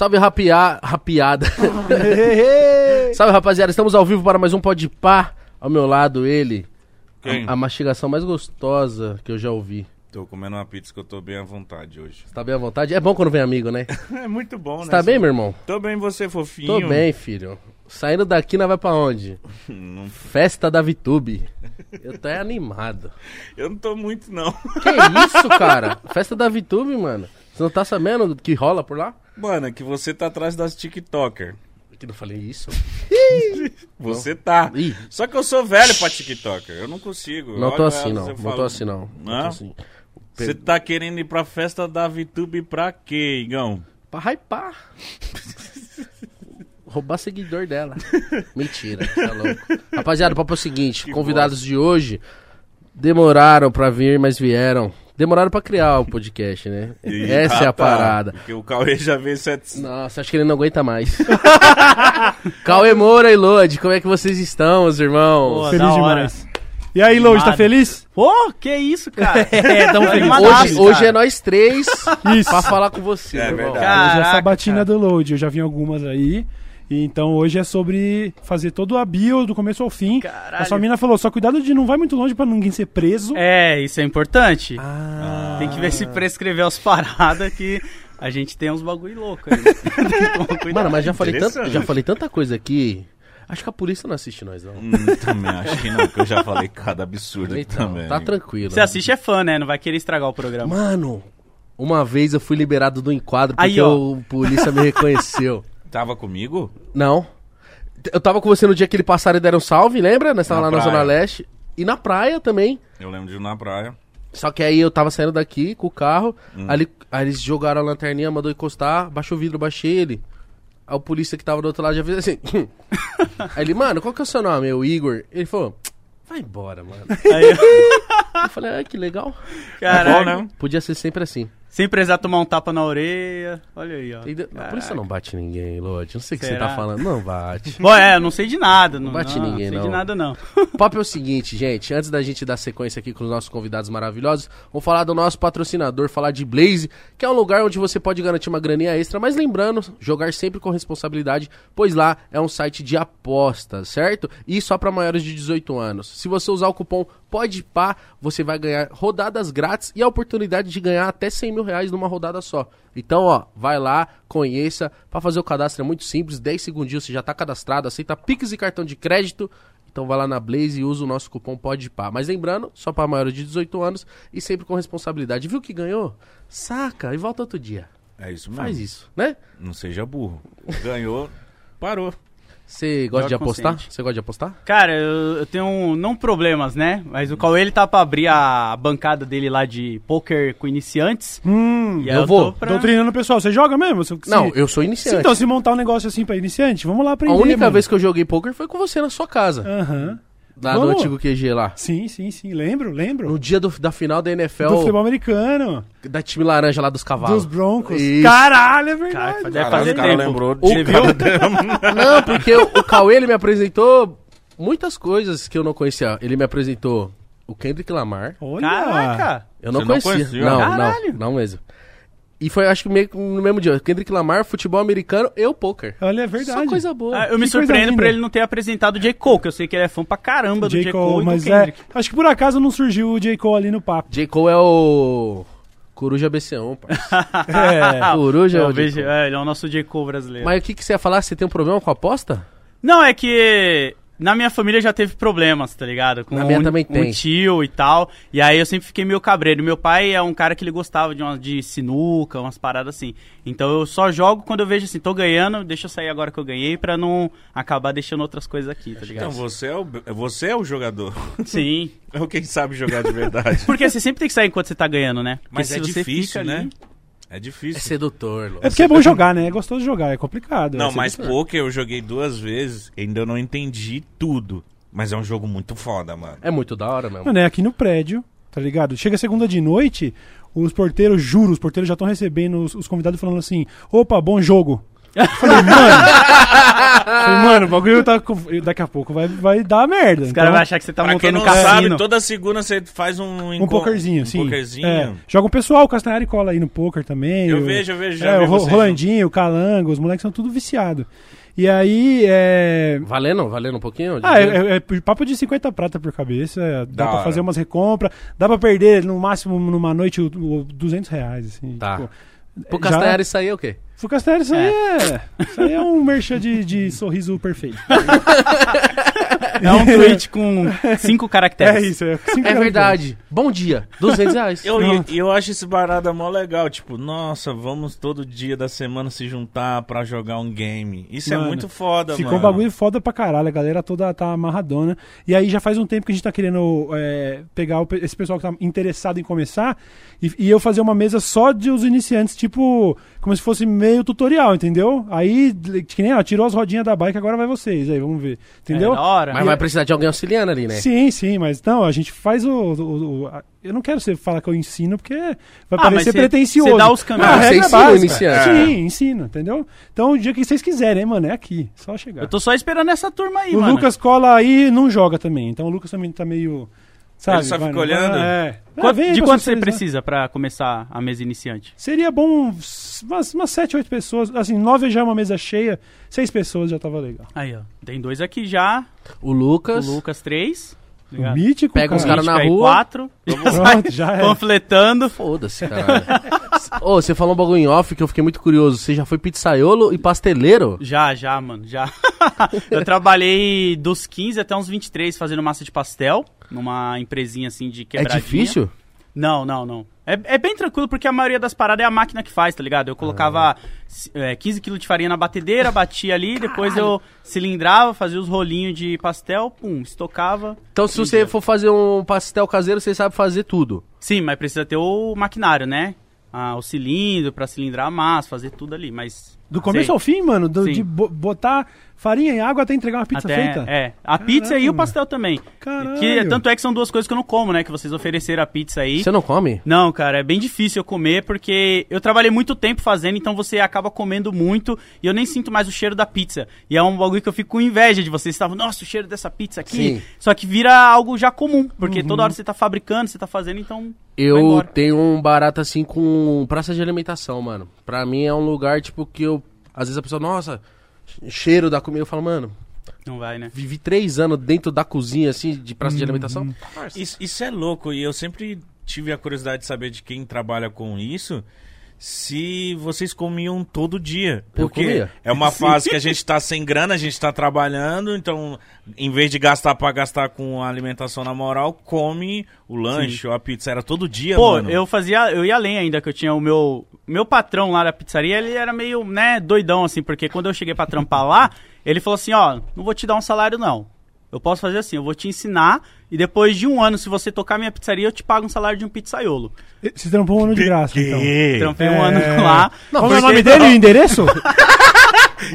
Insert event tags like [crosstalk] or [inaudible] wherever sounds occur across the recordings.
Salve, rapia... rapiada. [laughs] Salve, rapaziada. Estamos ao vivo para mais um Pode Pá. Ao meu lado, ele. Quem? A, a mastigação mais gostosa que eu já ouvi. Tô comendo uma pizza que eu tô bem à vontade hoje. Você tá bem à vontade? É bom quando vem amigo, né? [laughs] É muito bom, Você né? tá bem, meu irmão? Tô bem, você, fofinho. Tô bem, filho. Saindo daqui, nós vai pra onde? [laughs] Não- Festa da Vitube. Eu tô é animado. eu não tô muito, não. Que isso, cara? Festa da Vitube, mano. Você não tá sabendo do que rola por lá? Mano, é que você tá atrás das TikToker. Que não falei isso. [laughs] Você tá. Ih. Só que eu sou velho pra TikToker. Eu não consigo. Não tô assim, elas, não. eu Não falo, tô assim, não. Não tô Não? assim. Você tá querendo ir pra festa da VTube pra quê, Igão? Pra hypar. [laughs] Roubar seguidor dela. [laughs] Mentira, tá louco. Rapaziada, o papo é o seguinte: Que convidados de hoje demoraram pra vir, mas vieram. Demoraram pra criar o podcast, né? E- Essa é Ah, a tá. parada. Porque o Cauê já veio 700. Nossa, acho que ele não aguenta mais. [laughs] Cauê Moura e Lodi, como é que vocês estão, meus irmãos? Boa, Feliz demais. E aí, Load, tá feliz? Pô, que isso, cara? [laughs] É, tamo feliz. Hoje, cara. hoje é nós três Isso. pra falar com você, É meu irmão. verdade. Hoje é a Caraca, sabatina cara. do Load, eu já vi algumas aí. E então hoje é sobre fazer todo a bio do começo ao fim. Caralho. A sua mina falou, só cuidado de não vai muito longe pra ninguém ser preso. É, isso é importante. Ah. Tem que ver se prescrever as paradas que a gente tem uns bagulho louco aí. [laughs] Mano, mas já falei, tanto, já falei tanta coisa aqui. Acho que a polícia não assiste nós, não. Hum, também acho que não, porque eu já falei cada absurdo aqui Então, também. tá tranquilo. Você assiste é fã, né? Não vai querer estragar o programa. Mano, uma vez eu fui liberado do enquadro porque Aí, o polícia me reconheceu. [laughs] Tava comigo? Não. Eu tava com você no dia que ele passaram e deram salve, lembra? Nós tava Na lá na praia. Zona Leste. E na praia também. Eu lembro de ir na praia. Só que aí eu tava saindo daqui com o carro, Hum. aí, aí eles jogaram a lanterninha, mandou encostar, baixou o vidro, baixei ele. Aí o polícia que tava do outro lado já fez assim. [laughs] aí ele, mano, qual que é o seu nome? Eu, Igor. Ele falou, vai embora, mano. Aí, Eu falei, ah, que legal. caraca, É bom, né? Podia ser sempre assim. Sem precisar tomar um tapa na orelha. Olha aí, ó. A polícia não bate ninguém, Lodi. Não sei o que você tá falando. Não bate. Bom, é, eu não sei de nada. Não, bate não, ninguém, sei não. de nada, não. O [laughs] papo é o seguinte, gente. Antes da gente dar sequência aqui com os nossos convidados maravilhosos, vamos falar do nosso patrocinador, falar de Blaze, que é um lugar onde você pode garantir uma graninha extra, mas lembrando, jogar sempre com responsabilidade, pois lá é um site de apostas, certo? E só para maiores de 18 anos. Se você usar o cupom PODPA, você vai ganhar rodadas grátis e a oportunidade de ganhar até 100 mil reais numa rodada só. Então, ó, vai lá, conheça. Para fazer o cadastro é muito simples, 10 segundinhos você já tá cadastrado, aceita Pix e cartão de crédito. Então vai lá na Blaze e usa o nosso cupom PODPA. Mas lembrando, só para maiores de 18 anos e sempre com responsabilidade. Viu que ganhou? Saca e volta outro dia. É isso mesmo. Faz isso, né? Não seja burro. Ganhou, parou. Você gosta de apostar? consciente. Você gosta de apostar? Cara, eu, eu tenho, um- não problemas, né? Mas o Cauê, ele tá pra abrir a bancada dele lá de poker com iniciantes. Hum, E aí eu eu, vou. tô pra... Doutrinando o pessoal, você joga mesmo? Se- Não, se- eu sou se, iniciante. Então, se montar um negócio assim pra iniciante, vamos lá a aprender. única mano. vez que eu joguei poker foi com você na sua casa. Aham. Lá no Vamos. antigo QG lá. Sim, sim, sim. Lembro, lembro. No dia do- da final da NFL, Do futebol americano. da time laranja lá dos cavalos. Dos Broncos. Isso. Caralho, é verdade. Cara, deve Caralho, fazer o cara tempo. lembrou O de cada [laughs] Não, porque o, o Cauê ele me apresentou muitas coisas que eu não conhecia. Ele me apresentou o Kendrick Lamar. Olha. Caraca! Eu não Você não conhecia. conhecia? Não, Caralho. não, não mesmo. E foi, acho que meio que no mesmo dia. Kendrick Lamar, futebol americano e o poker. Olha, é verdade. Só coisa boa. Ah, eu me Que surpreendo por ele não ter apresentado o J. Cole, que eu sei que ele é fã pra caramba do J. J. Cole, Cole e mas do é. Kendrick. Acho que por acaso não surgiu o J. Cole ali no papo. J. Cole é o. Coruja BC1, parceiro. [laughs] É. [laughs] Coruja é o Cole. é, ele é o nosso J. Cole brasileiro. Mas o que, que você ia falar? Você tem um problema com a aposta? Não, é que na minha família já teve problemas, tá ligado? Com Na minha um, também um tem. tio e tal. E aí eu sempre fiquei meio cabreiro. Meu pai é um cara que ele gostava de, uma, de sinuca, umas paradas assim. Então eu só jogo quando eu vejo assim, tô ganhando, deixa eu sair agora que eu ganhei pra não acabar deixando outras coisas aqui, tá ligado? Então você é, o, você é o jogador. Sim. [laughs] É o quem sabe jogar de verdade. Porque você sempre tem que sair enquanto você tá ganhando, né? Porque Mas se é você difícil, fica né? ali- É É difícil. sedutor, Lu. É porque é bom jogar, né? É gostoso jogar, é complicado. Não, é mas poker eu joguei duas vezes, ainda não entendi tudo. Mas é um jogo muito foda, mano. É muito da hora mesmo. Mano, é aqui no prédio, tá ligado? Chega segunda de noite, os porteiros, juro, os porteiros já estão recebendo os, os convidados falando assim: opa, bom jogo. Eu Falei, mano. [laughs] falei, mano, o bagulho tá. com- Daqui a pouco vai, vai dar merda. Os caras Então, vão achar que você tá pra quem montando não um cassino. sabe, toda segunda você faz um... Um pokerzinho, um sim. pokerzinho. É, joga o pessoal, o Castanhari cola aí no poker também. Eu o- vejo, eu vejo, já É, o vocês Rolandinho, o Calango, os moleques são tudo viciados. E aí, é. Valendo? Valendo um pouquinho? Ah, é, é- é papo de 50 prata por cabeça. é, Dá Da pra hora. fazer umas recompras. Dá pra perder, no máximo, numa noite, o, o 200 reais. Assim, Tá. tipo, Pro já- Castanhari isso aí é o quê? Castanhari, isso aí é. Isso aí é um merchan de, de sorriso perfeito. [laughs] É um tweet com cinco caracteres. É isso, é. cinco É verdade. Bom dia. 200 reais. [laughs] Eu, e eu acho esse barada mó legal. Tipo, nossa, vamos todo dia da semana se juntar pra jogar um game. Isso é Mano, muito foda, Ficou um mano. bagulho foda pra caralho, a galera toda tá amarradona. E aí já faz um tempo que a gente tá querendo é, pegar esse pessoal que tá interessado em começar e, e eu fazer uma mesa só de os iniciantes, tipo, como se fosse meio tutorial, entendeu? Aí, que nem, ó, tirou as rodinhas da bike, agora vai vocês, aí, vamos ver. Entendeu? É, da hora. Mas vai precisar de alguém auxiliando ali, né? Sim, sim, mas não, a gente faz o. o- o- a- eu não quero você falar que eu ensino, porque vai Ah, mas parecer você- pretencioso. você dá os caminhos. Ah, a Você regra ensina o iniciante. Sim, ensino, entendeu? Então o dia que vocês quiserem, mano, é aqui. Só chegar. Eu tô só esperando essa turma aí, O mano. Lucas cola aí e não joga também. Então o Lucas também tá meio. Sabe? Ele só vai, fica olhando? É. Quanto- Ah, vem de quanto você precisa pra começar a mesa iniciante? Seria bom umas, umas 7, 8 pessoas. Assim, 9 já é uma mesa cheia, 6 pessoas já tava legal. Aí, ó. Tem dois aqui já. O Lucas. O Lucas, três. O mítico. Pega os cara. caras na rua. quatro. [laughs] Pronto, já é. Panfletando. Foda-se, caralho. [laughs] Ô, você falou um bagulho em off que eu fiquei muito curioso. Você já foi pizzaiolo e pasteleiro? Já, já, mano, já. [laughs] eu trabalhei dos 15 até uns 23 fazendo massa de pastel, numa empresinha assim de É quebradinha. difícil? Não, não, não. É, é bem tranquilo porque a maioria das paradas é a máquina que faz, tá ligado? Eu colocava c- é, 15 kg de farinha na batedeira, batia ali, depois eu cilindrava, fazia os rolinhos de pastel, pum, estocava. Então, se você for fazer um pastel caseiro, você sabe fazer tudo. Sim, mas precisa ter o maquinário, né? Ah, o cilindro pra cilindrar a massa, fazer tudo ali, mas... Do começo Sei. ao fim, mano, do- de bo- botar farinha em água até entregar uma pizza Até, feita. É, a pizza e o pastel também. Caralho. Que, tanto é que são duas coisas que eu não como, né? Que vocês ofereceram a pizza aí. Você não come? Não, cara, é bem difícil eu comer porque eu trabalhei muito tempo fazendo, então você acaba comendo muito e eu nem sinto mais o cheiro da pizza. E é um bagulho que eu fico com inveja de vocês. Estavam, nossa, o cheiro dessa pizza aqui. Sim. Só que vira algo já comum, porque Uhum. toda hora você tá fabricando, você tá fazendo, então. Eu tenho um barato assim com praça de alimentação, mano. Pra mim é um lugar, tipo, que eu. Às vezes a pessoa, nossa, cheiro da comida. Eu falo, mano, Não vai, né? vivi três anos dentro da cozinha, assim, de praça de alimentação. Isso, isso é louco e eu sempre tive a curiosidade de saber de quem trabalha com isso. Se vocês comiam todo dia. Porque é uma [laughs] fase que a gente tá sem grana, a gente tá trabalhando, então em vez de gastar pra gastar com a alimentação na moral, come o lanche ou a pizza. Era todo dia, Pô, mano. eu fazia, eu ia além ainda, que eu tinha o meu, meu patrão lá da pizzaria, ele era meio, né, doidão assim, porque quando eu cheguei pra trampar lá, ele falou assim, ó, não vou te dar um salário não. Eu posso fazer assim, eu vou te ensinar e depois de um ano, se você tocar minha pizzaria, eu te pago um salário de um pizzaiolo. Vocês trampou um ano de graça, então. Trampei É. um ano [laughs] lá. Não, Qual é o nome dele e o endereço? [laughs]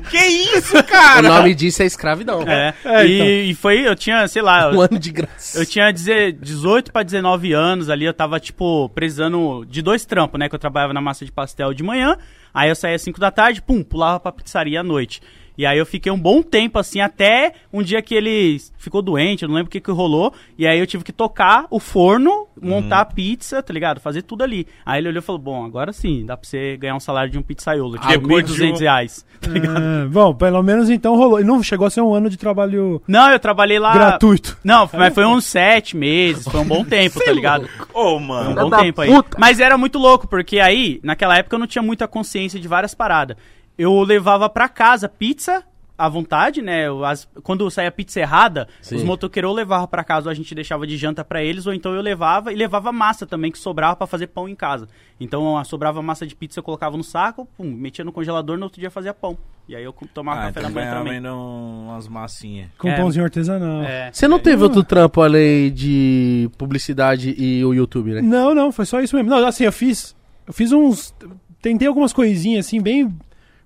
Que isso, cara? O nome disso é escravidão. É, É, e, então. e foi, eu tinha, sei lá, Um ano de graça. Eu tinha deze- 18 pra 19 anos ali, eu tava, tipo, precisando de dois trampos, né? Que eu trabalhava na massa de pastel de manhã, aí eu saía às 5 da tarde, pum, pulava pra pizzaria à noite. E aí eu fiquei um bom tempo, assim, até um dia que ele ficou doente, eu não lembro o que que rolou, e aí eu tive que tocar o forno, montar a pizza, tá ligado? Fazer tudo ali. Aí ele olhou e falou, bom, agora sim, dá pra você ganhar um salário de um pizzaiolo, tipo, Depois de 1.200 um- reais. [laughs] tá ligado? Ah, bom, pelo menos então rolou. E não chegou a ser um ano de trabalho Não, eu trabalhei lá... gratuito. Não, mas foi uns sete meses, foi um bom tempo, tá ligado? Ô, Foi um mano. bom da tempo aí. puta. Mas era muito louco, porque aí, naquela época, eu não tinha muita consciência de várias paradas. Eu levava pra casa pizza à vontade, né? As- quando saía pizza errada, Sim. os motoqueiros eu levava pra casa, ou a gente deixava de janta pra eles, ou então eu levava e levava massa também, que sobrava pra fazer pão em casa. Então, a- sobrava massa de pizza, eu colocava no saco, pum, metia no congelador, no outro dia fazia pão. E aí eu tomava Ah, café então da manhã também. ainda umas massinhas. Com É. pãozinho artesanal. É. Você não teve outro trampo além de publicidade e o YouTube, né? Não, não, foi só isso mesmo. Não, assim, eu fiz. Eu fiz uns. Tentei algumas coisinhas, assim, bem.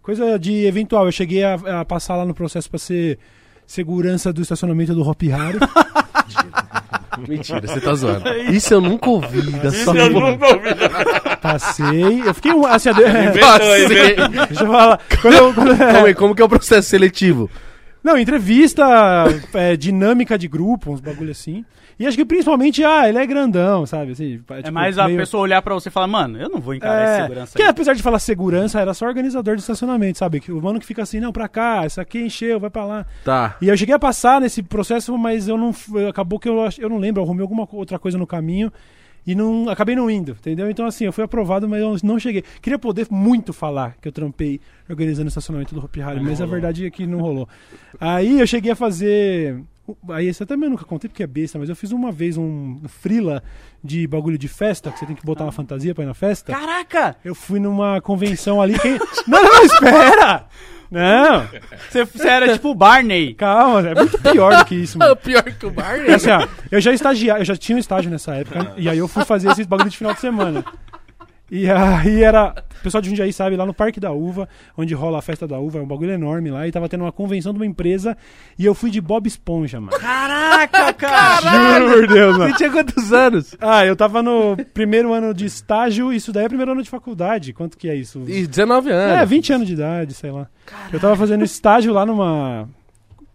Coisa de eventual. Eu cheguei a, a passar lá no processo pra ser segurança do estacionamento do Hop Harry. [laughs] Mentira, você tá zoando. Isso eu nunca ouvi da Isso sua eu nunca ouvi. Passei. Eu fiquei um. Assim, [laughs] eu- Inventou, Passei. inventou. deixa eu falar. Quando eu- quando- Calma aí, como que é o processo seletivo? Não, entrevista, é, dinâmica de grupo, uns bagulho assim. E acho que principalmente, ah, ele é grandão, sabe? Assim, É tipo, mais a meio- pessoa olhar pra você e falar, mano, eu não vou encarar É, segurança que aí. apesar de falar segurança, era só organizador de estacionamento, sabe? Que o mano que fica assim, não, pra cá, isso aqui encheu, vai pra lá. Tá. E eu cheguei a passar nesse processo, mas eu não. Acabou que eu, eu não lembro, eu arrumei alguma outra coisa no caminho e não acabei não indo, entendeu? Então, assim, eu fui aprovado, mas eu não cheguei. Queria poder muito falar que eu trampei organizando o estacionamento do Hopi Hari, mas a verdade é que não rolou. Aí eu cheguei a fazer. Aí esse até eu nunca contei porque é besta, mas eu fiz uma vez um frila de bagulho de festa, que você tem que botar uma fantasia pra ir na festa. Caraca! Eu fui numa convenção ali. Quem... [laughs] não, não, espera! [laughs] Não! Você, você era tipo o Barney. Calma, é muito pior do que isso, mano. [laughs] Pior que o Barney. É assim, ó, eu já estagiava, eu já tinha um estágio nessa época, e aí eu fui fazer esses bagulho de final de semana. E aí era. O pessoal de Jundiaí sabe, lá no Parque da Uva, onde rola a festa da uva, é um bagulho enorme lá, e tava tendo uma convenção de uma empresa, e eu fui de Bob Esponja, mano. Caraca, [laughs] cara! Juro por Deus, mano. Você tinha quantos anos? Ah, eu tava no primeiro ano de estágio, isso daí é primeiro ano de faculdade. Quanto que é isso? E 19 anos. É, 20 anos de idade, sei lá. Eu tava fazendo estágio lá numa.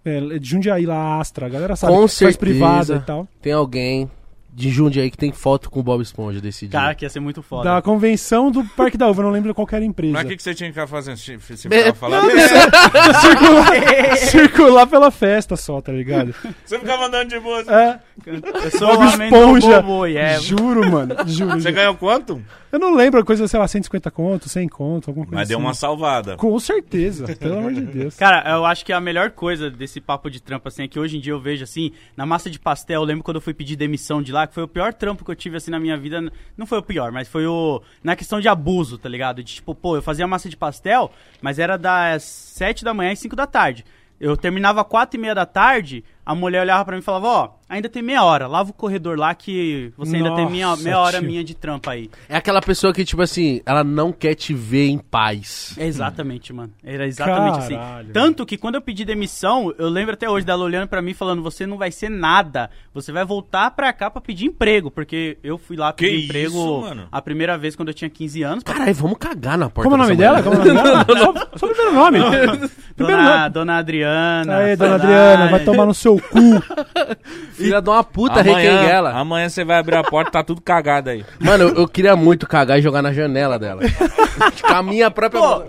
É, de Jundiaí, lá, Astra. A galera sabe. Com faz certeza. privada e tal. Tem alguém de Jundiaí que tem foto com o Bob Esponja desse dia. Cara, que ia ser muito foda. Da convenção do Parque da Uva, eu não lembro qual que era a empresa. Mas o que, que você tinha que ficar fazendo? Você É, ficava falando? [laughs] circular, circular pela festa só, tá ligado? Você ficava andando de boa. É, Eu sou Bob Esponja. bobo, é. Juro, mano. Juro. Você juro. ganhou quanto? Eu não lembro, coisa, sei lá, 150 conto, 100 conto, alguma coisa Mas deu assim. uma salvada. Com certeza, pelo amor de Deus. [laughs] Cara, eu acho que a melhor coisa desse papo de trampo, assim, é que hoje em dia eu vejo, assim, na massa de pastel, eu lembro quando eu fui pedir demissão de lá, que foi o pior trampo que eu tive, assim, na minha vida. Não foi o pior, mas foi o... Na questão de abuso, tá ligado? De, tipo, pô, eu fazia massa de pastel, mas era das 7 da manhã às 5 da tarde. Eu terminava quatro e meia da tarde, a mulher olhava pra mim e falava, ó, ainda tem meia hora, lava o corredor lá que você ainda tem meia, Nossa, meia hora tio. minha de trampo aí. É aquela pessoa que, tipo assim, ela não quer te ver em paz. Exatamente, mano. Era exatamente assim. Caralho. Tanto que quando eu pedi demissão, eu lembro até hoje dela olhando pra mim falando: você não vai ser nada. Você vai voltar pra cá pra pedir emprego. Porque eu fui lá pedir Que emprego isso, a primeira vez quando eu tinha 15 anos. Caralho, vamos cagar na porta Como é o nome dela? Como é o nome dela? [laughs] Só, só o primeiro nome. [laughs] Primeiro Dona, nome. dona Adriana. Aí, dona. Adriana, vai tomar no seu cu. [laughs] Filha de uma puta, requenguela. amanhã você vai abrir a porta tá tudo cagado aí. Mano, eu, eu queria muito cagar e jogar na janela dela. [laughs] Com a minha própria... Pô,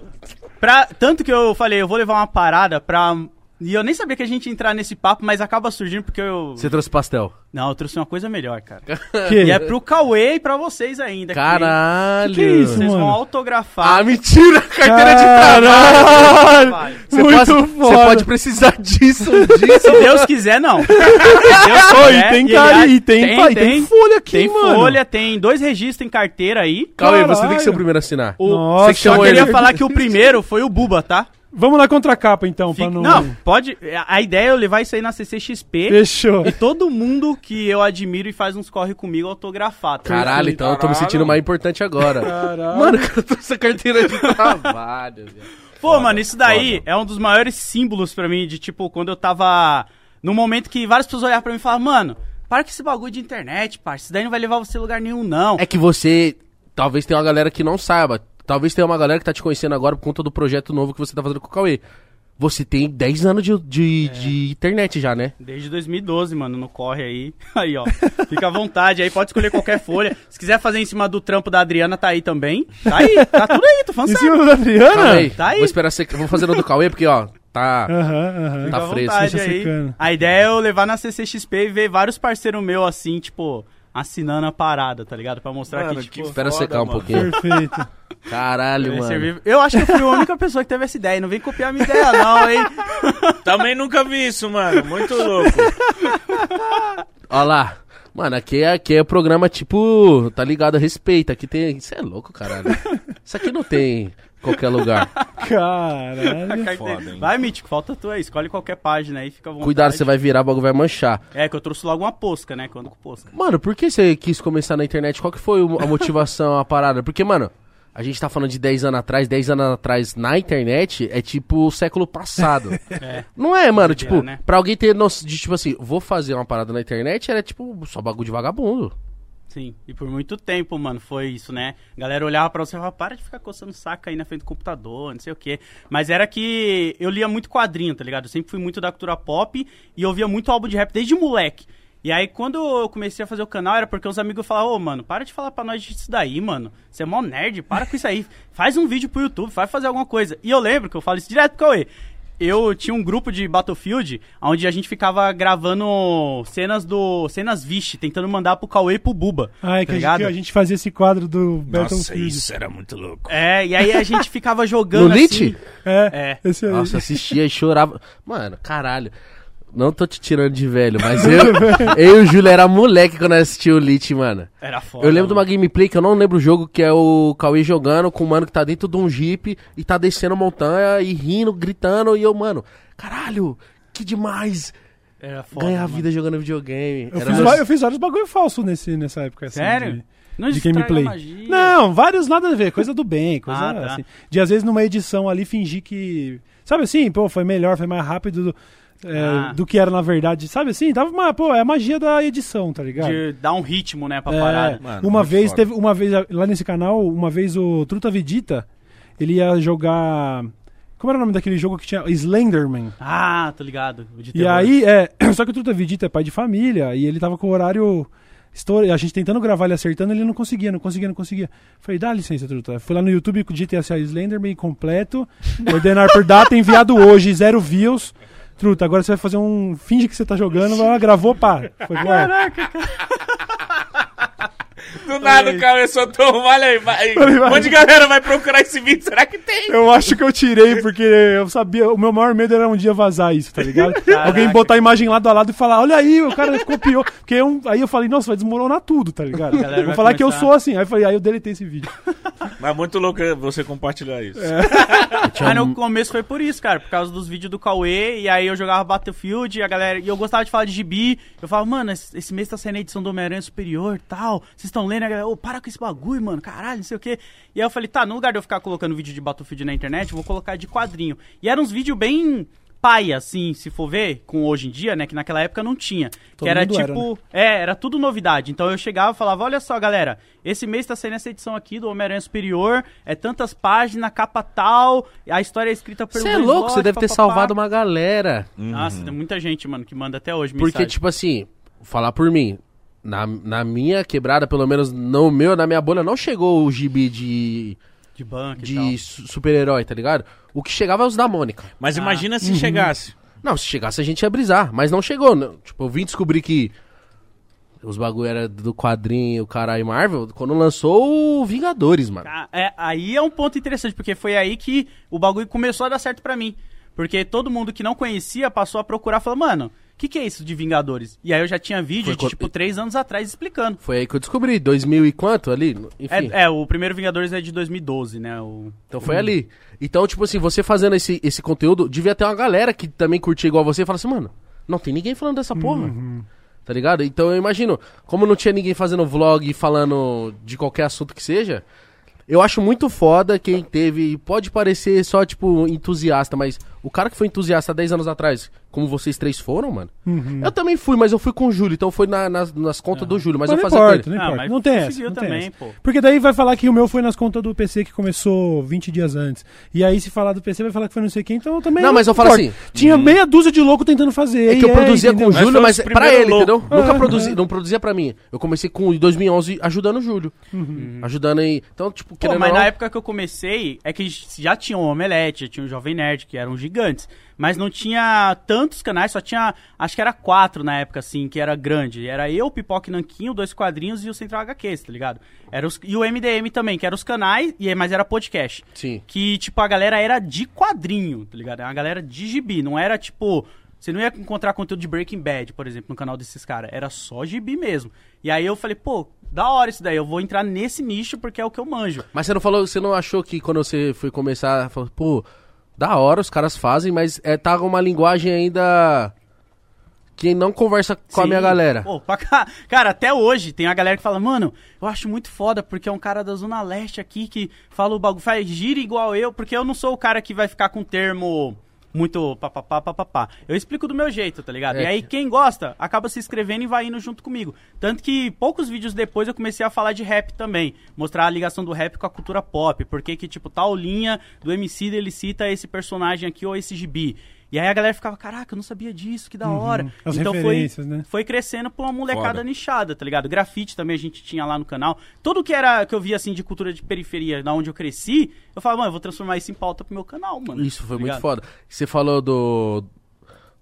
pra, tanto que eu falei, eu vou levar uma parada pra. E eu nem sabia que a gente ia entrar nesse papo, mas acaba surgindo porque eu. Você trouxe pastel. Não, eu trouxe uma coisa melhor, cara. [laughs] Que? E é pro Cauê e pra vocês ainda. Caralho. Que que é isso, Vocês vão mano? autografar. Ah, mentira! Carteira de Caralho! Você Muito pode, foda. Você pode precisar disso um dia. Se Deus quiser, não. [laughs] Se Deus Oi, quiser, tem e cara ele- aí, tem, pai, tem, folha aqui, tem mano. folha, tem dois registros em carteira aí. Aí, você tem que ser o primeiro a assinar. O, Nossa, Você que só queria ele. falar que o primeiro foi o Buba, tá? Vamos na contracapa, então, Fica- pra não... não, pode. A ideia é eu levar isso aí na CCXP Fechou. e todo mundo que eu admiro e faz uns corre comigo autografar. Tá? Caralho, então eu tô me Caralho. sentindo mais importante agora. Caralho. Mano, eu trouxe a carteira de trabalho. velho. Pô, mano, isso daí é um dos maiores símbolos pra mim de tipo, quando eu tava. No momento que várias pessoas olhavam pra mim e falavam, mano, para com esse bagulho de internet, parça. Isso daí não vai levar você a lugar nenhum, não. É que você. Talvez tenha uma galera que não saiba. Talvez tenha uma galera que tá te conhecendo agora por conta do projeto novo que você tá fazendo com o Cauê. Você tem 10 anos de, de, de internet já, né? Desde 2012, mano, no corre aí. [laughs] Aí, ó. Fica à vontade aí, pode escolher qualquer folha. Se quiser fazer em cima do trampo da Adriana, tá aí também. Tá aí, tá tudo aí, tô falando Em sério. cima da Adriana? aí. Tá aí. Vou esperar você. Vou fazer no do Cauê, porque, ó, tá. Aham, aham. Tá Fica à fresco. aí. secando. A ideia é eu levar na CCXP e ver vários parceiros meus assim, tipo, assinando a parada, tá ligado? Pra mostrar Mano, que, que tipo. Espera Foda, secar um mano. pouquinho. Perfeito. [laughs] Caralho, vai mano. Eu acho que eu fui a única pessoa que teve essa ideia. Não vem copiar a minha ideia, não, hein? [laughs] Também nunca vi isso, mano. Muito louco. Ó lá. Mano, aqui é, aqui é programa tipo. Tá ligado? Respeita. Aqui tem. Isso é louco, caralho. Isso aqui não tem em qualquer lugar. Caralho. Foda, hein? Vai, Mítico, falta tu aí. Escolhe qualquer página aí, fica à vontade. Cuidado, você vai virar, o bagulho vai manchar. É, que eu trouxe logo uma posca, né? Que eu ando com posca. Mano, por que você quis começar na internet? Qual que foi a motivação, a parada? Porque, mano, a gente tá falando de 10 anos atrás, 10 anos atrás na internet é tipo o século passado. [laughs] É. Não é, mano? Tipo, né? pra alguém ter noção de, tipo assim, vou fazer uma parada na internet, era tipo só bagulho de vagabundo. Sim, e por muito tempo, mano, foi isso, né? A galera olhava pra você e falava, para de ficar coçando saco aí na frente do computador, não sei o quê. Mas era que eu lia muito quadrinho, tá ligado? Eu sempre fui muito da cultura pop e ouvia muito álbum de rap desde moleque. E aí, quando eu comecei a fazer o canal, era porque os amigos falavam, ô, mano, para de falar pra nós disso daí, mano. Você é mó nerd, para com isso aí. Faz um vídeo pro YouTube, vai fazer alguma coisa. E eu lembro que eu falo isso direto pro Cauê. Eu tinha um grupo de Battlefield onde a gente ficava gravando cenas do. cenas Vish, tentando mandar pro Cauê e pro Buba. Ah, é tá que, a gente, ligado? que a gente fazia esse quadro do Nossa, Battlefield. isso era muito louco. É, e aí a gente ficava [laughs] jogando No assim. Lit? É, É. esse aí. Nossa, assistia e chorava. Mano, caralho. Não tô te tirando de velho, mas eu, eu e o Júlio era moleque quando eu assisti o Lit, mano. Era foda. Eu lembro de uma mano. gameplay que eu não lembro o jogo, que é o Cauê jogando com um mano que tá dentro de um jeep e tá descendo montanha e rindo, gritando. E eu, mano, caralho, que demais Era foda. ganhar a mano. vida jogando videogame. Eu Era fiz, va- eu fiz vários bagulho falso nesse, nessa época. Assim, Sério? de- Não de gameplay. magia. Não, vários nada a ver, coisa do bem, [laughs] coisa Ah, tá. assim. De às vezes numa edição ali fingir que. Sabe assim, pô, foi melhor, foi mais rápido do, é, Ah. do que era na verdade. Sabe assim? Tava uma, pô, é a magia da edição, tá ligado? De dar um ritmo, né, pra É, parada. Mano, uma vez foda. teve uma vez lá nesse canal, uma vez o Truta Vedita, ele ia jogar como era o nome daquele jogo que tinha Slenderman. Ah, tô ligado. E aí, é, [clears throat] só que o Truta Vedita é pai de família e ele tava com o horário estoura- a gente tentando gravar ele acertando, ele não conseguia, não conseguia, não conseguia. Falei, dá licença, Truta. Fui lá no YouTube com o GTA Slenderman completo, [laughs] ordenar por data, enviado hoje, zero views. Truta, agora você vai fazer um. Finge que você tá jogando, vai lá, gravou, pá. Foi bom. [laughs] Do nada o cara soltou um. Olha aí, vai. Um monte de galera vai procurar esse vídeo. Será que tem? Eu acho que eu tirei, porque eu sabia. O meu maior medo era um dia vazar isso, tá ligado? Alguém botar a imagem lado a lado e falar, olha aí, o cara copiou. Porque eu- aí eu falei, nossa, vai desmoronar tudo, tá ligado? Vou falar que eu começar- sou assim. Aí eu falei, aí eu deletei esse vídeo. Mas muito louco você compartilhar isso. Aí um- no começo foi por isso, cara, por causa dos vídeos do Cauê, e aí eu jogava Battlefield, e a galera. E eu gostava de falar de gibi. Eu falava, mano, esse, mês tá saindo a edição do Homem-Aranha Superior tal. Vocês estão lendo? A galera, ô, para com esse bagulho, mano, caralho, não sei o quê. E aí eu falei, tá, no lugar de eu ficar colocando vídeo de Battlefield na internet, eu vou colocar de quadrinho. E eram uns vídeos bem paia, assim, se for ver, com hoje em dia, né? Que naquela época não tinha. Todo que era mundo era, tipo. É, era tudo novidade. Então eu chegava e falava: olha só, galera, esse mês tá saindo essa edição aqui do Homem-Aranha Superior, é tantas páginas, capa tal, a história é escrita pelo Você é louco, você deve ter papapá. salvado uma galera. Nossa, tem muita gente, mano, que manda até hoje Porque, mensagem. tipo assim, falar por mim, na, na minha quebrada, pelo menos no meu, na minha bolha, não chegou o gibi de, de banco de super-herói, tá ligado? O que chegava é os da Mônica. Mas imagina Uhum. se chegasse. Não, se chegasse a gente ia brisar, mas não chegou. Não. Tipo, eu vim descobrir que os bagulho era do quadrinho, caralho, Marvel, quando lançou o Vingadores, mano. Ah, é, aí é um ponto interessante, porque foi aí que o bagulho começou a dar certo pra mim. Porque todo mundo que não conhecia passou a procurar e falou, mano, o que, que é isso de Vingadores? E aí eu já tinha vídeo de, tipo, três anos atrás explicando. Foi aí que eu descobri, 2000 e quanto ali? Enfim. É, é, o primeiro Vingadores é de 2012, né? O... Então foi ali. Então, tipo assim, você fazendo esse, esse conteúdo, devia ter uma galera que também curtia igual você e fala assim, mano, não tem ninguém falando dessa porra. Tá ligado? Então eu imagino, como não tinha ninguém fazendo vlog e falando de qualquer assunto que seja, eu acho muito foda quem teve. Pode parecer só, tipo, entusiasta, mas o cara que foi entusiasta há 10 anos atrás, como vocês três foram, mano. Uhum. Eu também fui, mas eu fui com o Júlio, então foi na- nas, nas contas do Júlio, mas, eu não fazia com importa, ele. não Ah, importa. mas não tem essa. Não tem também, essa. pô. Porque daí vai falar que o meu foi nas contas do PC que começou 20 dias antes. E aí, se falar do PC, vai falar que foi não sei quem, então eu também. Não, mas eu falo assim, Tinha meia dúzia de louco tentando fazer. É que eu e produzia com entendeu? o Mas Júlio, mas pra primeiros ele, loucos. entendeu? Nunca Ah, produzi, não produzia pra mim. Eu comecei com em 2011 ajudando o Júlio. Ajudando aí. Então, tipo, Pô, mas não, na época que eu comecei, é que já tinha o Omelete, já tinha o Jovem Nerd, que eram gigantes. Mas não tinha tantos canais, só tinha, acho que era quatro na época, assim, que era grande. Era eu, Pipoca e Nanquinho, Dois Quadrinhos e o Central HQs, tá ligado? Era os, e o MDM também, que eram os canais, e, mas era podcast. Sim. Que, tipo, a galera era de quadrinho, tá ligado? Era uma galera de gibi, não era, tipo... Você não ia encontrar conteúdo de Breaking Bad, por exemplo, no canal desses caras. Era só gibi mesmo. E aí eu falei, pô, da hora isso daí. Eu vou entrar nesse nicho porque é o que eu manjo. Mas você não falou, você não achou que quando você foi começar, falou, pô, da hora, os caras fazem, mas é, tá uma linguagem ainda. que não conversa com a Sim. minha galera. Pô, pra cá- Cara, até hoje tem a galera que fala, mano, eu acho muito foda porque é um cara da Zona Leste aqui que fala o bagulho, faz gira igual eu, porque eu não sou o cara que vai ficar com termo muito papapá, papapá. Eu explico do meu jeito, tá ligado? É e aí que- quem gosta acaba se inscrevendo e vai indo junto comigo. Tanto que poucos vídeos depois eu comecei a falar de rap também, mostrar a ligação do rap com a cultura pop, porque que tipo tal linha do MC ele cita esse personagem aqui ou esse gibi. E aí a galera ficava, caraca, eu não sabia disso, que da hora. Uhum. As então foi, né? foi crescendo pra uma molecada Foda. nichada, tá ligado? Grafite também a gente tinha lá no canal. Tudo que era que eu via assim de cultura de periferia, da onde eu cresci, eu falava, mano, eu vou transformar isso em pauta pro meu canal, mano. Isso foi Tá muito ligado? foda. Você falou do,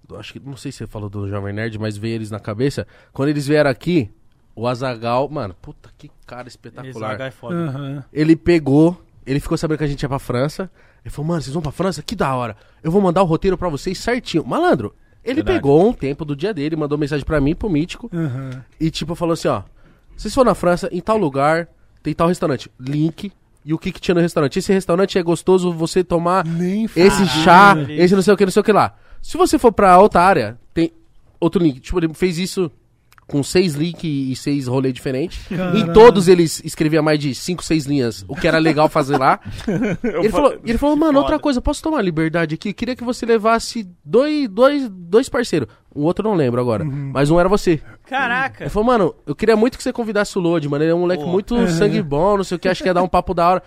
do- Acho que. Não sei se você falou do Jovem Nerd, mas veio eles na cabeça. Quando eles vieram aqui, o Azagal. Mano, puta que cara espetacular. H é foda. Aham. Ele pegou, ele ficou sabendo que a gente ia pra França. Ele falou, mano, vocês vão pra França? Que da hora. Eu vou mandar o roteiro pra vocês certinho. Malandro, ele Verdade. pegou um tempo do dia dele, mandou mensagem pra mim, pro Mítico. Aham. E tipo, falou assim, ó. Vocês foram na França, em tal lugar, tem tal restaurante. Link. E o que que tinha no restaurante? Esse restaurante é gostoso você tomar Nem esse chá, esse não sei o que, não sei o que lá. Se você for pra outra área, tem outro link. Tipo, ele fez isso com seis links e seis rolês diferentes. Em Caralho. todos eles escrevia mais de cinco, seis linhas, o que era legal fazer lá. [laughs] ele, falou, ele falou, mano, outra coisa, posso tomar liberdade aqui? Queria que você levasse dois, dois, dois parceiros. O outro eu não lembro agora, mas um era você. Caraca. Ele falou, mano, eu queria muito que você convidasse o Lodi, mano. Ele é um moleque Pô. muito sangue bom, não sei o que, acho que ia dar um papo da hora.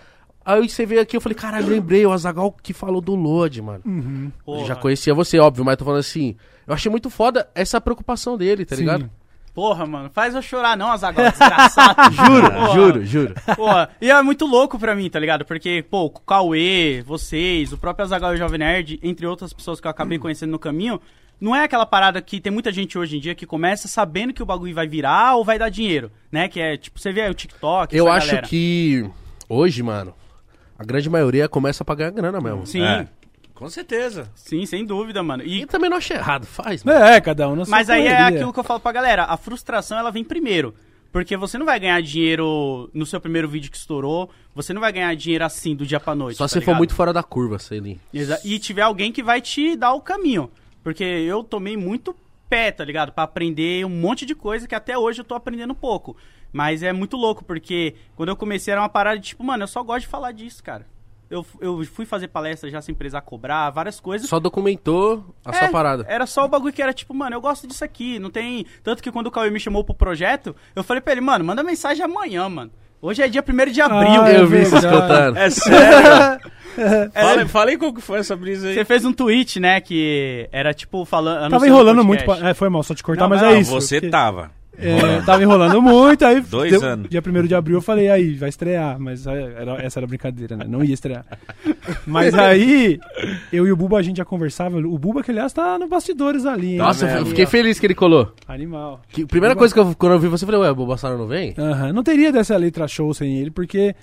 Aí você veio aqui, eu falei, caralho, lembrei, o Azagal que falou do Lodi, mano. Uhum. Já conhecia você, óbvio, mas tô falando assim. Eu achei muito foda essa preocupação dele, tá Sim. ligado? Porra, mano, faz eu chorar não, Azaghal, desgraçado. [laughs] Juro, Porra. juro, juro. Porra, e é muito louco pra mim, tá ligado? Porque, pô, o Cauê, vocês, o próprio Azaghal e o Jovem Nerd, entre outras pessoas que eu acabei conhecendo no caminho, não é aquela parada que tem muita gente hoje em dia que começa sabendo que o bagulho vai virar ou vai dar dinheiro, né? Que é, tipo, você vê aí o TikTok, Eu acho galera. que hoje, mano, a grande maioria começa a pagar grana mesmo. Sim, É. Com certeza. sim, sem dúvida, mano. E E, também não achei errado, faz, mano. É, cada um sua mas aí é aquilo que eu falo pra galera, a frustração ela vem primeiro. Porque você não vai ganhar dinheiro no seu primeiro vídeo que estourou, você não vai ganhar dinheiro assim do dia pra noite. Só tá se for ligado? muito fora da curva. Exa- E tiver alguém que vai te dar o caminho. Porque eu tomei muito pé, tá ligado? Pra aprender um monte de coisa que até hoje eu tô aprendendo pouco. Mas é muito louco, porque quando eu comecei era uma parada de tipo, mano, eu só gosto de falar disso, cara. Eu, eu fui fazer palestra já sem precisar cobrar, várias coisas. Só documentou a É, sua parada. Era só o bagulho que era tipo, mano, eu gosto disso aqui, não tem. Tanto que quando o Cauê me chamou pro projeto, eu falei pra ele, mano, manda mensagem amanhã, mano. Hoje é dia 1 de abril. Ah, é eu vi vocês cantando. É sério? [laughs] fala, fala aí qual que foi essa brisa aí. Você fez um tweet, né, que era tipo falando. Tava enrolando muito. Pra... É, foi mal, só te cortar, Não, mas não, é Não, isso. você porque- tava. É, tava enrolando muito, aí Dois deu- anos. dia 1 de abril eu falei, aí, vai estrear, mas é, era- essa era brincadeira, né? Não ia estrear. Mas aí, eu e o Buba a gente já conversava, o Buba que aliás tá no bastidores ali? Nossa, eu fiquei feliz que ele colou. Animal. Que, primeira coisa que eu, quando eu vi você, eu falei, ué, o Bobassaro não vem? Aham, Não teria dessa letra show sem ele, porque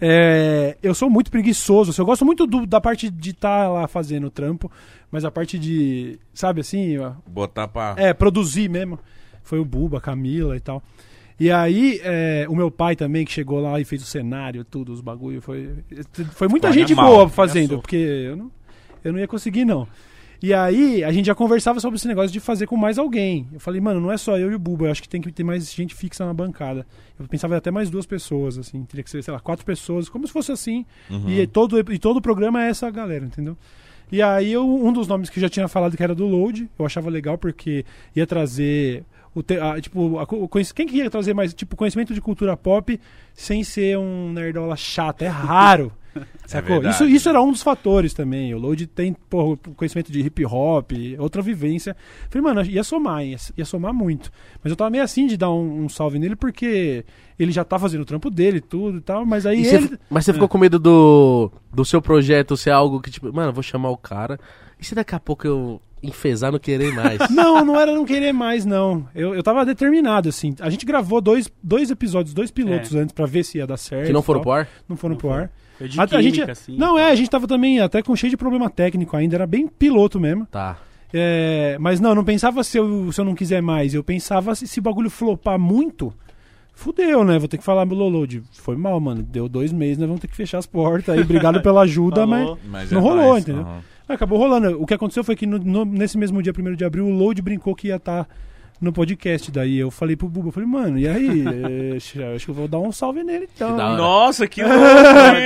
é, eu sou muito preguiçoso. assim, Eu gosto muito do- da parte de estar lá fazendo o trampo, mas a parte de, sabe assim, ó, Botar pra. é, produzir mesmo. Foi o Buba, a Camila e tal. E aí, é, o meu pai também, que chegou lá e fez o cenário, tudo, os bagulho. Foi, foi muita gente mal, boa né? fazendo, porque eu não, eu não ia conseguir, não. E aí, a gente já conversava sobre esse negócio de fazer com mais alguém. Eu falei, mano, não é só eu e o Buba, eu acho que tem que ter mais gente fixa na bancada. Eu pensava até mais duas pessoas, assim. Teria que ser, sei lá, quatro pessoas, como se fosse assim. E, todo, e todo o programa é essa galera, entendeu? E aí, eu, um dos nomes que eu já tinha falado que era do Load, eu achava legal porque ia trazer. O te- a- tipo, a o quem que ia trazer mais tipo, conhecimento de cultura pop sem ser um nerdola chato? É raro. [laughs] Sacou? verdade. isso, isso era um dos fatores também. O Load tem porra, conhecimento de hip hop, outra vivência. Falei, mano, ia somar, ia, ia somar muito. Mas eu tava meio assim de dar um, um salve nele porque ele já tá fazendo o trampo dele e tudo e tal. Mas aí E ele. cê- mas você ficou com medo do, do seu projeto ser algo que, tipo, mano, eu vou chamar o cara. E se daqui a pouco eu enfesar não querer mais? [laughs] Não, não era não querer mais, não. Eu, eu tava determinado, assim. A gente gravou dois, dois episódios, dois pilotos antes pra ver se ia dar certo. que não foram tal. pro ar? Não foram pro ar. Foi de A- a química, gente, assim. não, é, a gente tava também até com cheio de problema técnico ainda, era bem piloto mesmo. Tá. É, mas não, eu não pensava se eu, se eu não quiser mais. Eu pensava se, se o bagulho flopar muito, fudeu, né? Vou ter que falar meu Lolode. Foi mal, mano. Deu dois meses, nós vamos ter que fechar as portas aí. Obrigado pela ajuda, [laughs] mas Mas não é rolou, nóis, entendeu? aham. Acabou rolando. O que aconteceu foi que no- no- nesse mesmo dia, 1 de abril, o Load brincou que ia estar no podcast. Daí eu falei pro Buba, eu falei, mano, e aí? [laughs] Acho que eu vou dar um salve nele então. Nossa, que [laughs] louco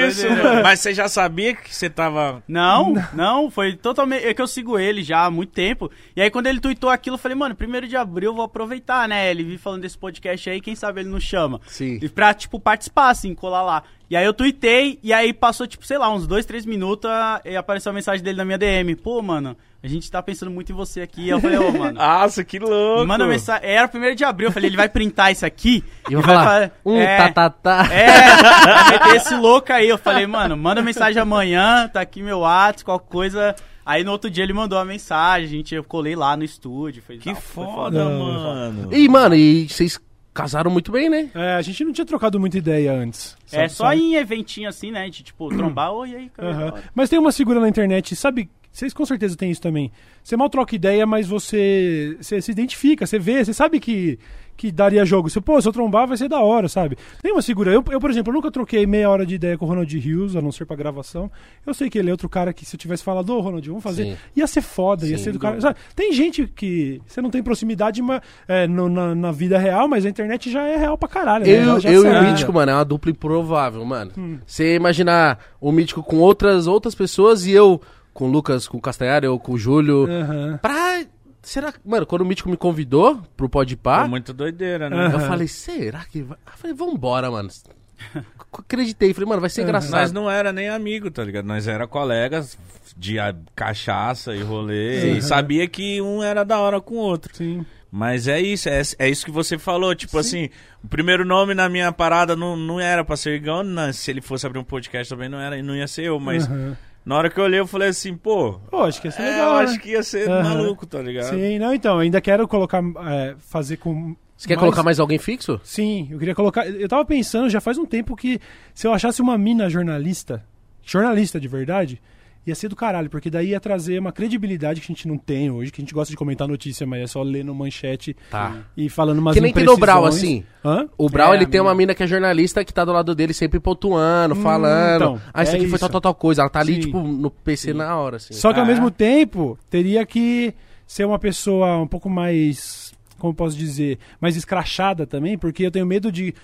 isso, mano. Mas você já sabia que você tava. Não, não, foi totalmente. É que eu sigo ele já há muito tempo. E aí, quando ele tweetou aquilo, eu falei, mano, primeiro de abril eu vou aproveitar, né? Ele vi falando desse podcast aí, quem sabe ele não chama. Sim. E pra, tipo, participar, assim, colar lá. E aí eu tuitei, e aí passou, tipo, sei lá, uns dois, três minutos, e apareceu a mensagem dele na minha DM. Pô, mano, a gente tá pensando muito em você aqui. E eu falei, ô, [laughs] mano. Nossa, que louco. Manda mensagem. Era primeiro de abril, eu falei, ele vai printar isso aqui. E vai falar, fa- um é, tá, tá, tá. é, vai meter esse louco aí. Eu falei, mano, manda mensagem amanhã, tá aqui meu WhatsApp, qualquer coisa. Aí no outro dia ele mandou a mensagem, a gente, eu colei lá no estúdio. Foi, Que não, foi foda, Não, mano. E, mano, e vocês casaram muito bem, né? É, a gente não tinha trocado muita ideia antes. É sabe- só sabe? em eventinho assim, né? De tipo, trombar, oi, e aí, cara. Aham. Mas tem uma figura na internet, sabe? Vocês com certeza têm isso também. Você mal troca ideia, mas você, você se identifica, você vê, você sabe que, que daria jogo. Você, pô, se eu trombar vai ser da hora, sabe? Tem uma figura. Eu, eu, por exemplo, eu nunca troquei meia hora de ideia com o Ronald Rios, a não ser pra gravação. Eu sei que ele é outro cara que se eu tivesse falado, ô Ronald, vamos fazer, Sim. ia ser foda, ia Sim. ser do cara. sabe? Tem gente que você não tem proximidade mas, é, no- na, na vida real, mas a internet já é real pra caralho. né? Eu, eu e o. Mítico, mano, é uma dupla improvável, mano. Hum. Você imaginar o Mítico com outras, outras pessoas e eu com o Lucas, com o Castanhari, eu com o Júlio. Aham. Pra. Será que. Mano, quando o Mítico me convidou pro Podpah, Foi muito doideira, né? Eu falei, será que vai? Eu falei, vambora, mano. [laughs] Acreditei, falei, mano, vai ser engraçado. Nós não era nem amigo, tá ligado? Nós era colegas de cachaça e rolê. E sabia que um era da hora com o outro. Sim. Mas é isso, é, é isso que você falou. Tipo assim, o primeiro nome na minha parada não, não era pra ser igual. Não, se ele fosse abrir um podcast também não, era, não ia ser eu. Mas Aham. Na hora que eu olhei, eu falei assim, pô. Pô, acho que ia ser é, legal. eu né? acho que ia ser Aham. maluco, tá ligado? Sim, não, então, ainda quero colocar, é, fazer com... Você quer colocar mais alguém fixo? Sim, eu queria colocar... Eu tava pensando, já faz um tempo que se eu achasse uma mina jornalista, jornalista de verdade, ia ser do caralho, porque daí ia trazer uma credibilidade que a gente não tem hoje, que a gente gosta de comentar notícia, mas é só ler no manchete Tá. e falando umas Que nem tem no Brau, assim. Hã? O Brau, É, ele tem uma mina. que é jornalista que tá do lado dele sempre pontuando, falando. então, ah, isso é aqui foi isso. tal, tal, tal coisa. Ela tá ali, Sim. tipo, no PC na hora, assim. Só que ao Ah, mesmo é? tempo, teria que ser uma pessoa um pouco mais. Como posso dizer? Mais escrachada também, porque eu tenho medo de,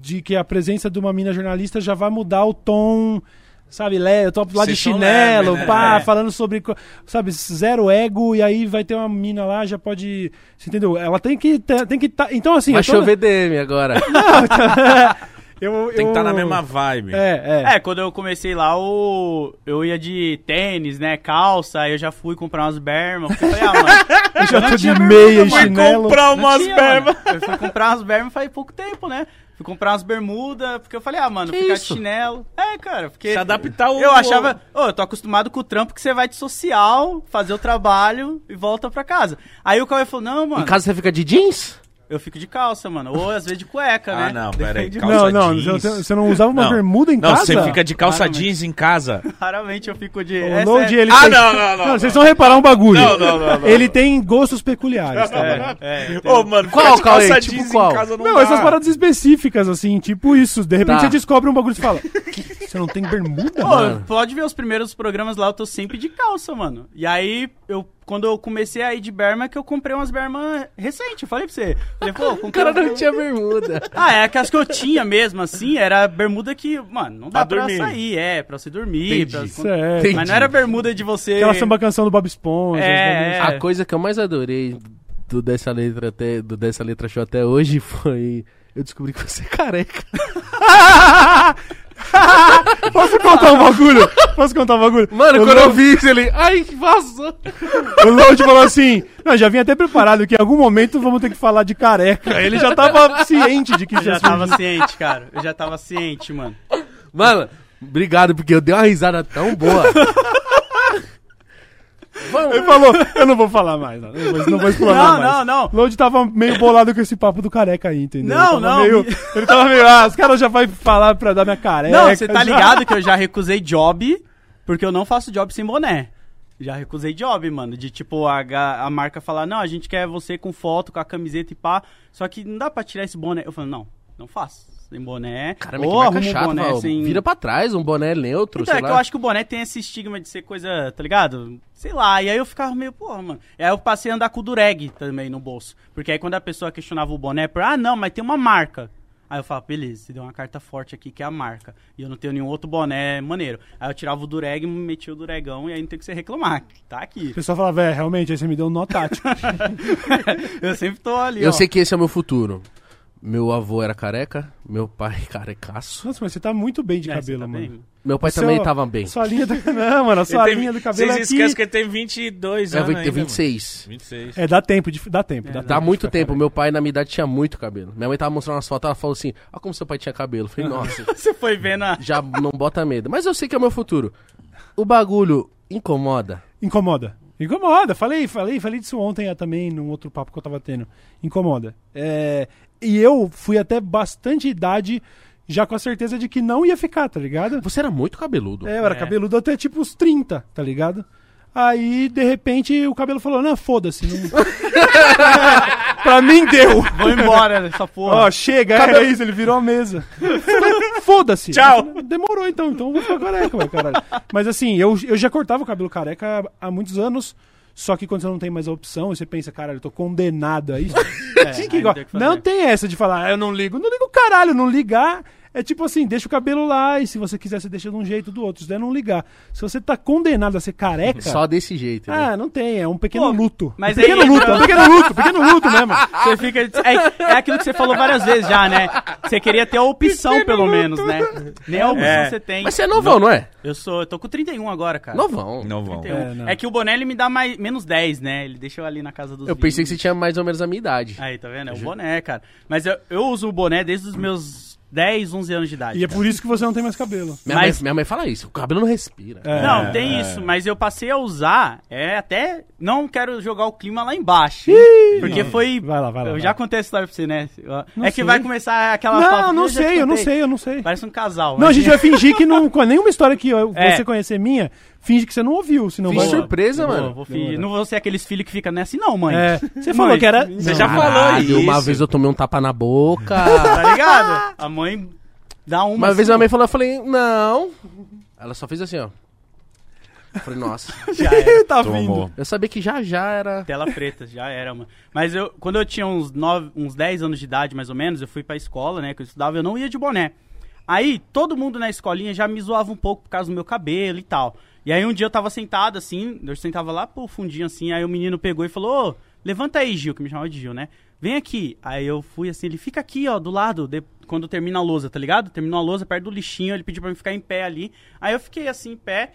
de que a presença de uma mina jornalista já vai mudar o tom. Sabe, Lé, eu tô lá de Vocês chinelo, leve, né? pá, É. falando sobre, sabe, zero ego, e aí vai ter uma mina lá, já pode. Você entendeu? Ela tem que. Tem que tá, então, assim. Vai tô- chover DM agora. [laughs] [laughs] eu, Tem que estar na mesma vibe. É, é. É, quando eu comecei lá, o... eu ia de tênis, né, calça, aí eu já fui comprar umas bermas, porque eu falei, ah, mano... [laughs] Eu já tô de meia e chinelo. comprar umas bermas. Eu fui comprar umas bermas faz pouco tempo, né? Fui comprar umas bermudas, porque eu falei, ah, mano, Que ficar isso? de chinelo. É, cara, porque. Se adaptar o. Eu achava, ô, eu tô acostumado com o trampo que você vai de social, fazer o trabalho e volta pra casa. Aí o Cauê falou, não, mano, em casa você fica de jeans? Eu fico de calça, mano. Ou às vezes de cueca, [laughs] Ah, né? não, pera aí, Depende- calça Não, não, jeans. você você não usava uma Não. bermuda em Não, casa? você fica de calça Raramente. jeans em casa. [laughs] Raramente eu fico de. O é Load, sério. ele Ah, tem... não, não, não, Vocês vão reparar um bagulho. Não, não, não, não. Ele tem gostos peculiares, tá? É, é, Ô, mano, Qual, de calça Tipo jeans qual? em casa não, Não, dá. essas paradas específicas, assim, tipo isso. De repente Tá. você descobre um bagulho e você fala: [laughs] Você não tem bermuda? Pô, mano?" pode ver os primeiros programas lá, eu tô sempre de calça, mano. E aí, eu, quando eu comecei a ir de berma, que eu comprei umas bermas recentes, eu falei pra você. Falei, pô, [laughs] eu O cara não tinha bermuda. [laughs] Ah, é que as que eu tinha mesmo, assim, era bermuda que, mano, não dá Pra pra, sair, é, pra você dormir. Entendi. Pra... Certo. Entendi. Mas não era bermuda de você... Aquela samba canção do Bob Esponja. É, bagulhos. A coisa que eu mais adorei do dessa letra até do dessa letra show até hoje [laughs] foi eu descobri que você é careca. [laughs] Posso contar um bagulho? Posso contar um bagulho? Mano, o quando eu vi isso, ele, ai, que vazou. o Load falou assim: Não, já vim até preparado que em algum momento vamos ter que falar de careca. Ele já tava ciente de que Eu ia já tava ciente, cara. Eu já tava ciente, mano. Mano, obrigado porque eu dei uma risada tão boa. Ele falou: Eu não vou falar mais, não, não vou, não vou explorar Não, mais. não, não. Load tava meio bolado com esse papo do careca aí, entendeu? Não, Ele não, meio- me- [laughs] Ele tava meio, ah, os caras já vai falar pra dar minha careca. Não, você tá já. ligado que eu já recusei job, porque eu não faço job sem boné. Já recusei job, mano. De tipo, a, a marca falar, não, a gente quer você com foto, com a camiseta e pá. Só que não dá pra tirar esse boné. Eu falo, não, não faço. Sem boné. Caramba, ou que marca arruma um chata, boné fala, sem... vira pra trás, um boné neutro, Então, sei é que lá. eu acho que o boné tem esse estigma de ser coisa, tá ligado? Sei lá, e aí eu ficava meio, porra, mano. E aí eu passei a andar com o dureg também no bolso. Porque aí quando a pessoa questionava o boné, por, ah, não, mas tem uma marca. Aí eu falava, beleza, você deu uma carta forte aqui que é a marca. E eu não tenho nenhum outro boné maneiro. Aí eu tirava o dureg, metia o duregão e aí não tem que você reclamar. Tá aqui. O pessoal falava, é, realmente, aí você me deu um nó tático. [laughs] eu sempre tô ali, Eu ó. sei que esse é o meu futuro. Meu avô era careca, meu pai [laughs] carecaço. Nossa, mas você tá muito bem de É, você cabelo, tá mano. bem? Meu pai Seu- também tava bem. Sua linha do... [laughs] Não, mano, a sua Ele tem- linha do cabelo Vocês aqui... esquecem que ele tem 22 Eu anos tenho ainda, 26. mano. 26. É, dá tempo, de... dá tempo. É, dá, dá tempo muito tempo. careca. Meu pai, na minha idade, tinha muito cabelo. Minha mãe tava mostrando umas fotos, ela falou assim: Olha como seu pai tinha cabelo. Eu falei, nossa, [laughs] Você foi vendo a... já não bota medo. Mas eu sei que é o meu futuro. O bagulho incomoda. Incomoda. Incomoda. Falei, falei, falei disso ontem ah, também, num outro papo que eu tava tendo. Incomoda. É, E eu fui até bastante idade já com a certeza de que não ia ficar, tá ligado? Você era muito cabeludo. É, eu era É. cabeludo até tipo os 30, tá ligado? Aí, de repente, o cabelo falou, não, foda-se. Não... [laughs] pra mim deu. Vou embora essa porra. Ó, chega, é isso, ele virou a mesa. Foda-se. Tchau. Demorou então, então eu vou ficar careca, caralho. Mas assim, eu, eu já cortava o cabelo careca há muitos anos. Só que quando você não tem mais a opção, você pensa, caralho, eu tô condenado a isso. [laughs] É, que que não tem essa de falar, ah, eu não ligo. Não ligo caralho, não ligar. É tipo assim, deixa o cabelo lá e se você quiser, você deixa de um jeito ou do outro. Isso daí é não ligar. Se você tá condenado a ser careca. Só desse jeito. né? Ah, não tem, é um pequeno Pô, luto. mas um pequeno aí- luto, é um pequeno luto, pequeno luto mesmo. [laughs] Você fica. É, é aquilo que você falou várias vezes já, né? Você queria ter a opção, pelo menos, né? Nem a opção É. você tem. Mas você é novão, não é? Eu sou. Eu tô com 31 agora, cara. Novão. Não vão. 31. É, não. É, que o boné ele me dá mais, menos 10, né? Ele deixou ali na casa dos Eu pensei que 20. você tinha mais ou menos a minha idade. Aí, tá vendo? É o boné, cara. Mas eu, eu uso o boné desde os meus 10, 11 anos de idade. E é cara. por isso que você não tem mais cabelo. Minha, Mas- mãe, minha mãe fala isso. O cabelo não respira. É. Não, tem isso, mas eu passei a usar, é até. Não quero jogar o clima lá embaixo. hein? porque não. foi. Vai lá, vai lá, Eu vai já lá. contei essa história pra você, né? Não é que sei. vai começar aquela Não, foto- não sei, eu não sei, eu não sei. Parece um casal. Não, a gente vai fingir que não. [laughs] Com nenhuma história que eu- É. você conhecer minha, finge que você não ouviu, senão Fiz vai. surpresa, mano. vou fingir. Não vou ser aqueles filhos que ficam nessa, não, mãe. É, você Mãe, falou que era. Você já falou Caralho, uma isso. vez eu tomei um tapa na boca. [laughs] Tá ligado? A mãe dá uma. Uma vez assim, minha mãe falou, eu falei, não. Ela só fez assim, ó. Eu falei, nossa. [laughs] Já era. tá Tomou. vindo. Eu sabia que já já era. Tela preta, já era, mano. Mas eu, quando eu tinha uns, nove, uns 10 anos de idade, mais ou menos, eu fui pra escola, né? Que eu estudava, eu não ia de boné. Aí, todo mundo na escolinha já me zoava um pouco por causa do meu cabelo e tal. E aí, um dia eu tava sentado, assim, eu sentava lá pro fundinho, assim, aí o menino pegou e falou, ô, levanta aí, Gil, que me chamava de Gil, né? Vem aqui. Aí eu fui assim, ele fica aqui, ó, do lado, de- quando termina a lousa, tá ligado? Terminou a lousa, perto do lixinho, ele pediu pra mim ficar em pé ali. Aí eu fiquei assim, em pé,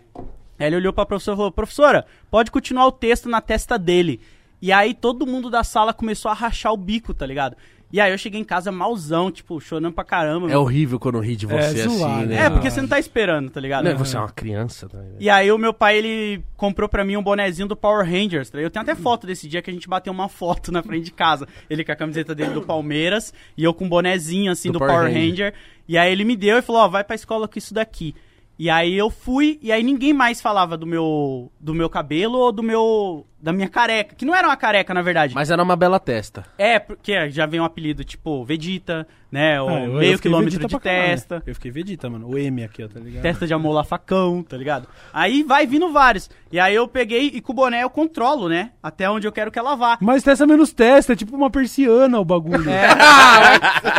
Aí ele olhou pra professora e falou: Professora, pode continuar o texto na testa dele. E aí todo mundo da sala começou a rachar o bico, tá ligado? E aí eu cheguei em casa malzão, tipo, chorando pra caramba. É horrível quando ri de você É, assim, né? É, porque você não tá esperando, tá ligado? Não, você é uma criança também. né? E aí o meu pai, ele comprou pra mim um bonezinho do Power Rangers. tá? Eu tenho até foto desse dia que a gente bateu uma foto na frente de casa. Ele com a camiseta dele do Palmeiras e eu com um bonezinho assim do, Do Power, Power Ranger. E aí ele me deu e falou, ó, vai pra escola com isso daqui. E aí eu fui, e aí ninguém mais falava do meu do meu cabelo ou do meu da minha careca, que não era uma careca na verdade. Mas era uma bela testa. É, porque já vem um apelido tipo Vegeta, né, o Ah, meio quilômetro Vegeta de testa. Eu fiquei Vegeta, mano. O M aqui, ó, tá ligado? Testa de amolar facão, tá ligado? Aí vai vindo vários. E aí eu peguei e com o boné eu controlo, né? Até onde eu quero que ela vá. Mas testa menos testa, é tipo uma persiana o bagulho. É. [laughs]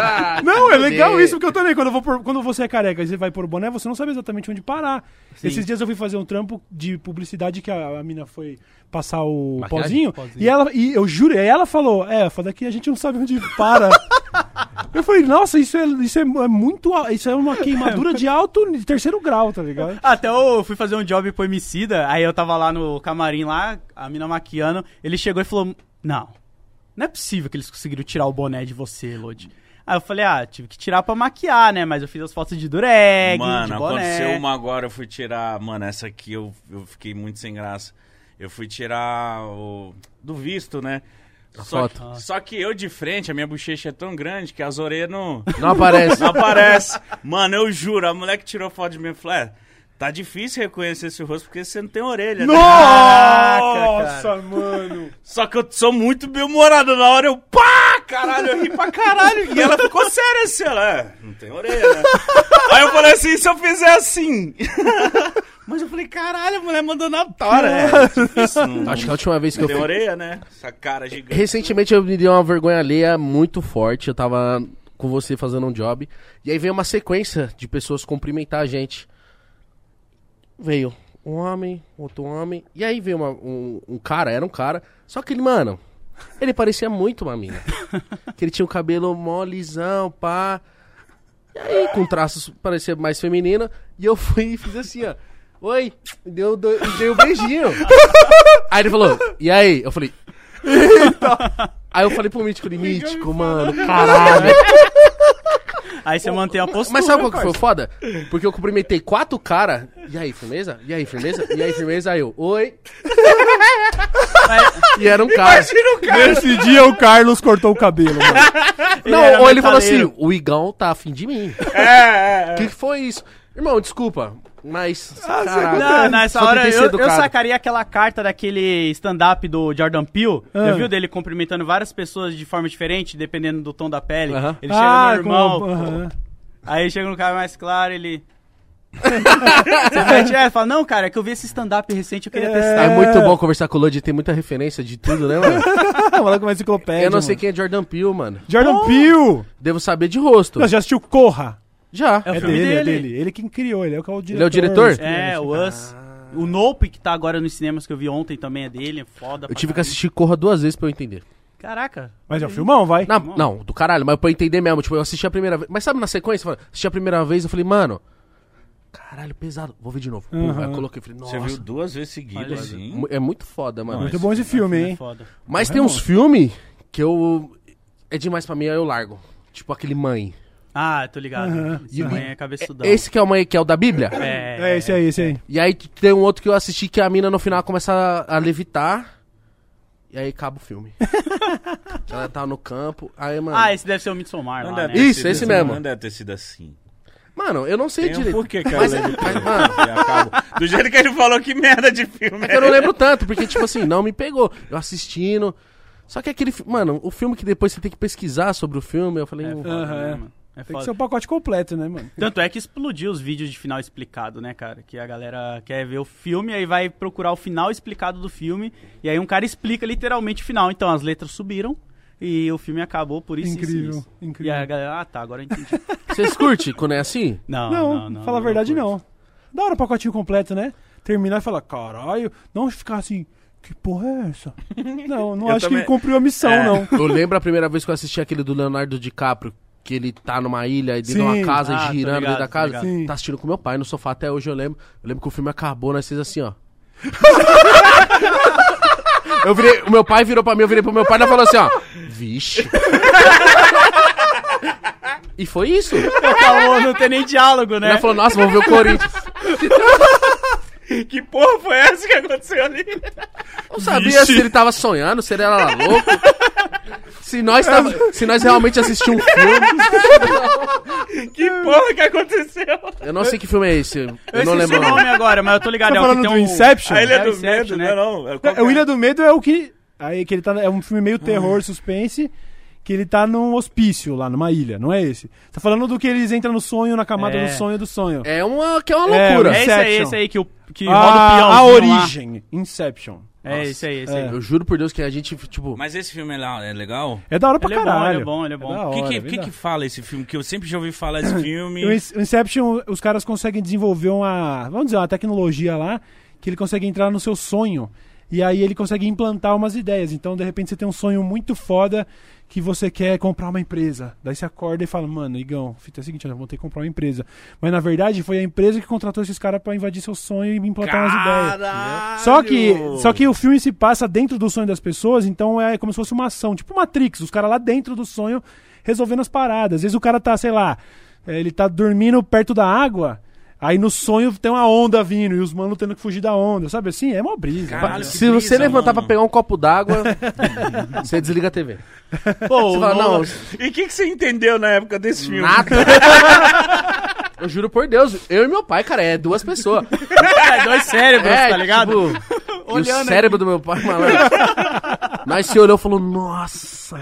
[laughs] Não, é legal isso, porque eu também, quando, eu vou pôr- quando você é careca e você vai pôr o boné, você não sabe exatamente onde parar. Sim. Esses dias eu fui fazer um trampo de publicidade que a, a mina foi passar o pozinho, Pozinho. E, ela, e eu juro, aí ela falou, é, foda daqui a gente não sabe onde para. [laughs] eu falei, nossa, isso é, isso é, é muito, isso é uma queimadura de alto, de terceiro grau, tá ligado? Até eu fui fazer um job pro Emicida, aí eu tava lá no camarim lá, a mina maquiando, ele chegou e falou, não, não é possível que eles conseguiram tirar o boné de você, Lodi. Aí eu falei, ah, tive que tirar pra maquiar, né? Mas eu fiz as fotos de dureg, Mano, de boné. aconteceu uma agora, eu fui tirar. Mano, essa aqui eu, eu fiquei muito sem graça. Eu fui tirar o. Do visto, né? A Só, foto. só que eu de frente, a minha bochecha é tão grande que as orelhas não, Não aparece. [laughs] não aparecem. Mano, eu juro, a mulher que tirou foto de mim falou: é, tá difícil reconhecer esse rosto porque você não tem orelha. né?" Nossa, mano. Só que eu sou muito bem-humorado na hora, eu pá! Caralho, eu ri pra caralho. E ela ficou séria assim, ela, é, não tem orelha, né? Aí eu falei assim, se eu fizer assim... [laughs] Mas eu falei, caralho, a mulher mandou na tora. É, difícil, não, Acho que a última vez que eu tem fui. orelha, né? Essa cara gigante. Recentemente eu me dei uma vergonha alheia muito forte. Eu tava com você fazendo um job. E aí veio uma sequência de pessoas cumprimentar a gente. Veio um homem, outro homem. E aí veio uma- um, um cara, era um cara. Só que ele, mano, ele parecia muito uma mina. [laughs] que ele tinha o cabelo molezão, pá. E aí, com traços, parecia mais feminino. E eu fui e fiz assim, ó. Oi, deu, e dei um beijinho. [laughs] aí ele falou, e aí? Eu falei, [laughs] Aí eu falei pro Mítico, ele, Mítico, mano, caralho. Aí você mantém a postura. Mas sabe qual que foi foda? Porque eu cumprimentei quatro caras. E aí, firmeza? E aí, firmeza? E aí, firmeza? Aí eu, oi. [laughs] E era um cara. Nesse dia o Carlos cortou o cabelo, mano. [laughs] Ele Não, ou ele falou assim, o Igão tá afim de mim. [laughs] É, é, O que, foi isso? Irmão, desculpa, mas. Não, caralho, nessa só hora eu, eu sacaria aquela carta daquele stand-up do Jordan Peele. Ah. Já viu dele cumprimentando várias pessoas de forma diferente, dependendo do tom da pele? Aham. Ele chega no irmão, como- aham. aí chega no cara mais claro, ele. Você mete, é, fala, não, cara, é que eu vi esse stand-up recente, eu queria É. testar. É muito bom conversar com o Lodi, tem muita referência de tudo, né, mano? [laughs] Fala com uma enciclopédia. Eu não sei mano. quem é Jordan Peele, mano. Jordan Peele! Devo saber de rosto. Não, já assistiu Corra? Já. É o É filme dele, é dele. dele. Ele quem criou, ele é o que é o diretor. Ele é o diretor? É, o Us. O Nope, que tá agora nos cinemas que eu vi ontem também é dele, é foda. Eu tive que caralho. assistir Corra duas vezes pra eu entender. Caraca. Mas é o filmão, vai. Não, não, do caralho, mas pra eu entender mesmo. Tipo, eu assisti a primeira vez. Mas sabe na sequência? Eu falei, assisti a primeira vez, eu falei, mano. Caralho, pesado. Vou ver de novo. Pô, Aham. Aí eu coloquei, falei, nossa. Você viu duas vezes seguidas, assim. É muito foda, mano. Muito bom esse filme, É hein? foda. Mas É tem uns filmes que eu. É demais pra mim, aí eu largo. Tipo aquele Mãe. Ah, tô ligado. Esse mãe é cabeçudão. Esse que é o Mãe, que é o da Bíblia? É, É esse aí, esse aí. E aí tem um outro que eu assisti que a mina no final começa a, a levitar. E aí acaba o filme. [laughs] Ela tá no campo. Aí, mano. Ah, esse deve ser o Midsommar Não lá, deve né? Isso, sido esse assim, mesmo. Não deve ter sido assim. Mano, eu não sei Tem um direito. porquê que Mas- ela deve ter- mas, mano. [laughs] Do jeito que ele falou, que merda de filme. É eu não lembro tanto, porque, tipo assim, não me pegou. Eu assistindo. Só que aquele. fi- Mano, o filme que depois você tem que pesquisar sobre o filme, eu falei. É "Hum, foda, Aham, né, é. mano? É Tem que foda. ser o pacote completo, né, mano? Tanto é que explodiu os vídeos de final explicado, né, cara? Que a galera quer ver o filme, aí vai procurar o final explicado do filme, e aí um cara explica literalmente o final. Então as letras subiram e o filme acabou por isso. isso incrível, isso. incrível. E aí a galera, ah tá, agora eu entendi. [laughs] Vocês curtem quando é assim? Não, Não, não, não. fala a verdade, curto. não. Da hora o pacotinho completo, né? Terminar e falar, caralho, não ficar assim, que porra é essa? [laughs] Não, não Eu acho que também- ele cumpriu a missão, É. não. Eu lembro a primeira vez que eu assisti aquele do Leonardo DiCaprio, que ele tá numa ilha e dentro de uma casa, Ah, girando ligado, dentro da casa. Tá assistindo com meu pai no sofá até hoje, eu lembro. Eu lembro que o filme acabou, nós fez assim, ó. [laughs] eu virei, o meu pai virou pra mim, eu virei pro meu pai e falou assim, ó. Vixe. e foi isso. Acabou, não tem nem diálogo, né? Ele falou, nossa, vamos ver o Corinthians. Que porra foi essa que aconteceu ali? Não sabia se ele tava sonhando, se ele era louco. Se nós, tava, se nós realmente assistimos um filme. [laughs] Que porra que aconteceu? Eu não sei que filme é esse. Eu, Eu não lembro. o nome agora, mas eu tô ligado. Tá é o que falando tem do um... Inception? A Ilha É, do Inception, Medo, né? não, não. É, É, o que Ilha do Medo é o que. Aí que ele tá. É um filme meio terror, suspense. Que ele tá num hospício lá, numa ilha, não é esse? Tá falando do que eles entram no sonho, na camada É. do sonho do sonho. É uma que é uma É, loucura. É esse aí, esse aí que, o, que a, roda o peão. a origem, Inception. É esse aí, esse É. aí. Eu juro por Deus que a gente, tipo. Mas esse filme é, lá, é legal? É da hora pra Ele é bom, caralho. ele é bom, ele é bom. da O que, hora, que, é que, fala esse filme? Que eu sempre já ouvi falar desse [coughs] filme. O Inception, os caras conseguem desenvolver uma, vamos dizer, uma tecnologia lá que ele consegue entrar no seu sonho e aí ele consegue implantar umas ideias. Então, de repente, você tem um sonho muito foda que você quer comprar uma empresa. Daí você acorda e fala, mano, Igão, fita é a seguinte, eu vou ter que comprar uma empresa. Mas na verdade foi a empresa que contratou esses caras pra invadir seu sonho e implantar umas ideias. Caralho! Só que, só que o filme se passa dentro do sonho das pessoas, então é como se fosse uma ação, tipo Matrix, os caras lá dentro do sonho resolvendo as paradas. Às vezes o cara tá, sei lá, é, ele tá dormindo perto da água, aí no sonho tem uma onda vindo e os manos tendo que fugir da onda, sabe assim? É uma brisa. Caralho, se você levantar mano. pra pegar um copo d'água, [laughs] você desliga a TV. Pô, Você fala, não, Nolan- E o que, que você entendeu na época desse filme? nada. [laughs] Eu juro por Deus, eu e meu pai, cara, é duas pessoas. É dois cérebros, É, tá ligado? Tipo, e o cérebro do meu pai, malandro. Nós se olhou e falou, nossa.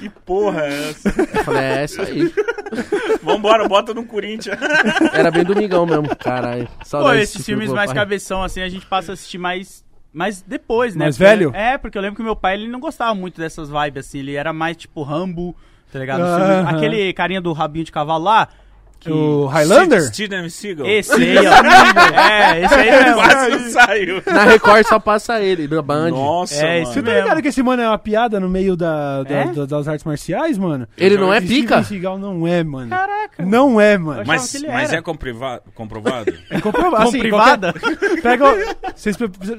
Que porra é essa? Eu falei, é essa aí. [laughs] Vambora, bota no Corinthians. [laughs] Era bem domingão mesmo, caralho. Pô, esses desse filmes filme, mais pai. cabeção, assim, a gente passa a assistir mais. Mais depois, né? Mais Porque- velho? É, porque eu lembro que meu pai ele não gostava muito dessas vibes, assim. Ele era mais tipo Rambo, tá ligado? Filmes- Aquele carinha do rabinho de cavalo lá. Que... O Highlander? Steven Seagal. Esse aí, [laughs] ó. é, esse aí mesmo. Quase não saiu. Na Record só passa ele, na Band. Nossa, É, mano. isso Você tá mesmo. ligado que esse mano é uma piada no meio da, da- É? da- das artes marciais, mano? Ele não é Esse pica? Steven Seagal não é, mano. Caraca. Não é, mano. Mas, mas é comprova- comprovado? É comprovado. Com Assim, privada? qualquer- Pega. Vocês,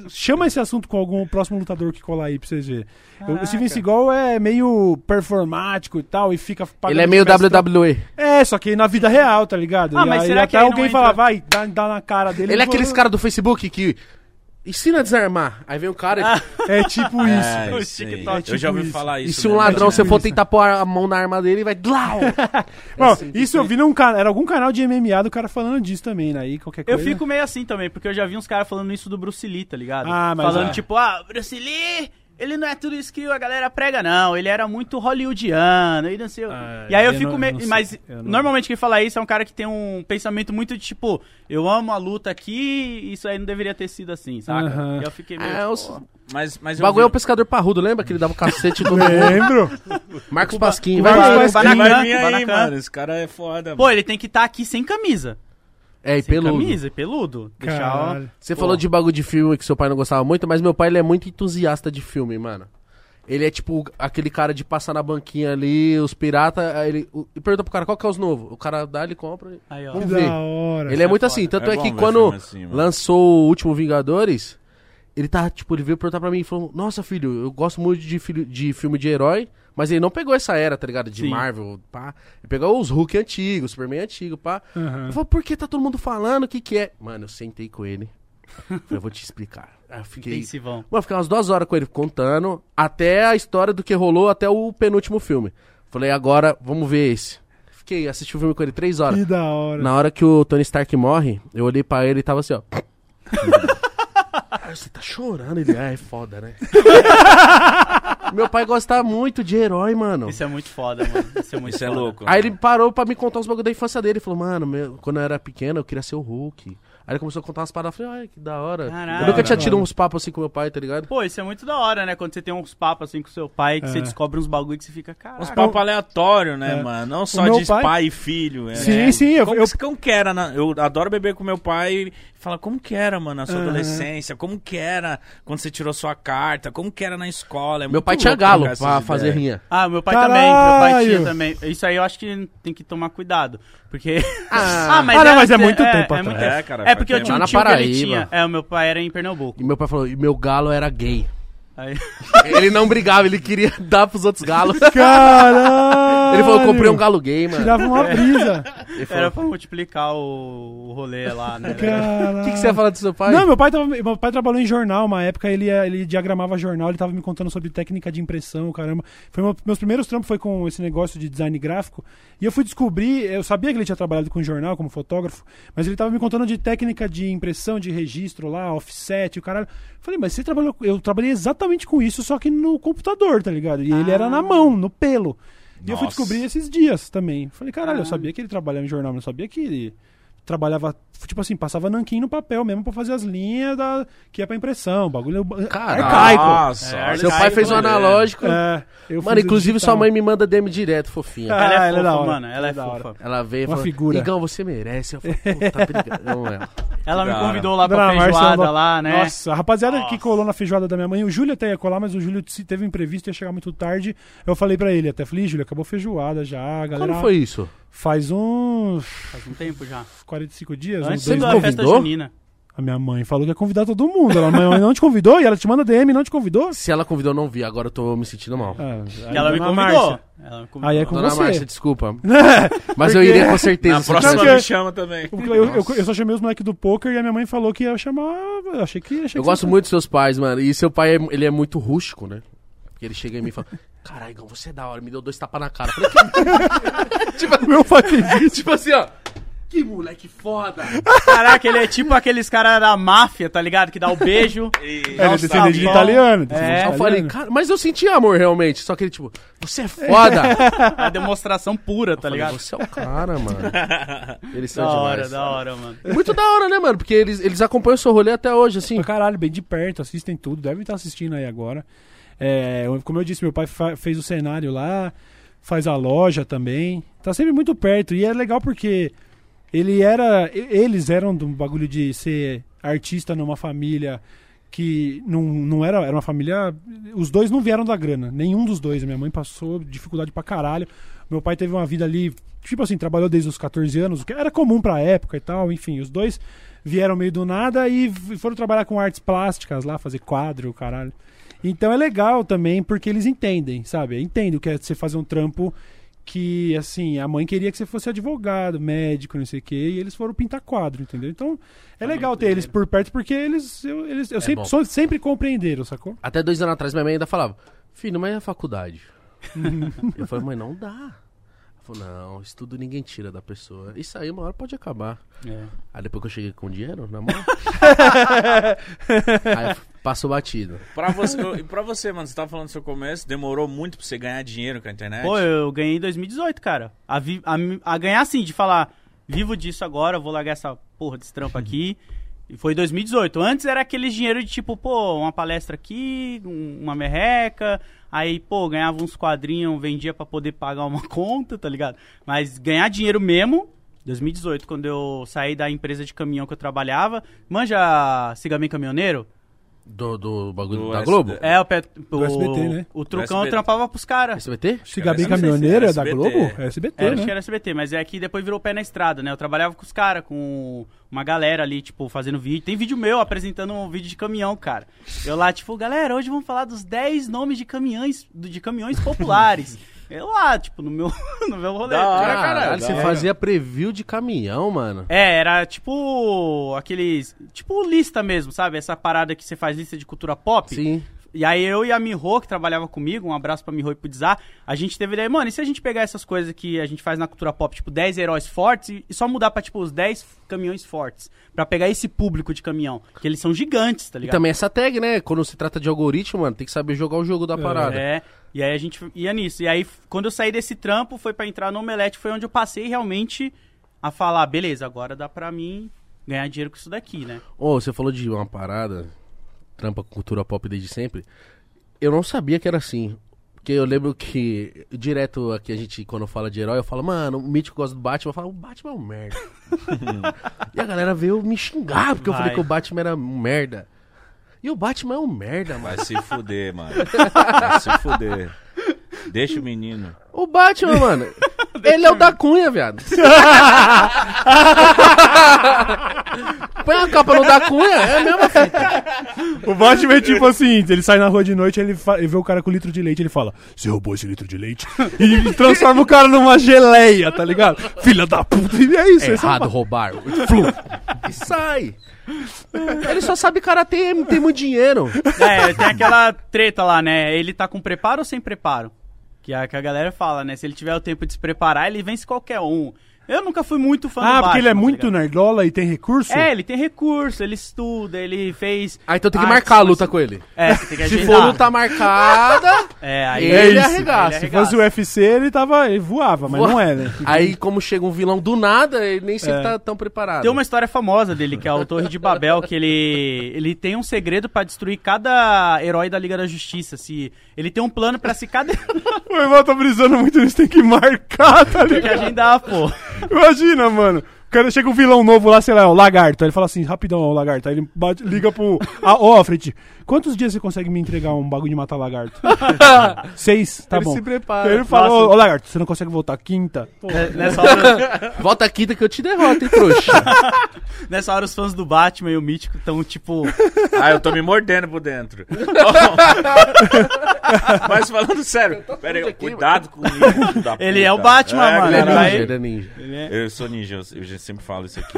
chama esse assunto com algum próximo lutador que colar aí pra vocês verem. O Steven Seagal é meio performático e tal, e fica pagando Ele é meio. WWE. É, só que na vida real, tá ligado? Ah, e mas aí será até que não alguém entra- fala, vai, dá, dá na cara dele. Ele é aqueles caras do Facebook que ensina a desarmar. Aí vem um cara e- É tipo [laughs] isso. É, O isso aí. TikTok, Eu já tipo ouvi isso. falar isso. E se um né? ladrão, tipo você for isso. tentar pôr a mão na arma dele, vai. Dlau! Assim, [laughs] isso eu vi num canal, era algum canal de MMA do cara falando disso também, né? Aí qualquer Eu coisa. fico meio assim também, porque eu já vi uns caras falando isso do Bruce Lee, tá ligado? Ah, mas falando é. tipo, ah, Bruce Lee, ele não é tudo isso que a galera prega, não. Ele era muito hollywoodiano e não sei. Ah, E aí eu eu fico não- meio. não. Mas Eu não- normalmente quem fala isso é um cara que tem um pensamento muito de tipo, eu amo a luta aqui, isso aí não deveria ter sido assim, saca? Aham. E eu fiquei meio. É, pô, os- Mas, mas O eu bagulho é o pescador parrudo, lembra? Que ele dava o cacete mundo. Lembro. Marcos Pasquim. Vai, Marcos vai, vai. Vai Banacan, vir aí, Banacan. mano. Esse cara é foda. Pô, ele tem que estar aqui sem camisa. É, e Sem peludo. camisa e peludo. Deixar, ó. Caralho. Você Pô. falou de bagulho de filme que seu pai não gostava muito, mas meu pai ele é muito entusiasta de filme, mano. Ele é tipo aquele cara de passar na banquinha ali, os piratas, aí ele o- e pergunta pro cara qual que é os novos. O cara dá, ele compra. Aí, ó. Que ver. da hora. Ele é muito foda. assim, tanto É é, bom que ver quando filme assim, mano. lançou o último Vingadores, ele tá, tipo, ele veio perguntar pra mim e falou: Nossa, filho, eu gosto muito de, filho- de filme de herói, mas ele não pegou essa era, tá ligado? De Sim. Marvel, pá. Ele pegou os Hulk antigos, Superman antigo, pá. Aham. Eu falei, por que tá todo mundo falando? O que que é? Mano, eu sentei com ele. [laughs] Eu vou te explicar. Eu fiquei. Intensivão. Mano, eu fiquei umas duas horas com ele contando até a história do que rolou até o penúltimo filme. Falei, agora vamos ver esse. Fiquei, assisti o filme com ele três horas. Que da hora. Na hora que o Tony Stark morre, eu olhei pra ele e tava assim, ó. [laughs] [laughs] Você tá chorando? Ele, ah, é foda, né? [laughs] Meu pai gosta muito de herói, mano. Isso é muito foda, mano. Isso é muito Isso é foda. louco. Aí ele parou pra me contar os bagulho da infância dele. Ele falou, mano, meu, quando eu era pequeno, eu queria ser o Hulk. Aí ele começou a contar umas paradas. Eu falei, ai, que da hora. Caralho. eu nunca tinha tido Caralho. uns papos assim com meu pai, tá ligado? Pô, isso é muito da hora, né? Quando você tem uns papos assim com seu pai, que É. você descobre uns bagulho que você fica, cara. Uns papos aleatórios, né, É. mano? Não só de pai- pai... e filho. é. Sim, sim, eu- Como, eu- como que era? na- Eu adoro beber com meu pai fala como que era, mano, na sua Aham. adolescência? Como que era quando você tirou sua carta? Como que era na escola? É meu muito pai tinha galo pra fazer rinha. Ah, meu pai também, meu pai Caralho. tinha também. Isso aí eu acho que tem que tomar cuidado. Porque. Ah. [laughs] Ah, não, mas é muito tempo atrás. É, cara, É porque eu tinha um tio que ele tinha. É, o meu pai era em Pernambuco. E meu pai falou, e meu galo era gay. Aí... [laughs] ele não brigava, ele queria [laughs] dar pros outros galos. Caralho! Ele falou, eu comprei um galo gay, mano. Tirava uma brisa. Ele falou, Era pra multiplicar o, o rolê lá, né? O que, que você ia falar do seu pai? Não, meu pai, tava- meu pai trabalhou em jornal, uma época ele, ia- ele diagramava jornal, ele tava me contando sobre técnica de impressão, caramba. Foi meu- meus primeiros trampos foi com esse negócio de design gráfico. E eu fui descobrir, eu sabia que ele tinha trabalhado com jornal, como fotógrafo, mas ele tava me contando de técnica de impressão, de registro lá, offset, o caralho. Falei, mas você trabalhou. Eu trabalhei exatamente com isso, só que no computador, tá ligado? E ele era na mão, no pelo. E eu fui descobrir esses dias também. Falei, caralho, eu Ah. sabia que ele trabalhava em jornal, mas eu sabia que ele trabalhava, tipo assim, passava nanquim no papel mesmo pra fazer as linhas da, que é pra impressão, bagulho Caralho. arcaico. Nossa, É, olha seu pai fez um analógico. É, eu Mano, inclusive digital. sua mãe me manda DM direto, fofinha. Ah, ela é ela é fofa, da hora. mano. Ela é Da hora. fofa. Ela veio Uma falou, figura. Igão, você merece. Eu falei, puta, [laughs] obrigado. ela. Ela me convidou lá pra feijoada lá, né? Nossa, a rapaziada que Nossa. colou na feijoada da minha mãe, o Júlio até ia colar, mas o Júlio se teve um imprevisto, ia chegar muito tarde. Eu falei pra ele, até falei, Júlio, acabou a feijoada já, galera. Quando foi isso? Faz uns Faz um tempo já. 45 dias, uns Antes dois da festa junina. A minha mãe falou que ia convidar todo mundo. Ela mãe não te convidou e ela te manda DM e não te convidou? Se ela convidou, eu não vi. Agora eu tô me sentindo mal. Aí, Ela me convidou. Ela me convidou. Aí é com Dona você. Márcia, desculpa. Porque [laughs] Mas eu iria com certeza. Na próxima Porque- me chama também. eu, eu- eu só chamei os moleques do poker e a minha mãe falou que ia chamar. Eu achei que. Achei Eu que gosto muito dos seus pais, mano. E seu pai, é- ele é muito rústico, né? Ele chega em mim e fala: Caralho, você é da hora. Me deu dois tapas na cara. Eu falei, que... [laughs] Meu pai fez isso. tipo assim, ó. Que moleque foda! Caraca, ele é tipo aqueles caras da máfia, tá ligado? Que dá o beijo. [laughs] E- É, ele é descendente de bom. italiano. É. eu falei, cara, mas eu senti amor realmente. Só que ele, tipo, você é foda! [laughs] A demonstração pura, tá Falei, ligado? Você é o cara, mano. Eles são Da hora, demais. da hora, mano. Muito da hora, né, mano? Porque eles, eles acompanham o seu rolê até hoje, assim. Caralho, bem de perto, assistem tudo, devem estar assistindo aí agora. É, como eu disse, meu pai fez o cenário lá, faz a loja também. Tá sempre muito perto. E é legal porque ele era. Eles eram do bagulho de ser artista numa família que não, não era. Era uma família. Os dois não vieram da grana. Nenhum dos dois. Minha mãe passou dificuldade pra caralho. Meu pai teve uma vida ali. Tipo assim, trabalhou desde os 14 anos, o que era comum pra época e tal. Enfim, os dois vieram meio do nada e foram trabalhar com artes plásticas lá, fazer quadro, caralho. Então é legal também porque eles entendem, sabe? Entendem o que é você fazer um trampo que, assim, a mãe queria que você fosse advogado, médico, não sei o quê, e eles foram pintar quadro, entendeu? Então é legal ter eles por perto porque eles, eu, eles, eu sempre, bom. sou- sempre compreenderam, sacou? Até dois anos atrás, minha mãe ainda falava: Filho, mas é a faculdade? [laughs] eu falei, mãe, não dá. Falou, não, estudo ninguém tira da pessoa. Isso aí uma hora pode acabar. É. Aí depois que eu cheguei com dinheiro na mão. [laughs] aí passou batido. Pra você, eu- e pra você, mano, você tava falando do seu começo, demorou muito pra você ganhar dinheiro com a internet? Pô, eu ganhei em 2018, cara. A, vi- a a ganhar assim, de falar, vivo disso agora, vou largar essa porra desse trampo aqui. [laughs] E foi em 2018. Antes era aquele dinheiro de tipo, pô, uma palestra aqui, um- uma merreca. Aí, pô, ganhava uns quadrinhos, vendia pra poder pagar uma [laughs] conta, tá ligado? Mas ganhar dinheiro mesmo, 2018, quando eu saí da empresa de caminhão que eu trabalhava. Manja Siga Bem Caminhoneiro? Do, do bagulho Do da SD. Globo? É, o, pet, o, SBT, né? o trucão SBT. trampava pros caras. SBT? Não sei se caminhoneiro é é da SBT. Globo? É SBT, É, acho né? que era SBT, mas é que depois virou pé na estrada, né? Eu trabalhava com os caras, com uma galera ali, tipo, fazendo vídeo. Tem vídeo meu apresentando um vídeo de caminhão, cara. Eu lá, tipo, galera, hoje vamos falar dos 10 nomes de caminhões, de caminhões populares. [laughs] Eu lá, tipo, no meu, [laughs] no meu rolê. Da hora, tá ligado? caralho, você hora. fazia preview de caminhão, mano. É, era tipo aqueles. Tipo lista mesmo, sabe? Essa parada que você faz lista de cultura pop. Sim. E aí eu e a Miho, que trabalhava comigo, um abraço pra Miho e pro Dizar, a gente teve ideia, mano, e se a gente pegar essas coisas que a gente faz na cultura pop, tipo 10 heróis fortes, e, e só mudar pra, tipo, os 10 caminhões fortes, Pra pegar esse público de caminhão, que eles são gigantes, tá E ligado? também essa tag, né? Quando se trata de algoritmo, mano, tem que saber jogar o jogo da parada. É, e aí a gente ia nisso. E aí, quando eu saí desse trampo, foi pra entrar no Omelete, foi onde eu passei realmente a falar, beleza, agora dá pra mim ganhar dinheiro com isso daqui, né? Ô, você falou de uma parada, trampa com cultura pop desde sempre. Eu não sabia que era assim. Porque eu lembro que, direto aqui, a gente, quando fala de herói, eu falo, mano, o Mítico gosta do Batman. Eu falo, o Batman é um merda. [laughs] e a galera veio me xingar, porque eu Vai. falei que o Batman era um merda. E o Batman é um merda, mano. Vai se fuder, mano. Vai se fuder. Deixa o menino. O Batman, mano, ele é o da Cunha, viado. [laughs] Põe a capa no da Cunha, é a mesma fita. O Batman é tipo assim, ele sai na rua de noite, ele, fa- ele vê o cara com litro de leite, ele fala, você roubou esse litro de leite? E [laughs] transforma o cara numa geleia, tá ligado? Filha da puta, e é isso. É esse é o errado roubar. Flu. E sai. Ele só sabe que o cara tem, tem muito dinheiro. É, tem aquela treta lá, né? Ele tá com preparo ou sem preparo? Que a, que a galera fala, né? Se ele tiver o tempo de se preparar, ele vence qualquer um. Eu nunca fui muito fã do Ah, porque ele é Batman, tá muito ligado? nerdola e tem recurso? É, ele tem recurso, ele estuda, ele fez. Ah, então tem que marcar a luta com ele. É, você tem que [laughs] Se for luta marcada, [laughs] É, aí Ele É isso. arregaça. Se fosse o UFC, ele tava. Ele voava, mas Voa- não é, né? [laughs] aí como chega um vilão do nada, ele nem sempre É. tá tão preparado. Tem uma história famosa dele, que é o Torre de Babel, que ele, ele tem um segredo pra destruir cada herói da Liga da Justiça. Se ele tem um plano pra se cada O irmão tá brisando muito nisso, tem que marcar, tá tem que ligado? agendar, pô. Imagina, mano. Cara chega um vilão novo lá, sei lá, o lagarto. Ele fala assim, rapidão, o lagarto. Aí ele bate- liga pro. Ó, Alfred, quantos dias você consegue me entregar um bagulho de matar lagarto? [laughs] Seis, tá Ele bom. se prepara. Ele fala, Nossa. ô, lagarto, você não consegue voltar quinta? Pô, É, Nessa hora, [laughs] Volta quinta que eu te derroto, hein, trouxa. [laughs] nessa hora os fãs do Batman e o Mítico estão, tipo... Ah, eu tô me mordendo por dentro. Mas falando sério, pera aí, cuidado com isso. filho da Ele é o Batman, mano, Ele é Caralho. ninja, ele é ninja. ele é- Eu sou ninja, eu- eu já sempre falo isso aqui.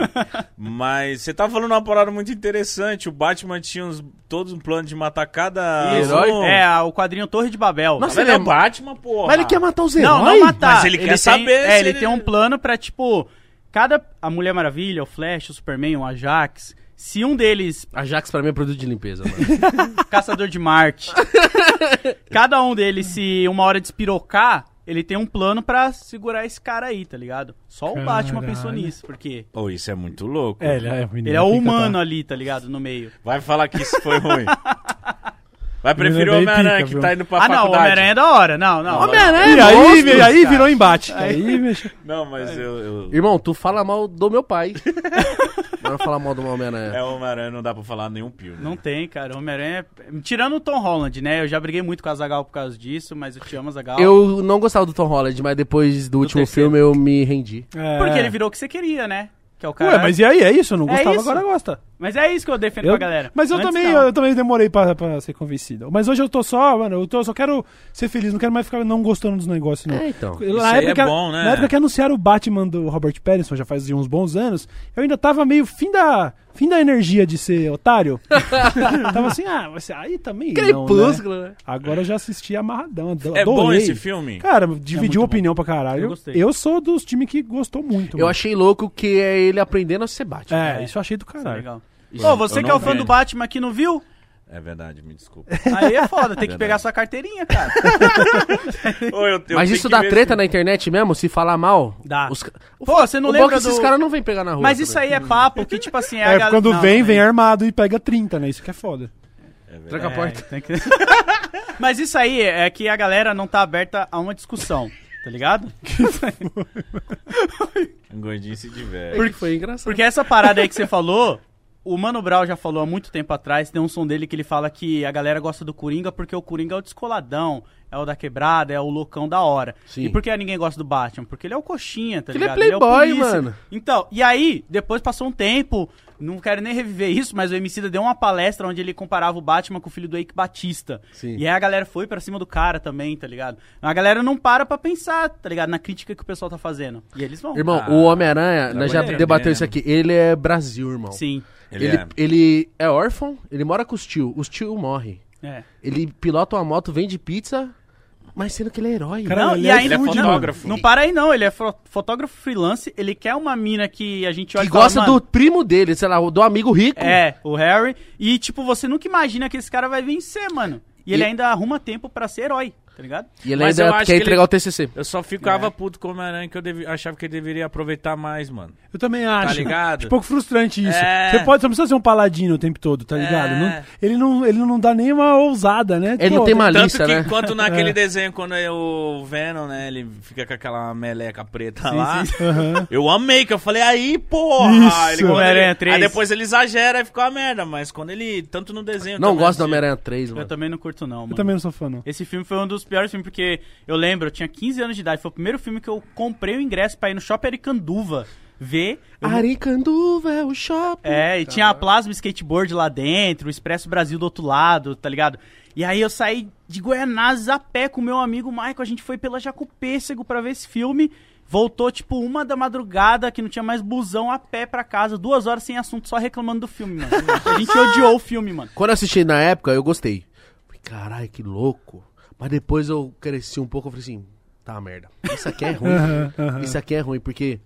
Mas você tá falando uma parada muito interessante. O Batman tinha uns, todos um plano de matar cada Isso. herói. É, a- o quadrinho Torre de Babel. Mas Nossa, ele é ele o Batman, porra. Mas ele quer matar os Não, heróis? não matar. Mas ele quer tem, saber É, se ele ele- tem um plano pra, tipo... cada. A Mulher Maravilha, o Flash, o Superman, o Ajax. Se um deles Ajax pra mim é produto de limpeza, mano. [laughs] Caçador de Marte. [laughs] Cada um deles, se uma hora despirocar, ele tem um plano pra segurar esse cara aí, tá ligado? Só o Batman Caralho. pensou nisso, porque Pô, isso é muito louco. É, ele é, ele é o humano ali, tá ligado? No meio. Vai falar que isso foi ruim. [laughs] Vai preferir o Homem-Aranha que viu? tá indo pra ah, não, o faculdade. Homem-Aranha é da hora. Não, não. Homem-Aranha E é aí, monstro, aí virou embate. Aí, mexe- Não, mas eu... eu... Irmão, tu fala mal do meu pai. [laughs] Não falar mal do Homem-Aranha. É o Homem-Aranha, não dá pra falar nenhum pio. Né? Não tem, cara. O Homem-Aranha. é- Tirando o Tom Holland, né? Eu já briguei muito com a Zagal por causa disso, mas eu te amo, Zagal. Eu não gostava do Tom Holland, mas depois do, último terceiro. filme eu me rendi. É. Porque ele virou o que você queria, né? Que é o cara. Ué, mas e aí? É isso? Eu não É gostava, isso. agora gosta. Mas é isso que eu defendo Eu- pra galera. Mas eu Antes também, não. eu também demorei pra, pra ser convencido. Mas hoje eu tô só, mano, eu tô, só quero ser feliz, não quero mais ficar não gostando dos negócios, não. É, então. Isso aí é que, bom, né? Na época que anunciaram o Batman do Robert Pattinson, já faz uns bons anos, eu ainda tava meio fim da, fim da energia de ser otário. [laughs] tava assim, ah, você aí também não, né? Crepúsculo, né? Agora eu já assisti amarradão, ado- É bom adorei. esse filme? Cara, dividiu muito bom. opinião pra caralho. Eu Eu, gostei. sou dos times que gostou muito. Eu mano. achei louco que é ele aprendendo a ser Batman. É, É. isso eu achei do Isso é caralho. legal. Isso, Ô, você eu que é o fã vi. do Batman aqui não viu? É verdade, me desculpa. [laughs] Aí é foda, tem que Verdade. pegar sua carteirinha, cara. [laughs] Ô, eu- eu Mas tenho isso que dá ver treta na internet mesmo? Se falar mal? Dá. Os ca- Pô, você não o bom é lembra que esses do- caras não vêm pegar na rua. Mas isso aí é papo que, tipo assim, é, a É, gal- quando não, vem, não, vem é- armado e pega 30, né? Isso que é foda. É verdade. Tranca a porta. É, tem que- [laughs] Mas isso aí é que a galera não tá aberta a uma discussão, tá ligado? Um gordinho se diverte. Porque foi engraçado. Porque essa parada aí que você falou, o Mano Brown já falou há muito tempo atrás, tem um som dele que ele fala que a galera gosta do Coringa porque o Coringa é o descoladão, é o da quebrada, é o loucão da hora. Sim. E por que ninguém gosta do Batman? Porque ele é o coxinha, tá Ele é ligado? playboy, o polícia. mano. Então, e aí, depois passou um tempo, não quero nem reviver isso, mas o Emicida deu uma palestra onde ele comparava o Batman com o filho do Eike Batista. Sim. E aí a galera foi pra cima do cara também, tá ligado? A galera não para pra pensar, tá ligado? Na crítica que o pessoal tá fazendo. E eles vão. Irmão, Ah, o Homem-Aranha, nós já entendendo. debateu isso aqui. Ele é Brasil, irmão. Sim. Ele, Ele, é. ele é órfão, ele mora com os tio. Os tio morrem. É. Ele pilota uma moto, vende pizza, mas sendo que ele é herói. Cara, Não, ele e é ainda ele é não- fotógrafo. Não, para aí não, ele é fo- fotógrafo freelance, ele quer uma mina que a gente olha que e fala, gosta "Mano, do primo dele, sei lá, do amigo rico. É, o Harry. E, tipo, você nunca imagina que esse cara vai vencer, mano. E, ele E- ainda arruma tempo pra ser herói, tá ligado? E ele Mas eu ainda acho quer que ele- entregar o TCC. Eu só ficava puto com o Homem-Aranha que eu devi- achava que ele deveria aproveitar mais, mano. Eu também acho. ligado? Acho um pouco frustrante isso. É. Você pode, você não precisa ser um paladino o tempo todo, tá ligado? É. Não- ele, não, ele não dá nem uma ousada, né? Ele não Pô, tem malícia, Tanto que né? quanto [laughs] naquele É. desenho, quando é o Venom, né, ele fica com aquela meleca preta Sim, lá. sim. Aham. Eu amei, que eu falei, aí, porra! Isso. Ele, Homem-Aranha ele- 3. Aí depois ele exagera e ficou a merda, mas quando ele, tanto no desenho... Não gosto do assisti- Homem-Aranha 3, Eu mano. também não curto não, mano. Eu também não sou fã, não. Esse filme foi um dos piores filmes, porque eu lembro, eu tinha 15 anos de idade, foi o primeiro filme que eu comprei o ingresso pra ir no Shopping Aricanduva ver. Eu Aricanduva é o shopping. É, e tinha a Plasma Skateboard lá dentro, o Expresso Brasil do outro lado, tá ligado? E aí eu saí de Goianazes a pé com meu amigo Michael, a gente foi pela Jacopêssego pra ver esse filme. Voltou, tipo, uma da madrugada, que não tinha mais busão, a pé pra casa, duas horas sem assunto, só reclamando do filme, mano. A gente [laughs] odiou o filme, mano. Quando eu assisti na época, eu gostei. Falei, caralho, que louco. Mas depois eu cresci um pouco, eu falei assim, tá merda. Isso aqui é [laughs] ruim. Aham. Isso aqui é ruim, porque...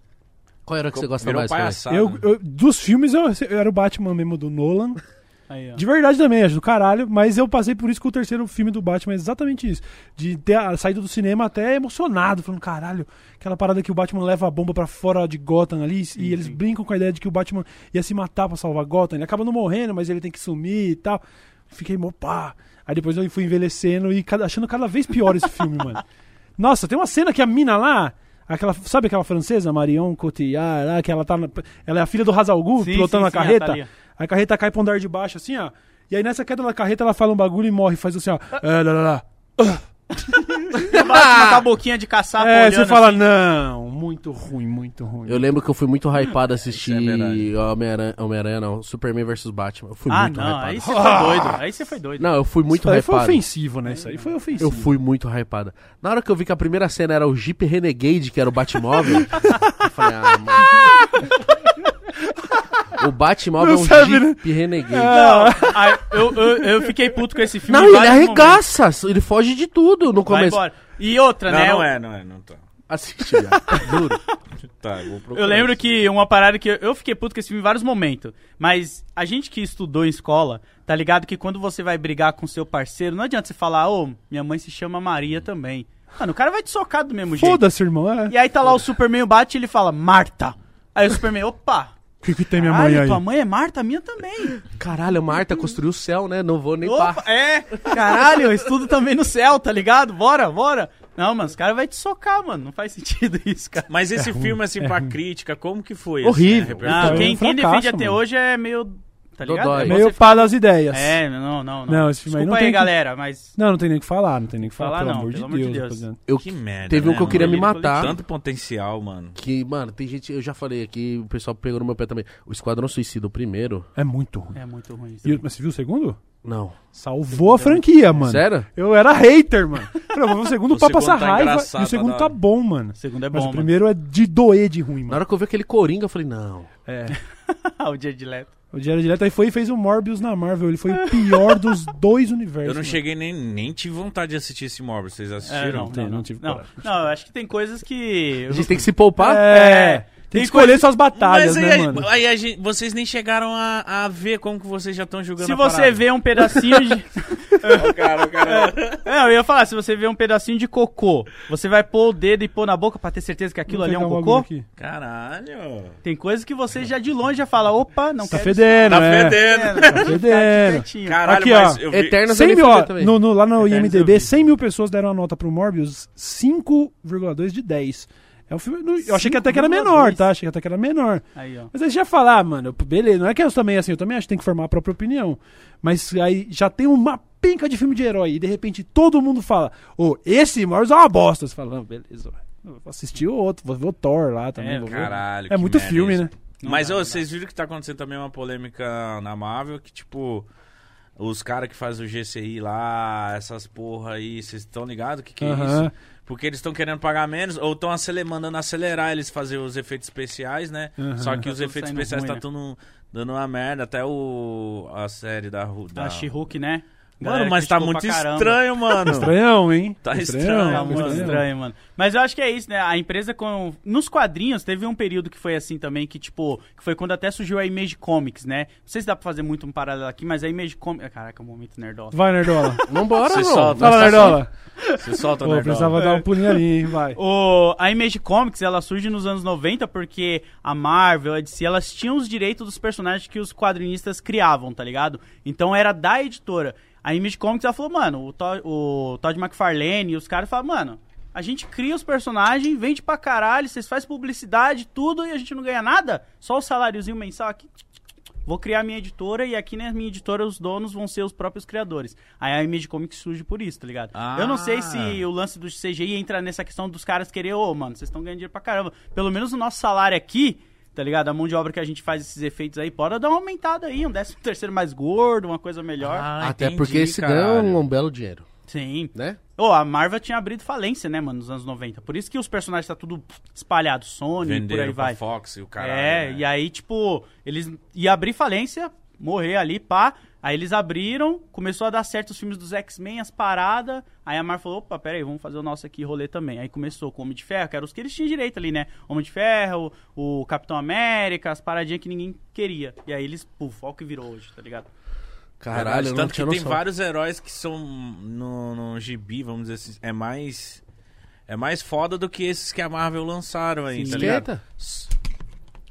Qual era o que você gosta Virou mais? Palhaçada. Eu, né? eu- dos filmes, eu, eu era o Batman mesmo do Nolan. [laughs] Aí, ó. De verdade também, acho do caralho. Mas eu passei por isso com o terceiro filme do Batman, é exatamente isso. De ter a saída do cinema até emocionado, falando, caralho, aquela parada que o Batman leva a bomba pra fora de Gotham ali, e eles brincam com a ideia de que o Batman ia se matar pra salvar Gotham. Ele acaba não morrendo, mas ele tem que sumir e tal. Fiquei mó pá. Aí depois eu fui envelhecendo e cada- achando cada vez pior esse filme, mano. Nossa, tem uma cena que a mina lá. Aquela, sabe aquela francesa, Marion Cotillard, lá, que ela tá. na- ela é a filha do Hazalgu, pilotando a carreta. tá a carreta cai pro andar de baixo, assim, ó. E aí nessa queda da carreta ela fala um bagulho e morre, faz assim, ó. É, lá, lá, lá. O Batman com a boquinha de caçapa É, você fala, assim. não, muito ruim, muito ruim. Eu lembro que eu fui muito hypado assistir é. Homem-Aranha, Homem-Aranha não, Superman vs Batman. Eu fui Ah, muito não, hypado. aí você foi doido. Aí você foi doido. Não, eu fui muito Isso aí foi hypado. ofensivo, né? Isso aí foi ofensivo. Eu fui muito hypado. Na hora que eu vi que a primeira cena era o Jeep Renegade, que era o Batmóvel, [laughs] eu falei, ah, mano. O Batmóvel é um serve, né? Renegade. Não, aí eu, eu, eu fiquei puto com esse filme. Não, em ele vários momentos. arregaça, ele foge de tudo no Vai começo. embora. E outra, Não, né? não é, não é, não tá. Assiste. [laughs] Duro. Tá, eu vou procurar. Eu lembro que uma parada que eu, eu fiquei puto com esse filme em vários momentos. Mas a gente que estudou em escola, tá ligado que quando você vai brigar com seu parceiro, não adianta você falar, ô, minha mãe se chama Maria também. Mano, o cara vai te socar do mesmo jeito. Foda-se, irmão. É. E aí tá lá o Superman bate e ele fala, Marta. Aí o Superman, opa. O que, que tem minha Caralho, mãe aí? tua mãe é Marta, a minha também. Caralho, Marta construiu o céu, né? Não vou nem Opa, pá. é, caralho, eu estudo também no céu, tá ligado? Bora, bora. Não, mano, os caras vão te socar, mano. Não faz sentido [laughs] isso, cara. Mas esse ruim, filme, assim, é pra ruim. crítica, como que foi? Horrível. Assim, a Não, Então, quem, é quem defende até mano. hoje é meio. Tá ligado? Dodói. É Meio você pá das ideias. É, não, não, não. Não, esse filme aí Desculpa não aí, tem que- galera, mas. Não, não tem nem o que falar, não tem nem o que falar, Falar pelo não, amor de pelo amor de Deus. Deus. rapaziada. Eu, Que merda, teve um né, que eu queria mano? me matar. Tanto potencial, mano. Que, mano, tem gente, eu já falei aqui, o pessoal pegou no meu pé também. O Esquadrão Suicida, o primeiro. É muito ruim. É muito ruim isso. E mas você viu o segundo? Não. Salvou a franquia, mano. Sério? Eu era hater, mano. [laughs] Falei, vou ver o segundo O pra segundo passar tá raiva e o segundo tá bom, mano. O segundo é Mas bom, o primeiro é de doer de ruim, Na mano. hora que eu vi aquele Coringa, eu falei, não. É. mano. [laughs] o dia de leto. O Diário Direto aí foi e fez o Morbius na Marvel. Ele foi o pior dos [laughs] dois universos. Eu não mano. cheguei nem, nem tive vontade de assistir esse Morbius. Vocês É, assistiram? não, Não, não, não não, tive não, não, eu acho que tem coisas que. A gente tem que se poupar? É. Tem que escolher suas batalhas, Mas né, aí, mano? aí a gente- vocês nem chegaram a, a ver como que vocês já estão julgando Se a você parada. vê um pedacinho de. [laughs] Ó, cara, o cara... É, eu ia falar, se você vê um pedacinho de cocô, você vai pôr o dedo e pôr na boca pra ter certeza que aquilo ali é um cocô? Caralho. Tem coisas que você já de longe já fala, opa, não Tá quero fedendo, Tá é. fedendo. Tá fedendo. Caralho, Aqui, mas ó. eu vi... Eternos 100 eu mil, ó, no, no- lá no Eternos IMDB, vi. 100 mil pessoas deram a nota pro Morbius, 5,2 de 10. É um filme. Eu achei que até que era 5,2. menor, tá? Achei que até que era menor. Aí, ó. Mas aí já falar, mano, beleza, não é que eu também assim, eu também acho que tem que formar a própria opinião. Mas aí já tem uma penca de filme de herói e de repente todo mundo fala, ô, esse Morbius é uma bosta. Você fala, não, beleza, vou assistir o outro, vou ver o Thor lá também. É, vou ver. Caralho, É muito filme, isso. né? Não Mas dá, ô, vocês viram que tá acontecendo também uma polêmica na Marvel, que tipo, os caras que fazem o GCI lá, essas porra aí, vocês estão ligados que que é isso? Porque eles estão querendo pagar menos, ou estão mandando acelerar eles fazer os efeitos especiais, né? Aham. Só que Tá os efeitos especiais ruim, tá né? tudo dando uma merda, até o a série da... Da... Da She-Hulk, né? Mano, mas tá muito estranho, mano. Estranhão, hein? Tá Tá estranho, muito mano. estranho, mano. Mas eu acho que é isso, né? A empresa com. Nos quadrinhos, teve um período que foi assim também, que, tipo, que foi quando até surgiu a Image Comics, né? Não sei se dá pra fazer muito um paralelo aqui, mas a Image Comics. Caraca, é um momento nerdola. Vai, Nerdola. [laughs] Vambora, não. solta. Fala, Nerdola. Você solta, Pô, né, precisava dar um pulinho ali, hein? Vai. [laughs] O, a Image Comics, ela surge nos anos 90 porque a Marvel, a DC, elas tinham os direitos dos personagens que os quadrinistas criavam, tá ligado? Então era da editora. A Image Comics, ela falou, mano, o, Todd- o Todd McFarlane e os caras falaram, mano, a gente cria os personagens, vende pra caralho, vocês fazem publicidade, tudo, e a gente não ganha nada? Só o saláriozinho mensal aqui. Vou criar minha editora e aqui na minha editora os donos vão ser os próprios criadores. Aí a Image Comics surge por isso, tá ligado? Eu não sei Ah. se o lance do CGI entra nessa questão dos caras querer, ô, mano, vocês estão ganhando dinheiro pra caramba. Pelo menos o nosso salário aqui, tá ligado? A mão de obra que a gente faz esses efeitos aí, pode dar uma aumentada aí, um décimo terceiro mais gordo, uma coisa melhor. Ah, Até entendi, porque esse ganha caralho. um belo dinheiro, Sim. né? Ô, a Marvel tinha abrido falência, né, mano, nos anos 90. Por isso que os personagens tá tudo espalhado, Sony, por aí Venderam vai. Fox e o caralho. é, né? e aí, tipo, eles iam abrir falência, morrer ali, pá. Aí eles abriram, começou a dar certo os filmes dos X-Men, as paradas. Aí a Marvel falou, opa, peraí, vamos fazer o nosso aqui rolê também. Aí começou com o Homem de Ferro, que eram os que eles tinham direito ali, né? Homem de Ferro, o Capitão América, as paradinhas que ninguém queria. E aí eles, puf, olha o que virou hoje, tá ligado? Caralho, tanto que tem noção. vários heróis que são no, no gibi, vamos dizer assim, é mais é mais foda do que esses que a Marvel lançaram aí, tá ligado?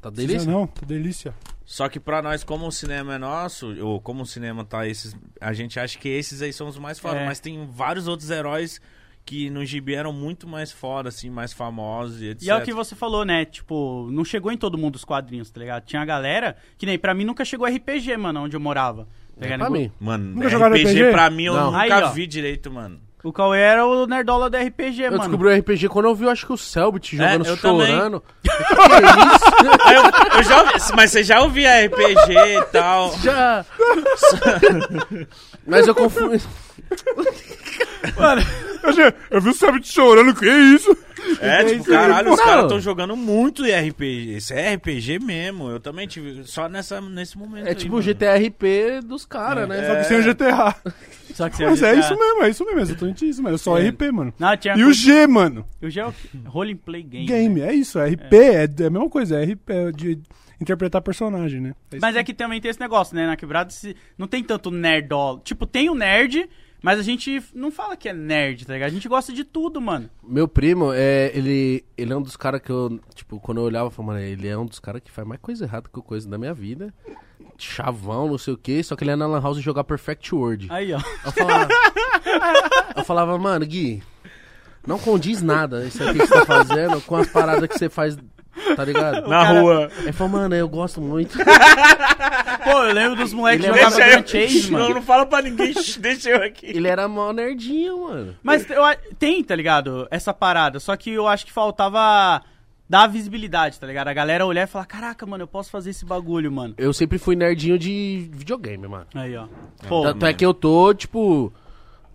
Tá delícia? Não, que delícia. Só que pra nós, como o cinema é nosso, ou como o cinema tá esses, a gente acha que esses aí são os mais foda, É. mas tem vários outros heróis que no gibi eram muito mais foda, assim, mais famosos e etc. E é o que você falou, né? Tipo, não chegou em todo mundo os quadrinhos, tá ligado? Tinha a galera que nem pra mim nunca chegou RPG, mano, onde eu morava. Tá É pra mim. Mano, Nunca RPG, jogaram RPG? pra mim eu Não. nunca Aí, vi direito, mano. O Cauê era o nerdola do RPG, Eu mano. descobri o RPG quando eu vi, eu acho que o Selbit jogando, eu também. chorando. [laughs] que isso? [laughs] Eu, eu já ouvi, mas você já ouvia RPG e tal. [laughs] Já. Mas eu confundi. Eu, vi o Sabit chorando, que isso? [laughs] É, tipo, isso aí, caralho, os caras estão jogando muito RPG. Isso é RPG mesmo. Eu também tive. Só nessa, nesse momento. É aí, tipo o. GTRP dos caras, né? Só que sem o GTA. [laughs] Só que você Mas é GTA. isso mesmo, é isso mesmo, é exatamente isso, mano. É só É. RP, mano. Não, tinha E o G, mano. o G é o Role and Play Game. Game, né? é isso. RP é, é a mesma coisa, é RP é de interpretar personagem, né? É Mas é que também tem esse negócio, né? Na quebrada se- não tem tanto nerdola. Tipo, tem o nerd, mas a gente não fala que é nerd, tá ligado? A gente gosta de tudo, mano. Meu primo, é, ele, ele é um dos caras que eu, tipo, quando eu olhava, eu falava, mano, ele é um dos caras que faz mais coisa errada que coisa da minha vida. Chavão, não sei o quê, só que ele é na Lan House jogar Perfect World. Aí, ó. Eu falava, [laughs] eu falava, mano, Gui, não condiz nada isso aqui que você tá fazendo com as paradas que você faz, tá ligado? Na cara- rua. Ele falou, mano, eu gosto muito. [laughs] Pô, eu lembro dos moleques que é jogavam. Grand Chase, Não, mano. não fala pra ninguém. [laughs] deixa eu aqui. Ele era mó nerdinho, mano. Mas eu tem, tá ligado? Essa parada. Só que eu acho que faltava dar visibilidade, tá ligado? A galera olhar e falar: caraca, mano, eu posso fazer esse bagulho, mano. Eu sempre fui nerdinho de videogame, mano. Aí, ó. Pô, Tanto é que eu tô, tipo,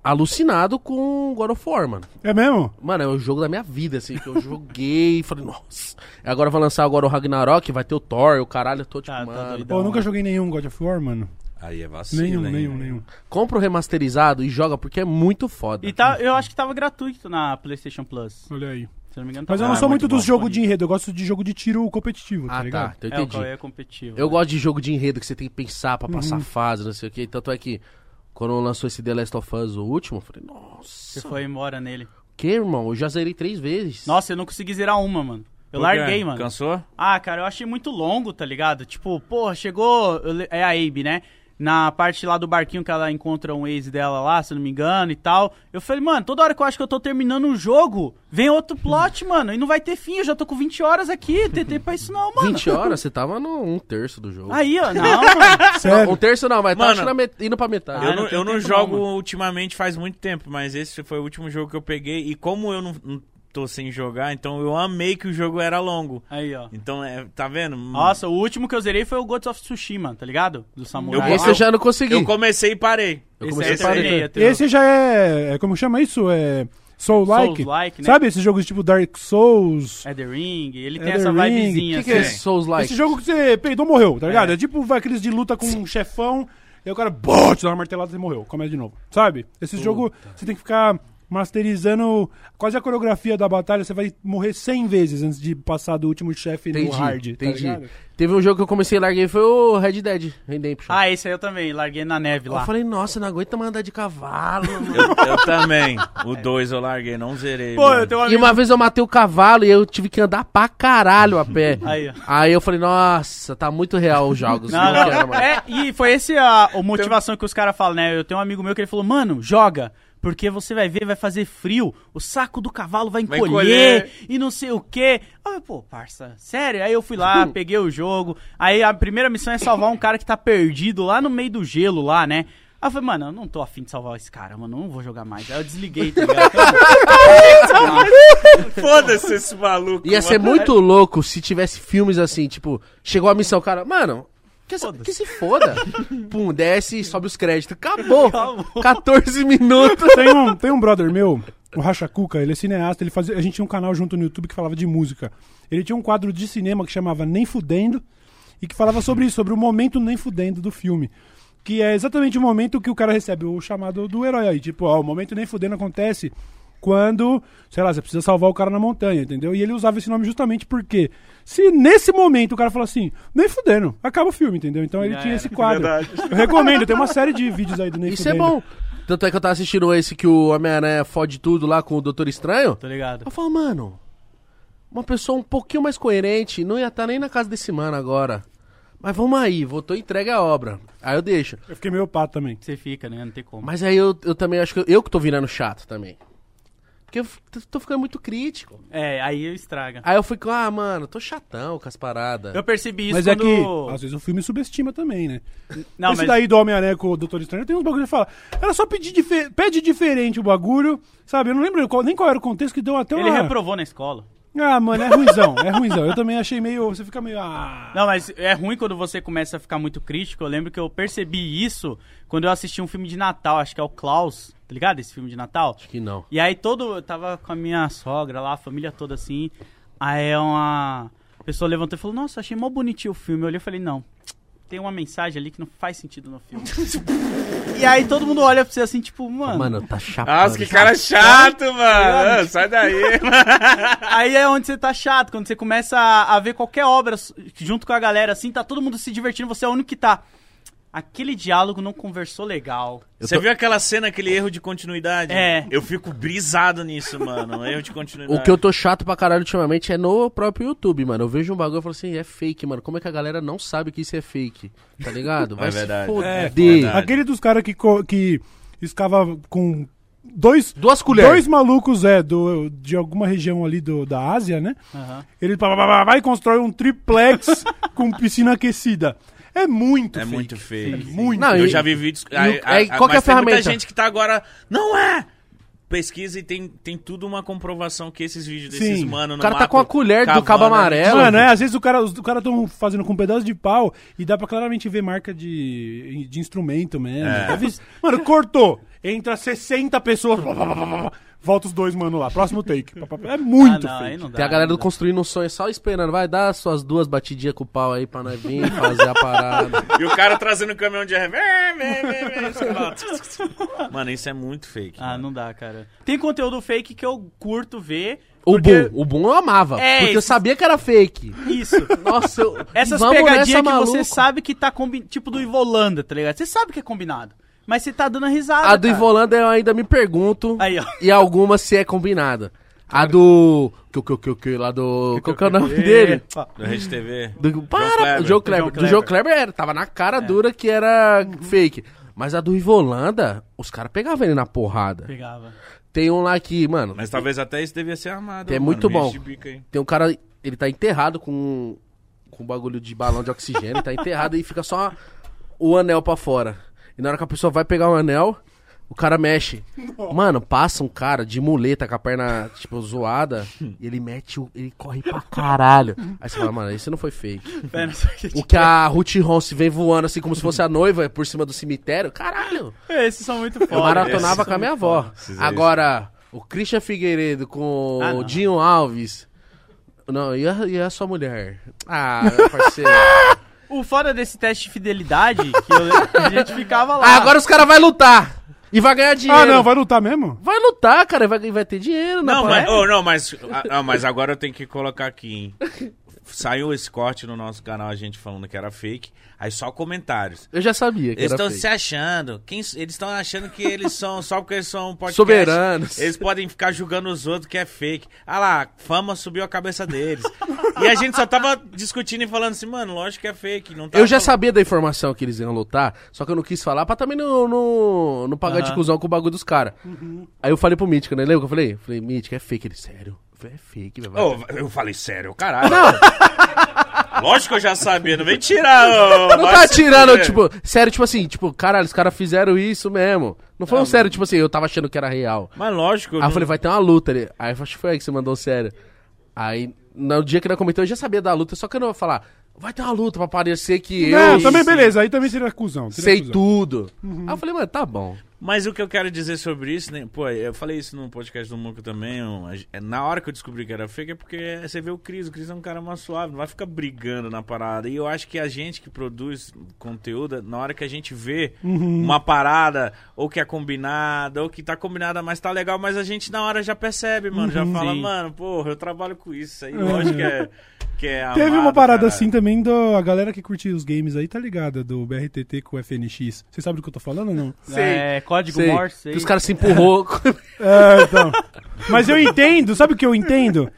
alucinado com God of War, mano. É mesmo? Mano, é o jogo da minha vida, assim, que eu joguei e falei, nossa. Agora vai lançar agora o Ragnarok, vai ter o Thor, o caralho, eu tô tipo, Tá, tá mano. doido. Pô, eu Não, nunca é. joguei nenhum God of War, mano. Aí é vacilo. Nenhum, hein? nenhum, nenhum. compra o remasterizado e joga porque é muito foda. E tá, eu acho que tava gratuito na PlayStation Plus. Olha aí. Se não me engano, Mas eu não sou Ah, muito muito dos bom. jogos de enredo, eu gosto de jogo de tiro competitivo, tá Ah, ligado? tá, então É, o entendi. Cauê é competitivo. Eu gosto de jogo de enredo que você tem que pensar pra Uhum. passar fase, não sei o que. Tanto é que quando lançou esse The Last of Us, o último, eu falei, Você nossa. foi embora nele. Que, irmão? Eu já zerei três vezes. Nossa, eu não consegui zerar uma, mano. Eu Por quê? larguei, mano. Cansou? Ah, cara, eu achei muito longo, tá ligado? Tipo, porra, chegou. É a Abe, né? Na parte lá do barquinho que ela encontra um ex dela lá, se eu não me engano e tal. Eu falei, mano, toda hora que eu acho que eu tô terminando um jogo, vem outro plot, [laughs] mano. E não vai ter fim, eu já tô com 20 horas aqui. Tem tempo pra isso não, mano. 20 [laughs] horas, você tava no um terço do jogo. Aí, ó, não, [laughs] mano. Sério? Um terço não, mas Mano, tá met- indo pra metade. Ah, eu não não, tenho eu não jogo não, ultimamente faz muito tempo, mas esse foi o último jogo que eu peguei. E como eu não, não tô sem jogar, então eu amei que o jogo era longo. Aí, ó. Então, é, tá vendo? Nossa, o último que eu zerei foi o Ghost of Tsushima, tá ligado? Do Samurai. Eu- Esse eu já não consegui. Eu comecei e parei. Eu Esse comecei zerei, até Esse já é, é- Como chama isso? É. Soul-like? Souls-like, né? Sabe esses jogos tipo Dark Souls? É The Ring, ele tem Elden essa Ring. vibezinha, O que, que é assim. esse Souls Like? Esse jogo que você peidou morreu, tá ligado? É. É, tipo vai aqueles de luta com um chefão, e aí o cara bot, dá uma martelada e morreu. Começa de novo. Sabe? Esse jogo você tem que ficar masterizando quase a coreografia da batalha, você vai morrer 100 vezes antes de passar do último chefe no hard. entendi. Tá? Teve um jogo que eu comecei e larguei, foi o Red Dead Redemption. Ah, esse aí eu também, larguei na neve eu lá. falei, nossa, não aguento mais andar de cavalo, mano. Eu, [laughs] eu também. O 2 eu larguei, não zerei. Pô, eu tenho um E uma vez eu matei o cavalo e eu tive que andar pra caralho a pé. [laughs] Aí, ó. Aí eu falei, nossa, tá muito real os jogos. Não, não, não, quero é, e foi esse a, a motivação que os caras falam, né? Eu tenho um amigo meu que ele falou, mano, joga. Porque você vai ver, vai fazer frio, o saco do cavalo vai Vai encolher encolher. e não sei o quê. Aí, eu, pô, parça, sério? Aí eu fui lá, [laughs] peguei o jogo. Aí a primeira missão é salvar um cara que tá perdido lá no meio do gelo lá, né? Aí eu falei, mano, eu não tô afim de salvar esse cara, mano, eu não vou jogar mais. Aí eu desliguei, tá ligado? [laughs] Foda-se esse maluco. Ia ser mano. muito louco se tivesse filmes assim, tipo, chegou a missão, cara, mano, que, se- que se foda. [laughs] Pum, desce e sobe os créditos. Acabou. 14 [laughs] minutos. Tem um, tem um brother meu, o Racha Cuca, ele é cineasta, ele fazia, a gente tinha um canal junto no YouTube que falava de música. Ele tinha um quadro de cinema que chamava Nem Fudendo e que falava sobre isso, sobre o momento Nem Fudendo do filme. Que é exatamente o momento que o cara recebe o chamado do herói aí. Tipo, ó, o momento Nem Fudendo acontece quando, sei lá, você precisa salvar o cara na montanha, entendeu? E ele usava esse nome justamente porque se nesse momento o cara fala assim, nem fudendo, acaba o filme, entendeu? Então ele Já tinha era. esse quadro. Verdade. [laughs] Eu recomendo, tem uma série de vídeos aí do Nem Isso é Fudendo. bom. Tanto é que eu tava assistindo esse que o Homem-Aranha fode tudo lá com o Doutor Estranho. Tô ligado. Eu falo, mano, uma pessoa um pouquinho mais coerente não ia estar nem na casa desse mano agora. Mas vamos aí, votou entregue a obra. Aí eu deixo. Eu fiquei meio pato também. Você fica, né? Não tem como. Mas aí eu, eu também acho que eu, eu que tô virando chato também. Porque eu tô- ficando muito crítico. É, aí eu estraga. Aí eu fico, ah, mano, tô chatão com as paradas. Eu percebi isso Mas é quando... que, às vezes, o filme subestima também, né? Não, Esse mas... daí do Homem-Aranha com o Doutor Estranho tem uns bagulho que fala. Era só pedir dife- pede diferente o bagulho, sabe? Eu não lembro qual- nem qual era o contexto que deu até uma. Ele reprovou na escola. Ah, mano, é ruimzão, é ruimzão. Eu também achei meio. Você fica meio. Ah. Não, mas é ruim quando você começa a ficar muito crítico. Eu lembro que eu percebi isso quando eu assisti um filme de Natal, acho que é o Klaus, tá ligado? Esse filme de Natal. Acho que não. E aí todo. Eu tava com a minha sogra lá, a família toda assim. Aí uma pessoa levantou e falou, nossa, achei mó bonitinho o filme. Eu olhei e falei, não. Tem uma mensagem ali que não faz sentido no filme. [laughs] e aí todo mundo olha pra você assim, tipo, mano. Mano, tá chapando. Nossa, que cara chato, mano. Ah, Sai daí. [laughs] Aí é onde você tá chato, quando você começa a, a ver qualquer obra junto com a galera, assim, tá todo mundo se divertindo, você é o único que tá. Aquele diálogo não conversou legal. Eu Você tô- viu aquela cena, aquele erro de continuidade? É. Eu fico brisado nisso, mano. Erro de continuidade. O que eu tô chato pra caralho ultimamente é no próprio YouTube, mano. Eu vejo um bagulho e falo assim, é fake, mano. Como é que a galera não sabe que isso é fake? Tá ligado? [laughs] Vai É se verdade. foder. É verdade. Aquele dos caras que, que escava com dois. Duas colheres. Dois malucos, é, do, de alguma região ali do, da Ásia, né? Aham. Ele vai e constrói um triplex [laughs] com piscina aquecida. É muito É fake. muito feio. É muito. Não, eu e- já vi vídeos. e o- aí, qual que é a mas tem muita ferramenta? gente que tá agora. Não é! Pesquisa e tem, tem tudo uma comprovação que esses vídeos desses Sim. mano O cara tá com a colher do cavando cabo é amarelo. Mano, é, às vezes o cara, os caras estão fazendo com um pedaço de pau e dá pra claramente ver marca de, de instrumento mesmo. É. Mano, cortou. Entra 60 pessoas. Volta os dois, mano, lá. Próximo take. É muito Ah, não, aí fake. não dá. Tem a galera não do. Construindo um Sonho só esperando. Vai dar suas duas batidinhas com o pau aí pra nós vir fazer a parada. [laughs] E o cara trazendo o caminhão de [laughs] lá. Mano, isso é muito fake. Ah, mano. não dá, cara. Tem conteúdo fake que eu curto ver. O porque- Boom, o Boom eu amava. É, porque eu sabia que era fake. Isso. Nossa, eu. Essas pegadinhas que você maluco. sabe que tá combinado. Tipo do Ivolanda, tá ligado? Você sabe que é combinado. Mas você tá dando risada. A do cara. Ivolanda eu ainda me pergunto. Aí, ó. E algumas se é combinada. A do. Que, que, que, que, lá do. Qual que é o nome dele? Do Rede TV. Do, para, Joe Kleber. João Do Joe Kleber era, tava na cara dura que era fake. Mas a do Ivolanda, os caras pegavam ele na porrada. Pegava. Tem um lá que, mano, Mas talvez até isso devia ser armado. É mano. muito bom. tem um cara, ele tá enterrado com com um bagulho de balão de oxigênio, tá enterrado e fica só o anel pra fora. E na hora que a pessoa vai pegar o anel, o cara mexe. Mano, passa um cara de muleta com a perna, tipo, zoada, e [laughs] ele mete o. Ele corre pra caralho. Aí você fala, mano, isso não foi fake. Pera, que- O que a Ruth Ronce vem voando assim como se fosse a noiva por cima do cemitério, caralho. Esses são muito Eu foda. maratonava esses com a minha avó. Agora, o Christian Figueiredo com Ah, o. Dinho Alves. Não, e a, e a sua mulher? Ah, [laughs] parceiro. O foda desse teste de fidelidade, que eu- a gente ficava lá. ah, agora os caras vão lutar. E vai ganhar dinheiro. Ah, não, vai lutar mesmo? Vai lutar, cara. Vai, vai ter dinheiro. na Não, mas, oh, não, mas, ah, ah, mas agora eu tenho que colocar aqui, hein? Saiu esse corte no nosso canal, a gente falando que era fake. Aí só comentários. Eu já sabia que Eles estão se achando. Quem, eles estão achando que eles são. Só porque eles são podcast. Soberanos. Eles podem ficar julgando os outros que é fake. Ah lá, fama subiu a cabeça deles. e a gente só tava discutindo e falando assim, mano, lógico que é fake. Não tá Eu já falando- sabia da informação que eles iam lutar, só que eu não quis falar pra também não, não, não pagar de Aham. cuzão com o bagulho dos caras. Aí eu falei pro Mítico, né? Lembra que eu falei? Eu falei, Mítico, é fake. Ele, sério? Eu falei, é fake, velho. Ô, eu falei, sério, caralho. [laughs] Lógico que eu já sabia, não vem tirar. ô, Não tá tirando, fuder. tipo, sério, tipo assim, tipo, caralho, os caras fizeram isso mesmo. Não foi um sério, tipo assim, eu tava achando que era real. Mas lógico. Aí não- eu falei, vai ter uma luta ali. Aí eu acho que foi aí que você mandou sério. Aí, no dia que ele comentou, eu já sabia da luta, só que eu não vou falar, vai ter uma luta pra parecer que eu Não, também beleza. Aí também seria cuzão. seria sei cuzão. tudo. Aí eu falei, mano, tá bom. Mas o que eu quero dizer sobre isso, né? Pô, eu falei isso no podcast do Muco também. um, gen- Na hora que eu descobri que era fake é porque você vê o Cris. O Cris é um cara mais suave, não vai ficar brigando na parada. E eu acho que a gente que produz conteúdo, na hora que a gente vê uma parada, ou que é combinada, ou que tá combinada, mas tá legal, mas a gente na hora já percebe, mano. Já fala, Sim. mano, porra, eu trabalho com isso aí. Lógico que é. Que é Teve uma amado, parada caralho. assim também do. A galera que curte os games aí, tá ligada? Do BRTT com o FNX. Você sabe do que eu tô falando ou não? É, código Sei. Morse. Que os caras se empurrou. [laughs] É, então. Mas eu entendo, sabe o que eu entendo?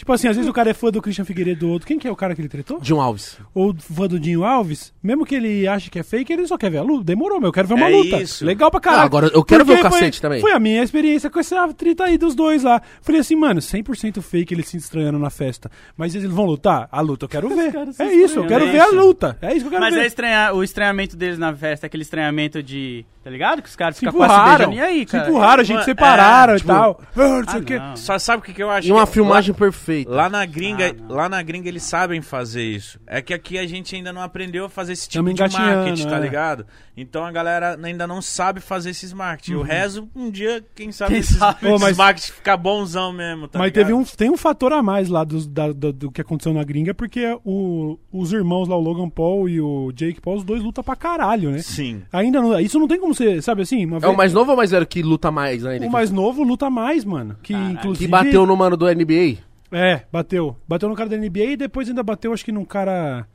Tipo assim, às vezes o cara é fã do Christian Figueiredo do outro. Quem que é o cara que ele tretou? John Alves. Ou fã do Dinho Alves? Mesmo que ele ache que é fake, ele só quer ver a luta. Demorou, meu. Eu quero ver uma É luta. isso. Legal pra caralho. Ah, agora eu quero ver o Porque cacete foi, também. Foi a minha experiência com essa treta aí dos dois lá. Falei assim, mano, 100% fake eles se estranhando na festa. Mas eles vão lutar? A luta eu quero ver. se É isso, eu quero É ver a luta. É isso que eu quero Mas ver. é estranha, o estranhamento deles na festa, aquele estranhamento de. Tá ligado? Que os caras Se ficam quase se empurraram. beijando. E aí, se cara? empurraram, a gente Mano, separaram é, e tipo, tal. Ah, não sei Ah, o quê. não. Só sabe o que, que eu acho? E uma Que- filmagem lá- feita. Lá na gringa, Ah, lá na gringa eles sabem fazer isso. É que aqui a gente ainda não aprendeu a fazer esse tipo de marketing, tá é. ligado? Então a galera ainda não sabe fazer esses marketing. Eu rezo um dia, quem sabe, Quem esses, sabe? Ô, esses mas- marketing ficar bonzão mesmo, tá Mas ligado? teve um, tem um fator a mais lá dos- da- do, do que aconteceu na gringa, porque o- os irmãos lá, o Logan Paul e o Jake Paul, os dois lutam pra caralho, né? Sim. Ainda não, isso não tem como ser, sabe assim? Uma É vez- o mais novo ou mais velho que luta mais ainda? o mais novo luta mais, mano. Que Caralho. inclusive. Que bateu no mano do NBA? É, bateu. Bateu no cara da NBA e depois ainda bateu, acho que num cara.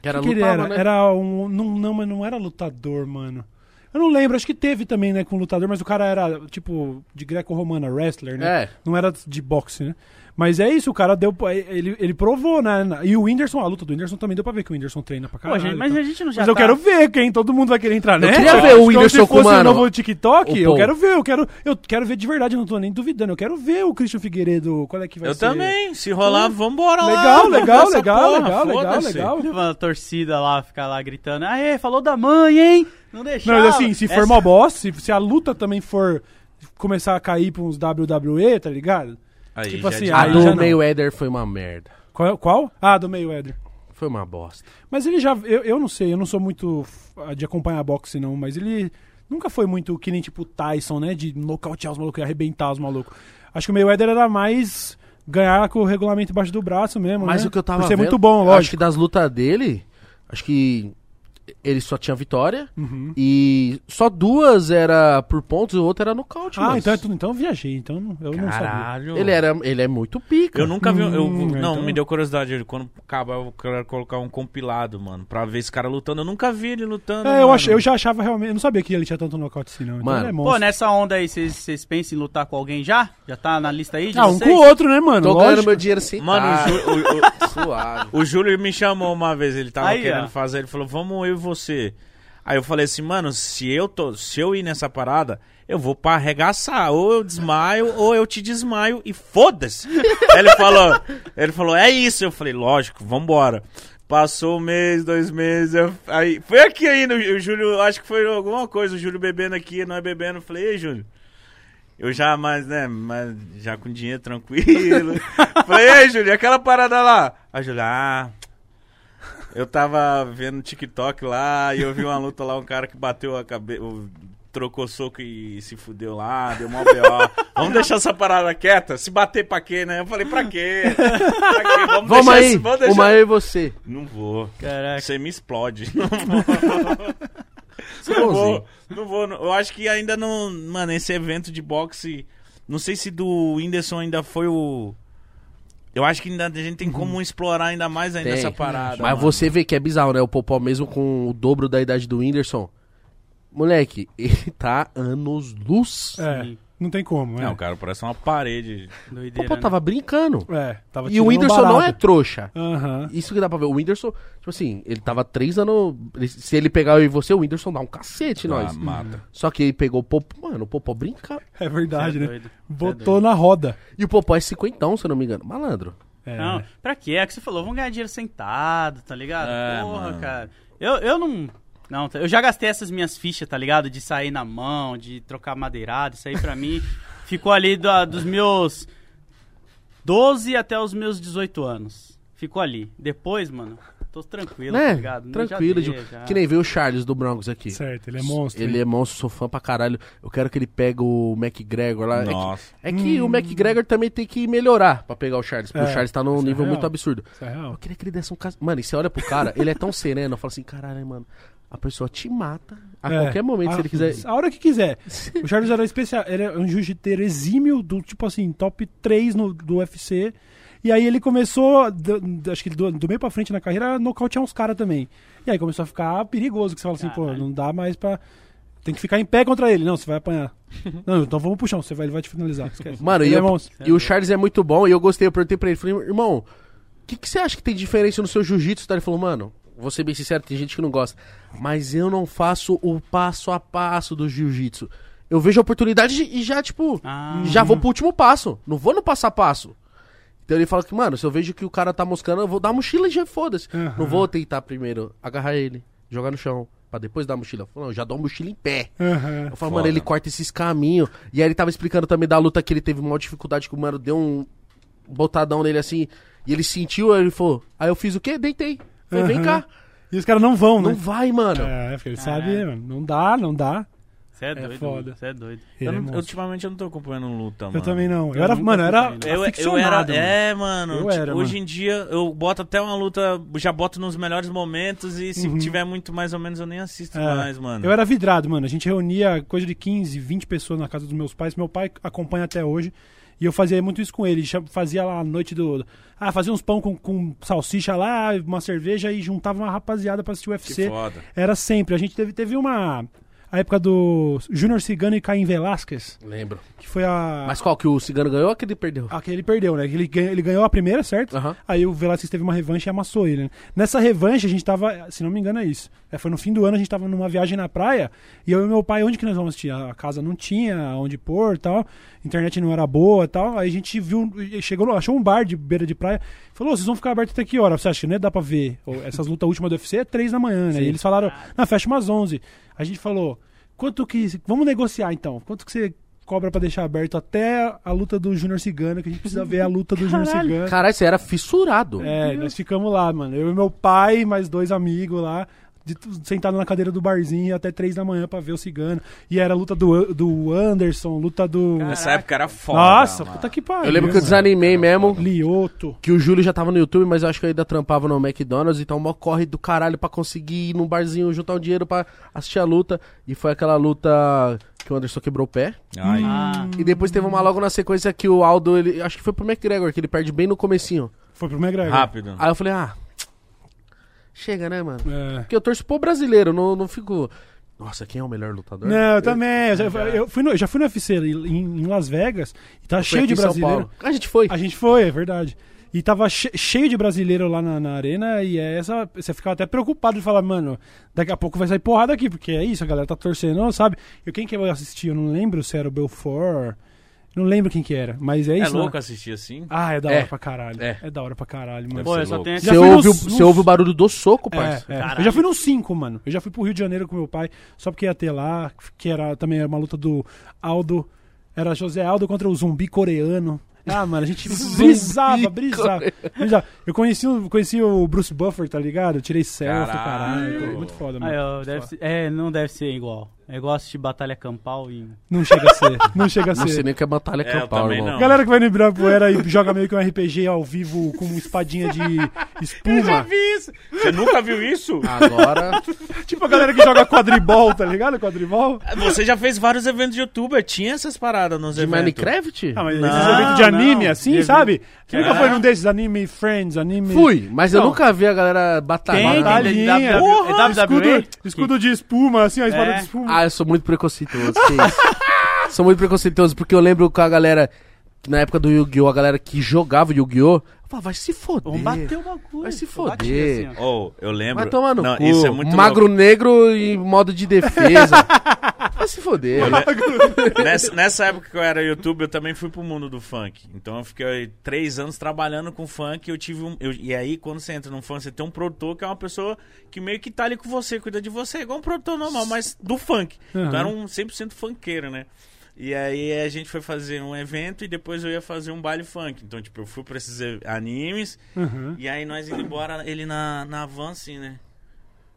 Que era que que ele lutava, era? né? Era um. Não, não, mas não era lutador, mano. Eu não lembro, acho que teve também, né, com lutador, mas o cara era, tipo, de greco-romana, wrestler, né? É. Não era de boxe, né? Mas é isso, o cara deu. Ele, ele provou, né? E o Whindersson, a luta do Whindersson também deu pra ver que o Whindersson treina pra Pô, caralho. gente, mas tá? a gente não já Mas eu tá- quero ver quem todo mundo vai querer entrar, né? queria ver o Whindersson se com, fosse o novo TikTok. Eu quero ver, eu quero, eu quero ver de verdade, eu não tô nem duvidando. Eu quero ver o Christian Figueiredo. Qual é que vai Eu ser? também. Se rolar, vambora lá. Legal, legal, legal, porra, legal, legal, legal. Uma torcida lá, ficar lá gritando, aê, falou da mãe, hein? Não deixava. Não, mas assim, se for Essa- uma bosta, se, se a luta também for começar a cair pra uns WWE, tá ligado? Aí, Tipo já assim, de- A do. Mayweather foi uma merda. Qual? qual? Ah, do Mayweather. Foi uma bosta. Mas ele já. Eu, eu não sei, eu não sou muito de acompanhar boxe, não, mas ele nunca foi muito que nem tipo Tyson, né? De nocautear os malucos e arrebentar os malucos. Acho que o Mayweather era mais ganhar com o regulamento embaixo do braço mesmo. Mas né? o que eu tava Por ser vendo, muito bom, Acho lógico. que das lutas dele, acho que ele só tinha vitória. Uhum. E só duas era por pontos e o outro era nocaute. Ah, mas- então é. Então eu viajei, então eu não sabia. Caralho. Ele, era, ele é muito pica. Eu nunca vi. Eu, Hum, não, então- me deu curiosidade. Quando acabar, eu quero colocar um compilado, mano. Pra ver esse cara lutando. Eu nunca vi ele lutando. É, eu, eu já achava realmente. Eu não sabia que ele tinha tanto nocaute assim, não. Então Mano, ele é Pô, nessa onda aí, vocês- vocês pensam em lutar com alguém já? Já tá na lista aí de Ah, um com o outro, né, mano? Tô ganhando meu dinheiro sem Mano, o, Ju- o- o- [laughs] suave. o Júlio me chamou uma vez. Ele tava Aí, querendo ó. fazer. Ele falou, vamos eu e você. Aí eu falei assim, mano, se eu, tô, se eu ir nessa parada, eu vou pra arregaçar. Ou eu desmaio, ou eu te desmaio e foda-se. [laughs] Ele falou, ele falou, é isso. Eu falei, lógico, vambora. Passou um mês, dois meses. eu- aí, foi aqui ainda, o Júlio, acho que foi alguma coisa, o Júlio bebendo aqui, nós bebendo. Eu falei, ei, Júlio. Eu já, mais, né, mas já com dinheiro tranquilo. [laughs] falei, ei, Júlio, aquela parada lá? Aí, Júlio, ah, eu tava vendo TikTok lá e eu vi uma luta lá, um cara que bateu a cabeça, trocou soco e se fudeu lá, deu mó B.O. [laughs] Vamos deixar essa parada quieta? Se bater pra quê, né? Eu falei, pra quê? Pra quê? Vamos, Vamos deixar aí, esse- vamos deixar... uma eu e você. Não vou. Caraca. Você me explode. [laughs] Não vou. Não vou, não vou. não- Eu acho que ainda não. Mano, esse evento de boxe. Não sei se do Whindersson ainda foi o. Eu acho que ainda a gente tem como explorar ainda mais ainda Tem. essa parada. Mas mano. você vê que é bizarro, né? O Popó, mesmo com o dobro da idade do Whindersson. Moleque, [laughs] ele tá anos luz. É, Sim. Não tem como, né? Não, cara, parece uma parede. O Doideira, Popó né? tava brincando. É, tava E o Whindersson não é trouxa. Aham. Isso que dá pra ver. O Whindersson, tipo assim, ele tava três anos. ele- Se ele pegar eu e você, o Whindersson dá um cacete em nós. Ah, mata. Só que ele pegou o Popó. Mano, o Popó brinca. É verdade, Cê é né? doido. Botou na roda. E o Popó é cinquentão, se eu não me engano. Malandro. É. Não, pra quê? É que você falou, vamos ganhar dinheiro sentado, tá ligado? É, Porra, mano. cara. Eu, eu não. Não, eu já gastei essas minhas fichas, tá ligado? De sair na mão, de trocar madeirada. Isso aí pra mim [laughs] ficou ali da- dos meus 12 até os meus 18 anos. Ficou ali. Depois, mano, tô tranquilo, tá né? ligado? Já Tranquilo. dei, de- já. Que nem veio o Charles do Broncos aqui. Certo, ele é monstro. Ele hein? é monstro, sou fã pra caralho. Eu quero que ele pegue o McGregor lá. É que- Nossa. É que, o McGregor também tem que melhorar pra pegar o Charles. Porque É, o Charles tá num isso é nível real. muito absurdo. Isso é real. Eu queria que ele desse um caso. Mano, e você olha pro cara, ele é tão sereno. Eu falo assim, caralho, mano. A pessoa te mata a É. qualquer momento, A- se ele quiser. A hora que quiser. O Charles era especial. Ele é um jiu-jiteiro exímio, do tipo assim, top 3 no, do UFC. E aí ele começou, do- acho que do, do meio pra frente na carreira, a nocautear uns caras também. E aí começou a ficar perigoso, que você fala assim, pô, Caralho. não dá mais pra... Tem que ficar em pé contra ele. Não, você vai apanhar. [laughs] não, então vamos pro chão, você vai, ele vai te finalizar. Esquece. Mano, e, é eu- monstro. e o Charles é muito bom. E eu gostei, eu perguntei pra ele. Falei, irmão, o que, que você acha que tem diferença no seu jiu-jitsu? Ele falou, mano, vou ser bem sincero, tem gente que não gosta. Mas eu não faço o passo a passo do jiu-jitsu. Eu vejo a oportunidade e já, tipo, Ah. já vou pro último passo. Não vou no passo a passo. Então ele fala que, mano, se eu vejo que o cara tá moscando, eu vou dar a mochila e já foda-se. Aham. Não vou tentar primeiro agarrar ele, jogar no chão, pra depois dar a mochila. Eu falo, não, eu já dou a mochila em pé. Aham. Eu falo, Foda. mano, ele corta esses caminhos. E aí ele tava explicando também da luta que ele teve uma dificuldade que o mano deu um. botadão nele assim, e ele sentiu, aí ele falou, aí eu fiz o quê? Deitei. Falei, vem cá. E os caras não vão, Não né? vai, mano. É, porque ele Caralho. sabe, mano, não dá, não dá. Você é doido. foda. Você é doido. Eu é não- monstro. ultimamente eu não tô acompanhando luta, mano. Eu também não. Eu, Eu era, mano, era. Eu, eu era. mano. É, mano. Eu tipo, era, hoje mano. em dia eu boto até uma luta. Já boto nos melhores momentos e se Uhum. tiver muito mais ou menos eu nem assisto É. mais, mano. Eu era vidrado, mano. A gente reunia coisa de 15, 20 pessoas na casa dos meus pais. Meu pai acompanha até hoje. E eu fazia muito isso com ele. Fazia lá a noite do. Ah, fazia uns pão com, com salsicha lá, uma cerveja e juntava uma rapaziada pra assistir o UFC. Era sempre. A gente teve, teve uma. A época do Júnior Cigano e Caim Velasquez, Lembro. que foi a. Mas qual, que o Cigano ganhou ou que ele perdeu? A que ele perdeu, né? Ele, ganhou- ele ganhou a primeira, certo? Aham. Aí o Velasquez teve uma revanche e amassou ele. Né? Nessa revanche, a gente tava, se não me engano, é isso. É, foi no fim do ano, a gente tava numa viagem na praia. E eu e meu pai, onde que nós vamos assistir? A casa não tinha onde pôr tal. Internet não era boa tal. Aí a gente viu, chegou, achou um bar de beira de praia. Falou, "Ô, vocês vão ficar aberto até que hora? Você acha que não dá pra ver? Essas lutas últimas do UFC é três da manhã, né? Sim. E eles falaram, não, fecha umas 11. A gente falou, quanto que. Vamos negociar então. Quanto que você cobra pra deixar aberto até a luta do Júnior Cigano, que a gente precisa ver a luta do Júnior. Cigano. Caralho, você era fissurado. É, nós ficamos lá, mano. Eu e meu pai, mais dois amigos lá, de, sentado na cadeira do barzinho até três da manhã pra ver o cigano. E era a luta do, do Anderson, luta do. Nessa época era foda. Nossa, mano. puta que pariu. Eu lembro que eu mano. desanimei mesmo. Lioto. Que o Júlio já tava no YouTube, mas eu acho que eu ainda trampava no McDonald's, então mó corre do caralho pra conseguir ir num barzinho juntar um dinheiro pra assistir a luta. E foi aquela luta que o Anderson quebrou o pé. Ai. Ah, E depois teve uma logo na sequência que o Aldo, ele, acho que foi pro McGregor, que ele perde bem no comecinho. Foi pro McGregor. Rápido. Aí eu falei, ah, chega né, mano? É. Porque eu torço pro brasileiro, não, não fico... Nossa, quem é o melhor lutador? Não, eu também. Eu já, eu fui no, eu já fui no UFC em, em Las Vegas e tá cheio de brasileiro. A gente foi. A gente foi, é verdade. E tava che- cheio de brasileiro lá na, na arena e é essa. Você ficava até preocupado de falar, mano, daqui a pouco vai sair porrada aqui, porque é isso, a galera tá torcendo, sabe? E quem que eu assisti? Eu não lembro se era o Belfort. Não lembro quem que era, mas é É isso. né? louco assistir assim? Ah, é da É. hora pra caralho. É. É, da hora pra caralho, mano. Pô, ser eu só louco. tenho Você ouve, o- nos- você ouve o barulho do soco, É, parça. é. Eu já fui nos cinco, mano. Eu já fui pro Rio de Janeiro com meu pai, só porque ia ter lá, que era também era uma luta do Aldo. Era José Aldo contra o zumbi coreano. Ah, mano, a gente [laughs] brisava, brisava, brisava. Eu conheci, o- conheci o Bruce Buffer, tá ligado? Eu tirei selfie, Caralho. caralho. Muito foda, mano. Ah, eu- Muito deve foda. ser- é, não deve ser igual. É igual assistir Batalha Campal e... Não chega a ser. Não chega a [laughs] Não sei ser. nem o que é batalha É, eu campal, irmão. não. Galera que vai no Ibirapuera e joga meio que um RPG ao vivo com espadinha de espuma. isso. Você nunca viu isso? Agora... [laughs] Tipo a galera que joga quadribol, tá ligado? Quadribol. Você já fez vários eventos de youtuber, tinha essas paradas nos De eventos. Minecraft? Ah, mas Não, esses eventos de anime, não. assim, De- sabe? Você nunca É. foi num desses anime Friends, anime. Fui, mas eu nunca vi a galera batalhar. Tem, é WWE? Escudo, escudo de espuma, assim, a espada É. de espuma. Ah, eu sou muito preconceituoso, sou muito preconceituoso, porque eu lembro com a galera, na época do Yu-Gi-Oh!, a galera que jogava Yu-Gi-Oh! Eu falava, vai se foder. Vamos bater o bagulho. Vai se Eu foder. assim. Oh, eu lembro. Vai tomar no Não, cu. Isso é muito Magro louco. negro em modo de defesa. [laughs] vai se foder. Nessa, nessa época que eu era youtuber, eu também fui pro mundo do funk. Então eu fiquei três anos trabalhando com funk. Eu tive um. eu- e aí, quando você entra no funk, você tem um produtor que é uma pessoa que meio que tá ali com você, cuida de você, igual um produtor normal, mas do funk. Uhum. Então era um 100% funkeiro, né? E aí a gente foi fazer um evento e depois eu ia fazer um baile funk. Então, tipo, eu fui pra esses animes. Uhum. E aí nós indo embora, ele na, na van, assim, né?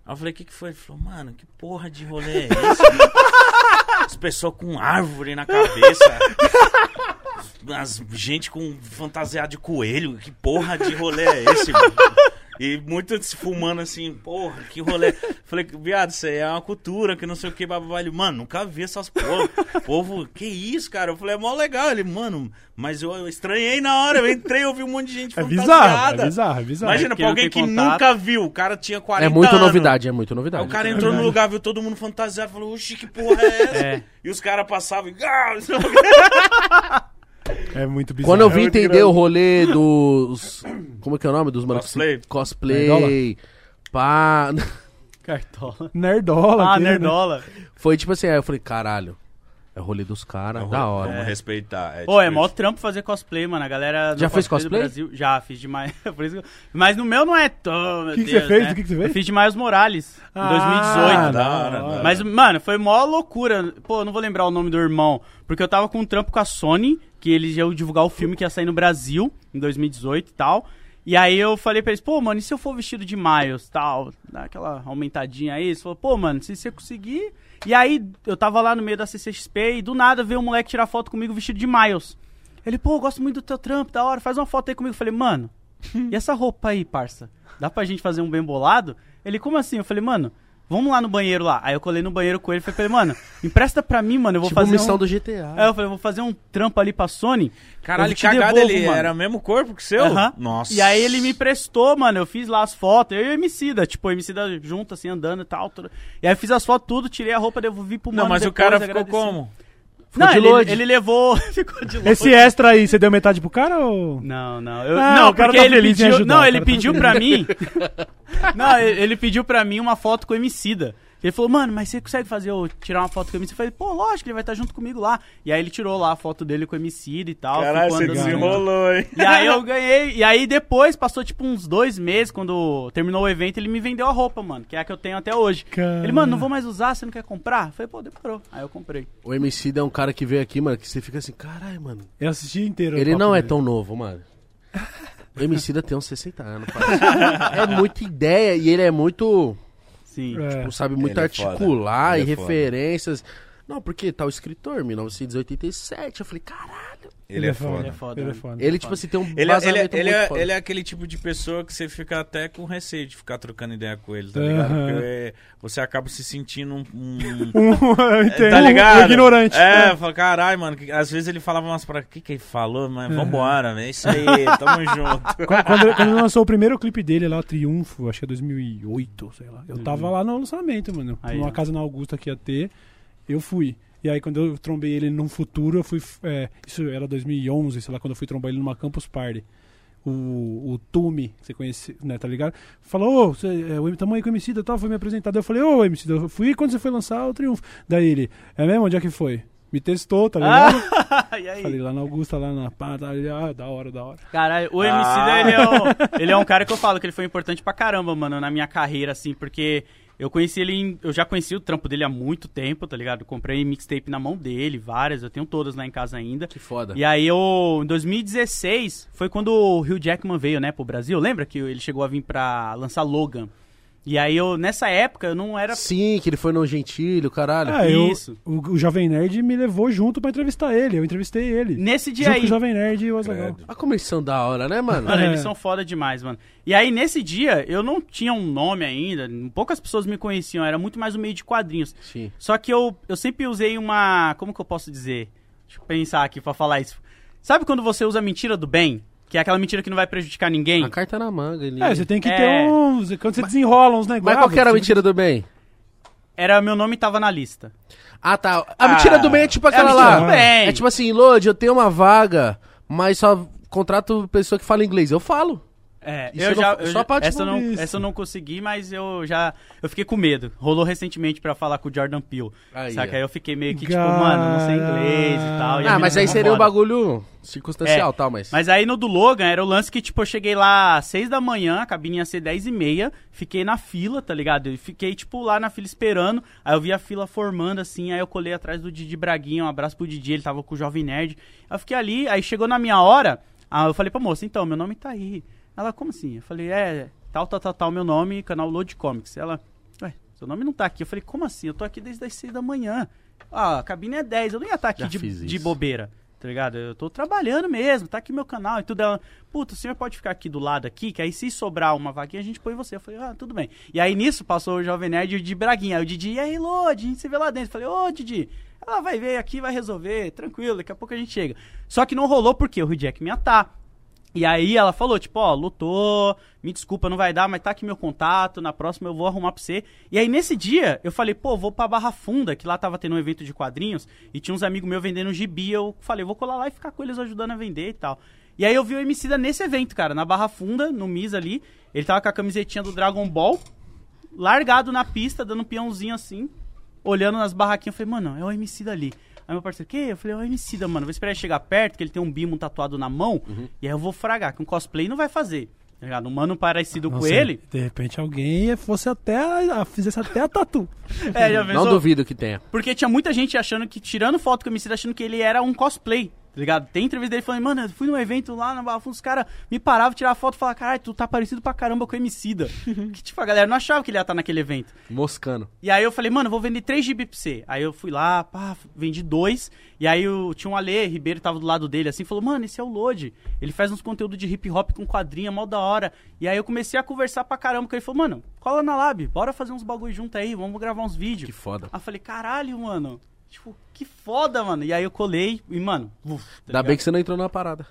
Aí eu falei, o que que foi? Ele falou, mano, que porra de rolê é esse? [laughs] As pessoas com árvore na cabeça. As gente com fantasiado de coelho. Que porra de rolê é esse, mano? E muito se fumando assim, porra, que rolê. Falei, viado, isso aí é uma cultura, que não sei o que. Ele, mano, nunca vi essas porra. Povo, que isso, cara? Eu falei, é mó legal. Ele, mano, mas eu, eu estranhei na hora. Eu entrei, eu vi um monte de gente É fantasiada. bizarro, é bizarro, é bizarro. Imagina, que pra alguém que contato. nunca viu, o cara tinha 40 É muita anos. novidade, é muita Aí novidade. o cara entrou no lugar, viu todo mundo fantasiado, falou, oxi, que porra é essa? É. E os caras passavam e... [laughs] É muito bizarro. Quando eu vim muito entender grande. o rolê dos. Como é que é o nome? Dos manos Cosplay. Cosplay. Pá. Cartola. Nerdola. Ah, né? nerdola. Foi tipo assim, aí eu falei, caralho. É o rolê dos caras, da hora. Vamos respeitar. Pô, é mó trampo fazer cosplay, mano. A galera. Já fez cosplay? Brasil, já, fiz demais. [laughs] Por isso que Mas no meu não é tão. meu Que que Deus, você fez? né? O que que você fez? Eu fiz de Miles Morales, em Ah, 2018. da hora, da hora. Mas, mano, foi mó loucura. Pô, eu não vou lembrar o nome do irmão. Porque eu tava com um trampo com a Sony, que eles iam divulgar o filme que ia sair no Brasil. em 2018 e tal. E aí eu falei pra eles, pô, mano, e se eu for vestido de Miles, tal, dá aquela aumentadinha aí? Eles falaram, pô, mano, se você conseguir... E aí eu tava lá no meio da CCXP e do nada veio um moleque tirar foto comigo vestido de Miles. Ele, pô, eu gosto muito do teu trampo, da hora, faz uma foto aí comigo. Eu falei, mano, [laughs] e essa roupa aí, parça? Dá pra gente fazer um bem bolado? Ele, como assim? Eu falei, mano, vamos lá no banheiro lá. Aí eu colei no banheiro com ele e falei, mano, empresta pra mim, mano, eu vou Tipo fazer missão um... do GTA. Aí eu falei, eu vou fazer um trampo ali pra Sony. Caralho, cagada devolvo, ele. mano. Era o mesmo corpo que o seu? Aham. Nossa. E aí ele me emprestou, mano. Eu fiz lá as fotos. Eu e o Emicida, tipo, o Emicida junto, assim, andando e tal. Tudo. E aí eu fiz as fotos tudo, tirei a roupa, devolvi pro Não, mano. mas o depois, cara ficou agradeci. Como? Não, de ele, load. ele levou. [laughs] ficou de load. Esse extra aí, você deu metade pro cara ou. Não, não. Eu, Ah, não, o cara porque tá ele feliz em pediu. ajudar, não, ele cara tá pediu pra mim. [laughs] não, ele, ele pediu pra mim uma foto com o Emicida. Ele falou, mano, mas você consegue fazer eu tirar uma foto com o Emicida? Eu falei, pô, lógico, ele vai estar junto comigo lá. E aí ele tirou lá a foto dele com o Emicida e tal. Caralho, você desenrolou, hein? E aí eu [laughs] ganhei. E aí depois, passou tipo uns dois meses, quando terminou o evento, ele me vendeu a roupa, mano. Que é a que eu tenho até hoje. Cara. Ele, mano, não vou mais usar, você não quer comprar? Eu falei, pô, demorou. Aí eu comprei. O MC é um cara que veio aqui, mano, que você fica assim, caralho, mano. Eu assisti inteiro. Ele não é dele. tão novo, mano. O MC tem uns 60 anos, parceiro. [laughs] É muita ideia e ele é muito. Sim. É. Tipo, sabe muito Ele é foda. articular Ele e é foda. referências. Não, porque tá o escritor, 1987. Eu falei, caralho. Ele é foda. foda. Ele é foda. Ele é né? foda. Ele, tipo assim, tem um Ele, é- ele, é- ele, é, foda. ele é aquele tipo de pessoa que você fica até com receio de ficar trocando ideia com ele, tá ligado? Porque você acaba se sentindo um. um- [laughs] Um, eu entendo, tá um- ligado? um ignorante. É, fala, caralho, mano. que- às vezes ele falava umas pra. O que, que ele falou? Mas vambora, é isso aí, tamo [laughs] junto. Quando, quando- quando ele lançou o primeiro clipe dele lá, Triunfo, acho que é 2008, sei lá. Eu Uhum. tava lá no lançamento, mano. Aí, numa ó. casa na Augusta que ia ter, eu fui. E aí quando eu trombei ele num futuro, eu fui... é, isso era 2011, sei lá, quando eu fui trombar ele numa Campus Party. O, o Tumi, você conhece, né, tá ligado? Falou, ô, você, é, o aí com o MC e tal, foi me apresentado. Eu falei, ô, MC, eu fui quando você foi lançar o Triunfo. Daí ele, é mesmo? Onde é que foi? Me testou, tá ligado? Ah, [laughs] e aí? Falei lá na Augusta, lá na pá, tá, ah, da hora, da hora. Caralho, o MC Ah. ele, é um, ele é um cara que eu falo que ele foi importante pra caramba, mano, na minha carreira, assim, porque eu conheci ele, em- eu já conheci o trampo dele há muito tempo, tá ligado? Eu comprei mixtape na mão dele, várias, eu tenho todas lá em casa ainda. Que foda. E aí eu, em 2016, foi quando o Hugh Jackman veio, né, pro Brasil. Lembra que ele chegou a vir pra lançar Logan? E aí eu, nessa época, eu não era... Sim, que ele foi no Gentilho, caralho. Ah, eu- Isso. o, o Jovem Nerd me levou junto pra entrevistar ele. Eu entrevistei ele. Nesse dia junto aí... com o Jovem Nerd e o Azaghal. Credo. A comissão da hora, né, mano? Mano, É. eles são foda demais, mano. E aí, nesse dia, eu não tinha um nome ainda, poucas pessoas me conheciam, era muito mais um meio de quadrinhos. Sim. Só que eu, eu sempre usei uma. Como que eu posso dizer? Deixa eu pensar aqui pra falar isso. Sabe quando você usa a mentira do bem? Que é aquela mentira que não vai prejudicar ninguém? A carta na manga. Ele... É, você tem que É. ter uns. Quando você desenrola uns negócios. Mas qual que era a mentira do bem? Era meu nome tava na lista. Ah, tá. A mentira do bem é tipo É a aquela mentira lá. do bem. É tipo assim, Lodi, eu tenho uma vaga, mas só contrato pessoa que fala inglês. Eu falo. É, Isso eu não- já. eu só já- pra, essa, eu não, essa eu não consegui, mas eu já. Eu fiquei com medo. Rolou recentemente pra falar com o Jordan Peele. Aí, saca? Aí eu fiquei meio que tipo, mano, não sei inglês e tal. e Ah, mas aí ficou seria um foda. bagulho circunstancial, É, tal, mas... Mas aí no do Logan era o lance que, tipo, eu cheguei lá às 6 da manhã, a cabine ia ser 10 e meia, fiquei na fila, tá ligado? Eu fiquei, tipo, lá na fila esperando, aí eu vi a fila formando, assim, aí eu colei atrás do Didi Braguinha, um abraço pro Didi, ele tava com o Jovem Nerd. Aí eu fiquei ali, aí chegou na minha hora, aí eu falei pra moça, então, meu nome tá aí. Ela, como assim? Eu falei, é, tal, tal, tal, tal, meu nome, canal Load Comics. Ela, ué, seu nome não tá aqui. Eu falei, como assim? Eu tô aqui desde as 6 da manhã. Ah, a cabine é 10, eu não ia estar aqui Já de, de bobeira tá ligado? Eu tô trabalhando mesmo, tá aqui meu canal e tudo. Ela, puta, o senhor pode ficar aqui do lado aqui, que aí se sobrar uma vaguinha a gente põe você. Eu falei, ah, tudo bem. E aí nisso passou o Jovem Nerd e o Didi Braguinha. Aí o Didi, e aí, Lodi, a gente se vê lá dentro. Eu falei, ô, Didi, ela vai ver aqui, vai resolver, tranquilo, daqui a pouco a gente chega. Só que não rolou porque o Jack me atar. E aí ela falou, tipo, ó, lutou, me desculpa, não vai dar, mas tá aqui meu contato, na próxima eu vou arrumar pra você. E aí nesse dia, eu falei, pô, vou pra Barra Funda, que lá tava tendo um evento de quadrinhos, e tinha uns amigos meus vendendo gibi, eu falei, vou colar lá e ficar com eles ajudando a vender e tal. E aí eu vi o Emicida nesse evento, cara, na Barra Funda, no MIS ali, ele tava com a camisetinha do Dragon Ball, largado na pista, dando um peãozinho assim, olhando nas barraquinhas, eu falei, mano, é o Emicida ali. Aí meu parceiro, que? Eu falei, é o Emicida, mano, vou esperar ele chegar perto, que ele tem um bimo tatuado na mão, e aí eu vou fragar, que um cosplay não vai fazer. Tá ligado? Um mano parecido com Nossa, ele. De repente alguém fosse até. a- fizesse até a tatu. [laughs] É, já Não pensou? duvido que tenha. Porque tinha muita gente achando que, tirando foto com o Emicida, achando que ele era um cosplay. Tá ligado? Tem entrevista dele falando, mano, eu fui num evento lá na Barra Funda, os caras me paravam, tiravam foto e falavam, caralho, tu tá parecido pra caramba com o Emicida. [laughs] que tipo, a galera não achava que ele ia estar naquele evento. Moscando. E aí eu falei, mano, eu vou vender três GB pra você. Aí eu fui lá, pá, vendi dois. E aí eu, tinha um Ale Ribeiro, tava do lado dele, assim, falou, mano, esse é o Lodi. Ele faz uns conteúdos de hip hop com quadrinha, mal da hora. E aí eu comecei a conversar pra caramba com ele. falou, mano, cola na lab, bora fazer uns bagulho junto aí, vamos gravar uns vídeos. Que foda. Aí eu falei, caralho, mano. Tipo, que foda, mano. E aí eu colei e, mano. uf, tá Ainda bem que você não entrou na parada.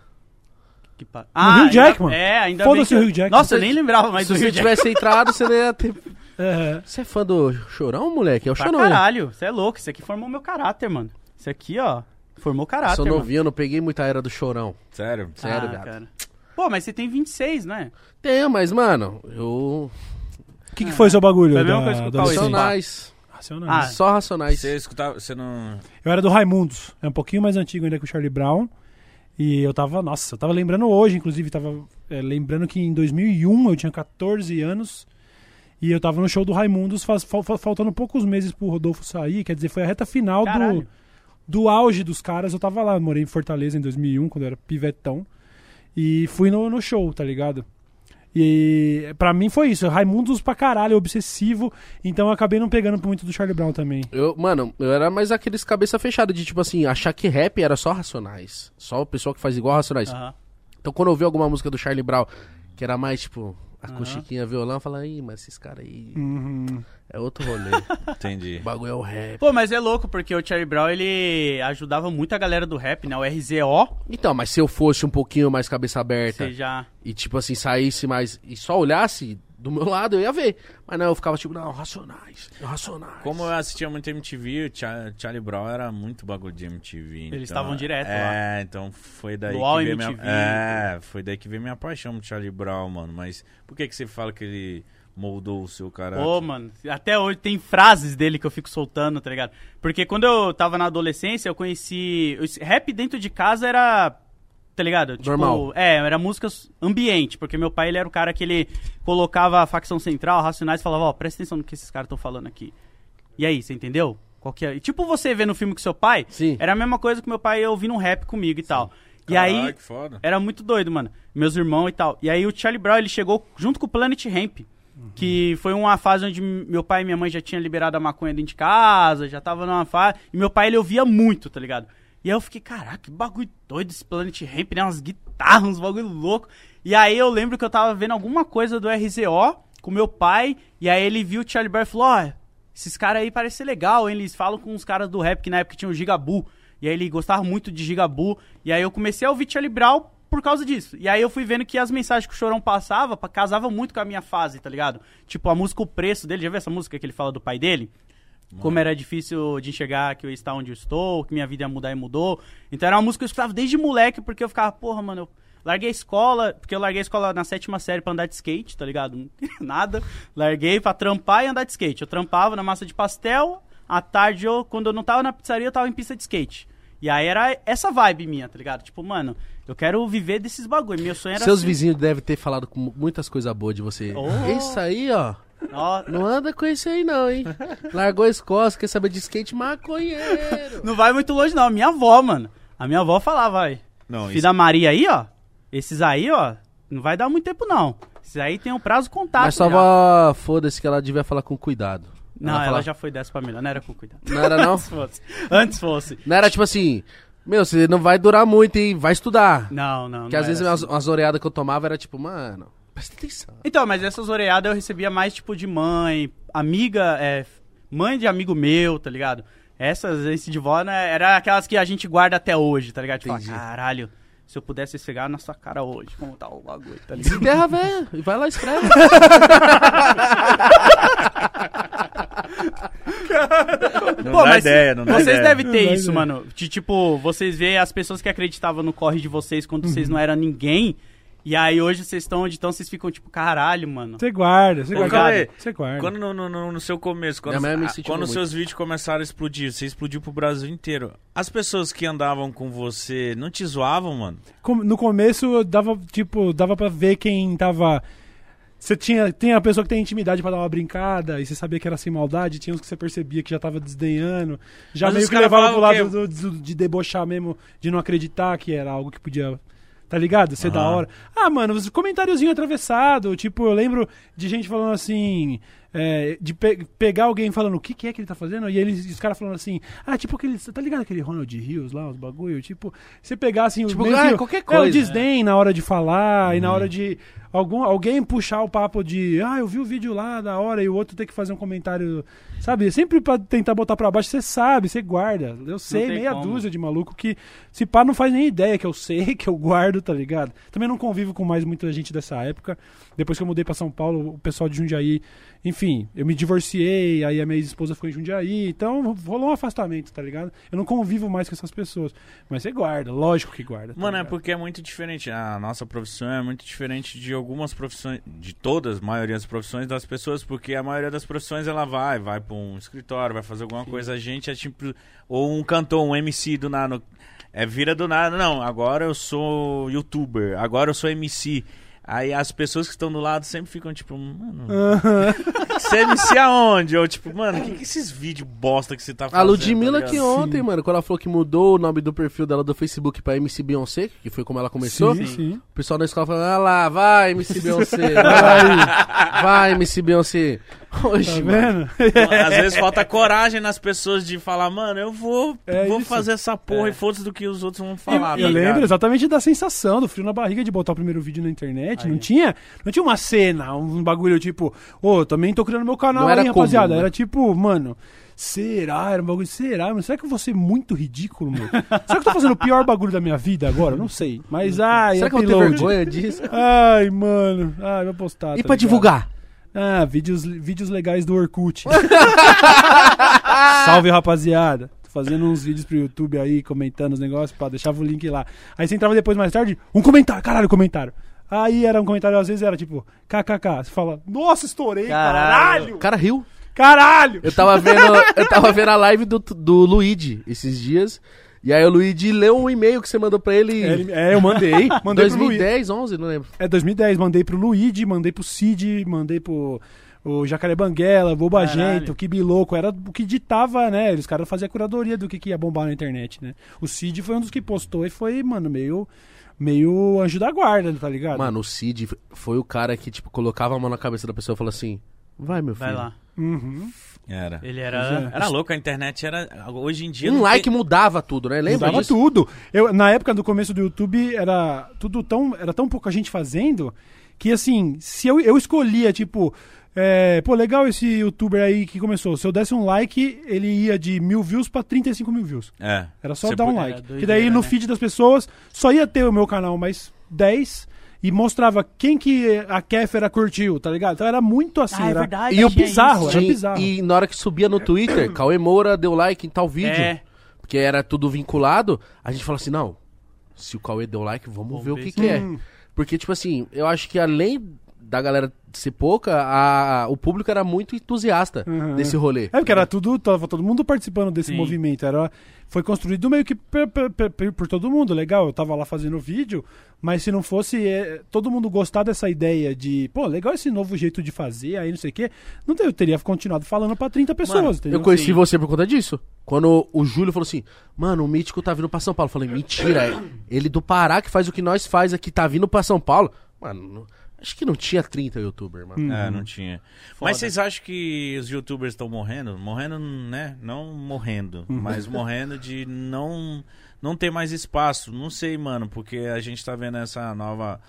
Que pa- No Hugh ainda- Jackman. É, ainda Foda-se bem que o Hugh Jackman. Nossa, eu nem lembrava mais Se do você Hugh Jackman. tivesse entrado, você não ia ter. [laughs] Você é fã do Chorão, moleque? É o Pra Chorão. né? caralho, você é louco. Isso aqui formou meu caráter, mano. Isso aqui, ó, formou caráter, Sou mano. novinho, eu não peguei muita era do Chorão. Sério? Sério, ah, cara. Pô, mas você tem 26, não é? Tenho, mas, mano, eu. O que, que foi seu bagulho? Foi a mesma da- coisa que o Cauê. Racionais. Ah, Só racionais. Você escutava, você não... Eu era do Raimundos. É um pouquinho mais antigo ainda que o Charlie Brown. E eu tava, nossa, eu tava lembrando hoje, inclusive, tava é, lembrando que em 2001 eu tinha 14 anos. E eu tava no show do Raimundos, faz- fal- fal- faltando poucos meses pro Rodolfo sair. Quer dizer, foi a reta final do, do auge dos caras. Eu tava lá, eu morei em Fortaleza em 2001, quando eu era pivetão. E fui no, no show, tá ligado? E pra mim foi isso. Raimundos pra caralho, obsessivo. Então eu acabei não pegando muito do Charlie Brown também. Eu, mano, eu era mais aqueles cabeça fechada de tipo assim, achar que rap era só racionais. Só o pessoal que faz igual racionais. Aham. Então quando eu vi alguma música do Charlie Brown, que era mais tipo, Aham. acústiquinha, violão, eu falava, ih, mas esses caras aí Uhum. é outro rolê. [laughs] Entendi. o bagulho é o rap. Pô, mas é louco, porque o Charlie Brown, ele ajudava muito a galera do rap, né? O RZO, Então, mas se eu fosse um pouquinho mais cabeça aberta você já... e tipo assim, saísse mais e só olhasse do meu lado, eu ia ver. Mas não, eu ficava tipo, não, racionais, racionais. Como eu assistia muito MTV, o Cha- Charlie Brown era muito bagulho de MTV. Eles então- estavam direto É, então foi daí Luau que veio minha... MTV. É, foi daí que veio minha paixão por Charlie Brown, mano. Mas por que que você fala que ele moldou o seu caráter? Pô, mano, até hoje tem frases dele que eu fico soltando, tá ligado? Porque quando eu tava na adolescência, eu conheci. o Rap dentro de casa era. Tá ligado? Tipo, Normal. É, era música ambiente, porque meu pai ele era o cara que ele colocava a facção central, racionais, e falava, ó, presta atenção no que esses caras estão falando aqui. E aí, você entendeu? Qual que é? E Tipo você vê no filme com seu pai, Sim. era a mesma coisa que meu pai ouvindo um rap comigo e tal. E Caralho, aí, que foda. era muito doido, mano. Meus irmãos e tal. E aí o Charlie Brown, ele chegou junto com o Planet Ramp. Que foi uma fase onde meu pai e minha mãe já tinham liberado a maconha dentro de casa, já tava numa fase. E meu pai, ele ouvia muito, tá ligado? E aí eu fiquei, caraca, que bagulho doido esse Planet Ramp, né? Umas guitarras, uns bagulho louco. E aí eu lembro que eu tava vendo alguma coisa do RZO com meu pai. E aí ele viu o Charlie Brown e falou: Ó, esses caras aí parecem legal, hein? Eles falam com os caras do rap que na época tinha o Gigabu. E aí ele gostava muito de Gigabu. E aí eu comecei a ouvir Charlie Brown por causa disso. E aí eu fui vendo que as mensagens que o Chorão passava pa- casavam muito com a minha fase, tá ligado? Tipo, a música O Preço dele. Já viu essa música que ele fala do pai dele? Como era difícil de enxergar que eu ia estar onde eu estou, que minha vida ia mudar e mudou. Então era uma música que eu escutava desde moleque, porque eu ficava, porra, mano, eu larguei a escola, porque eu larguei a escola na sétima série pra andar de skate, tá ligado? [laughs] Nada. Larguei pra trampar e andar de skate. Eu trampava na massa de pastel, à tarde, eu, quando eu não tava na pizzaria, eu tava em pista de skate. E aí era essa vibe minha, tá ligado? Tipo, mano, eu quero viver desses bagulho. Meu sonho era Seus ser- vizinhos devem ter falado com muitas coisas boas de você. Oh. Isso aí, ó. Ó, Não anda com esse aí, não, hein? Largou a escola, quer saber de skate maconheiro. não vai muito longe, não. A minha avó, mano. A minha avó falava, vai. Não, Filho isso... da Maria aí, ó. Esses aí, ó, não vai dar muito tempo, não. Esses aí tem um prazo contato. Mas só já. vá- foda-se que ela devia falar com cuidado. Não, ela, fala- já foi dessa pra melhor. Não era com cuidado. Não era, não? [laughs] Antes fosse. Antes fosse. Não era tipo assim, meu, você não vai durar muito, hein? Vai estudar. Não, não. Porque não às vezes era as, assim. as oreadas que eu tomava era tipo, mano, presta atenção. Então, mas essas oreadas eu recebia mais tipo de mãe, amiga, é, mãe de amigo meu, tá ligado? Essas, esse de vó, né, era aquelas que a gente guarda até hoje, tá ligado? Tipo, Entendi. caralho, se eu pudesse esfregar na sua cara hoje, como tá o bagulho, tá ligado? Desenterra, velho. E vai lá e escreve. Não Pô, dá mas ideia, não dá Vocês ideia. devem ter Não isso, ideia. mano. De tipo, vocês vê as pessoas que acreditavam no corre de vocês quando vocês Uhum. não eram ninguém. E aí hoje vocês estão onde estão, vocês ficam tipo, caralho, mano. Você guarda, você Ô, guarda. Você guarda. Quando no, no- no- seu começo, quando, Minha mãe me incentivou quando muito. seus vídeos começaram a explodir, você explodiu pro Brasil inteiro. As pessoas que andavam com você não te zoavam, mano? No começo dava, tipo, dava pra ver quem tava. Você tinha, tem a pessoa que tem intimidade pra dar uma brincada, e você sabia que era sem maldade, tinha uns que você percebia que já tava desdenhando, já Mas meio que levava pro lado do- do- de debochar mesmo, de não acreditar que era algo que podia. Tá ligado? Ser da Aham. hora. Ah, mano, os comentáriozinho atravessado. Tipo, eu lembro de gente falando assim. é, de pe- pegar alguém falando o que, que é que ele tá fazendo, e eles, os caras falando assim, ah, tipo aquele. Tá ligado aquele Ronald Rios lá, os bagulho? Tipo, você pegar assim, Tipo, ah, que- qualquer é, coisa, o desdém na hora de falar e Uhum. na hora de algum, alguém puxar o papo de, ah, eu vi o vídeo lá da hora e o outro ter que fazer um comentário, sabe? Sempre pra tentar botar pra baixo, você sabe, você guarda. Eu sei, meia como. dúzia de maluco que se pá não faz nem ideia que eu sei, [laughs] que eu guardo, tá ligado? Também não convivo com mais muita gente dessa época. Depois que eu mudei pra São Paulo, o pessoal de Jundiaí, enfim, eu me divorciei, aí a minha esposa ficou em Jundiaí, então rolou um afastamento, tá ligado? Eu não convivo mais com essas pessoas. Mas você guarda, lógico que guarda. tá Mano, é ligado? porque é muito diferente. A nossa profissão é muito diferente de algumas profissões, de todas, maioria das profissões das pessoas, porque a maioria das profissões ela vai, vai pra um escritório, vai fazer alguma coisa. A gente é tipo, ou um cantor, um MC do nada. É vira do nada. Não, agora eu sou youtuber, agora eu sou MC. Aí as pessoas que estão do lado sempre ficam tipo, mano, você é MC aonde? Ou tipo, mano, o que, que esses vídeos bosta que você tá fazendo? A Ludmilla tá que ontem, mano, quando ela falou que mudou o nome do perfil dela do Facebook pra MC Beyoncé, que foi como ela começou, Sim, sim. o pessoal da escola falando, ah lá, vai MC Beyoncé, [laughs] vai, vai MC Beyoncé. [laughs] Oxe, Tá mano. Às vezes falta coragem nas pessoas de falar, mano, eu vou, É vou isso. fazer essa porra É. e foda-se do que os outros vão Eu, falar. eu tá ligado? lembro exatamente da sensação, do frio na barriga de botar o primeiro vídeo na internet. Não tinha, não tinha uma cena, um bagulho tipo, ô, também tô criando meu canal Não aí, era rapaziada. comum, né? Era tipo, mano, será? Era um bagulho, será? Mano, será que eu vou ser muito ridículo, meu? será que eu tô fazendo o pior bagulho da minha vida agora? Não sei. Mas, ai, Será que eu vou ter upload. vergonha disso? Ai, mano. Ai, vou postar. E tá pra ligado? divulgar? Ah, vídeos, vídeos legais do Orkut. [laughs] Salve, rapaziada. Tô fazendo uns vídeos pro YouTube aí, comentando os negócios, pá, deixava o link lá. Aí você entrava depois, mais tarde, um comentário, caralho, comentário. Aí era um comentário, às vezes era tipo, kkk. Você fala, nossa, estourei, Caralho. O cara riu. Caralho. Eu tava vendo, eu tava vendo a live do, do Luigi esses dias. E aí o Luigi leu um e-mail que você mandou pra ele É, ele- é, eu mandei. [laughs] Mandei pro Luigi. 2010, 11, não lembro. É 2010, mandei pro Luigi, mandei pro Cid, mandei pro o Jacaré Banguela, Bobagento, o Kibiloco, era o que ditava, né? Os caras faziam a curadoria do que, que ia bombar na internet, né? O Cid foi um dos que postou e foi, mano, meio, meio anjo da guarda, tá ligado? Mano, o Cid foi o cara que, tipo, colocava a mão na cabeça da pessoa e falou assim: Vai, meu filho. Vai lá. Uhum. Era. Ele era. Era louco, a internet era. Hoje em dia. Um like tem- mudava tudo, né? Lembra Mudava disso? tudo. Eu, na época do começo do YouTube, era tudo tão. Era tão pouca gente fazendo que assim, se eu, eu escolhia, tipo. é, pô, legal esse youtuber aí que começou. Se eu desse um like, ele ia de mil views pra 35 mil views. É. Era só Você dar um like. Que daí no né? feed das pessoas só ia ter o meu canal mais 10 e mostrava quem que a Kéfera curtiu, tá ligado? Então era muito assim. Ah, é era, verdade. E o bizarro, isso. era bizarro. E na hora que subia no Twitter, [coughs] Cauê Moura deu like em tal vídeo. É. Porque era tudo vinculado. A gente falou assim: não, se o Cauê deu like, vamos, Vamos ver o ver que, se- que é. Porque, tipo assim, eu acho que além da galera ser pouca, a- o público era muito entusiasta Uhum. desse rolê. É porque era tudo, tava todo mundo participando desse Sim. movimento. Era, foi construído meio que per- per- per- per- por todo mundo. Legal, eu tava lá fazendo vídeo, mas se não fosse é, todo mundo gostar dessa ideia de, pô, legal esse novo jeito de fazer, aí não sei o quê, não eu teria continuado falando pra 30 pessoas, Mano, entendeu? eu conheci Sim. você por conta disso. Quando o Júlio falou assim, mano, o Mítico tá vindo pra São Paulo. Eu falei, mentira, é ele do Pará que faz o que nós faz aqui, tá vindo pra São Paulo. Mano, não- acho que não tinha 30 youtubers, mano. Hum. É, Uhum. não tinha. Foda. Mas vocês acham que os youtubers estão morrendo? Morrendo, né? Não morrendo, Uhum. mas morrendo de não não ter mais espaço. Não sei, mano, porque a gente tá vendo essa nova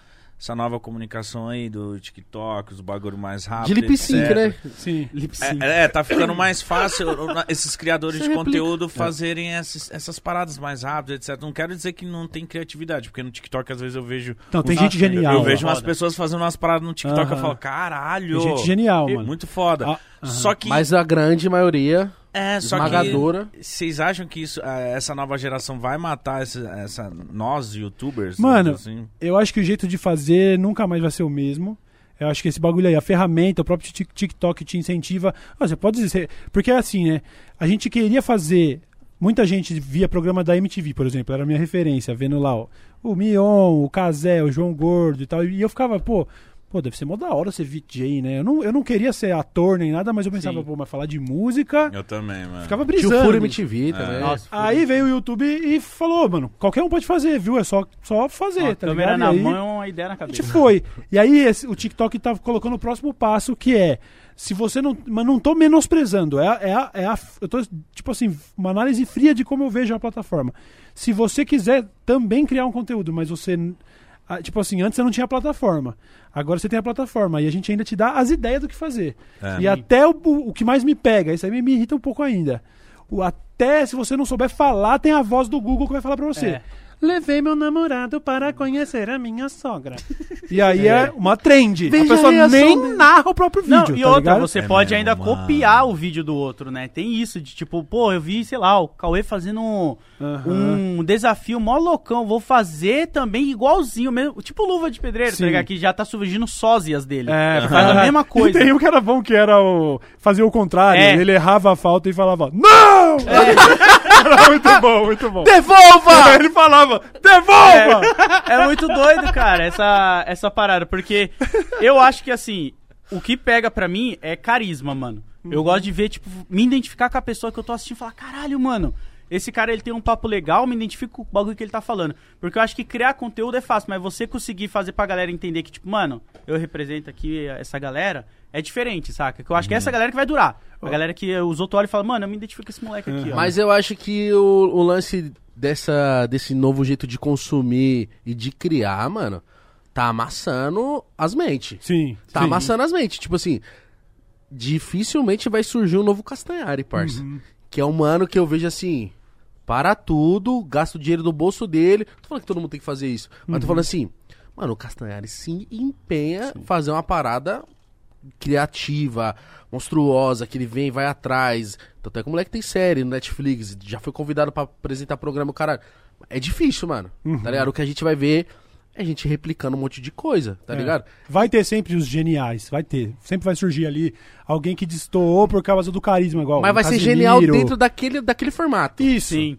essa nova comunicação aí do TikTok, os bagulho mais rápido. De lip sync, etc. né? Sim. Lip sync. É, é, tá ficando mais fácil esses criadores Você de replica. conteúdo fazerem essas, essas paradas mais rápidas, etc. Não quero dizer que não tem criatividade, porque no TikTok às vezes eu vejo. Não, tem gente genial. Eu vejo Foda. umas pessoas fazendo umas paradas no TikTok Aham. eu falo, caralho! Tem gente genial, mano. Muito foda. Ah, aham. Só que. Mas a grande maioria, é, só esmagadora. que. Vocês acham que isso, ah, essa nova geração vai matar essa, essa- nós, youtubers? Mano, assim? Eu acho que o jeito de fazer nunca mais vai ser o mesmo. Eu acho que esse bagulho aí, a ferramenta, o próprio Tik- TikTok te incentiva. Ah, você pode dizer. Porque é assim, né? A gente queria fazer. Muita gente via programa da MTV, por exemplo, era a minha referência, vendo lá ó, o Mion, o Casé, o João Gordo e tal. E eu ficava, pô, pô, deve ser mó da hora ser VJ, né? Eu não, eu não queria ser ator nem nada, mas eu pensava, Sim. pô, mas falar de música, Eu também, mano. ficava brisando. Furo MTV também. Nossa, Aí veio o YouTube e falou, mano, qualquer um pode fazer, viu? É só, só fazer, a tá câmera ligado? na aí, mão é uma ideia na a cabeça. gente foi. E aí esse- o TikTok tá colocando o próximo passo, que é, se você não... Mas não tô menosprezando, é, a- é, a- é a, eu tô, tipo assim, uma análise fria de como eu vejo a plataforma. Se você quiser também criar um conteúdo, mas você... ah, Tipo assim, antes você não tinha plataforma. Agora você tem a plataforma. E a gente ainda te dá as ideias do que fazer. É. E até o, o que mais me pega, isso aí me, me irrita um pouco ainda. O, até se você não souber falar, tem a voz do Google que vai falar pra você. É. Levei meu namorado para conhecer a minha sogra. E aí é, uma trend. Veja a pessoa a nem narra o próprio vídeo. Não, e tá outra, ligado? você É pode ainda mano. copiar o vídeo do outro, né? Tem isso de tipo, pô, eu vi, sei lá, o Cauê fazendo um, Aham. um desafio mó loucão, vou fazer também igualzinho, mesmo, tipo luva de pedreiro, Sim. tá ligado? Que já tá surgindo sósias dele. É, faz a mesma [laughs] coisa. E tem um que era bom que era o. Fazia o contrário. É. Ele errava a falta e falava, Não! Era muito bom, muito bom. Devolva! Ele falava, devolva! É muito doido, cara, essa, essa parada. Porque eu acho que, assim, o que pega pra mim é carisma, mano. Eu gosto de ver, tipo, me identificar com a pessoa que eu tô assistindo e falar, caralho, mano, esse cara ele tem um papo legal, me identifico com o bagulho que ele tá falando. Porque eu acho que criar conteúdo é fácil, mas você conseguir fazer pra galera entender que, tipo, mano, eu represento aqui essa galera, é diferente, saca? Que eu acho que é essa galera que vai durar. A galera que os outros olham e falam, mano, eu me identifico com esse moleque aqui, ó. Mas eu acho que o, o lance dessa, desse novo jeito de consumir e de criar, mano, tá amassando as mentes. Sim. Tá sim. amassando as mentes. Tipo assim, dificilmente vai surgir um novo Castanhari, parça. Uhum. Que é um mano que eu vejo assim, para tudo, gasta o dinheiro do bolso dele. Tô falando que todo mundo tem que fazer isso. Mas Uhum. tô falando assim, mano, o Castanhari se empenha em fazer uma parada criativa, monstruosa, que ele vem e vai atrás. Tanto é que o moleque tem série no Netflix, já foi convidado pra apresentar programa, o caralho. É difícil, mano. Uhum. Tá ligado? O que a gente vai ver é a gente replicando um monte de coisa, tá É. ligado? Vai ter sempre os geniais, vai ter. Sempre vai surgir ali alguém que destoou por causa do carisma, igual. Mas vai ser genial dentro daquele, daquele formato. Isso. Sim.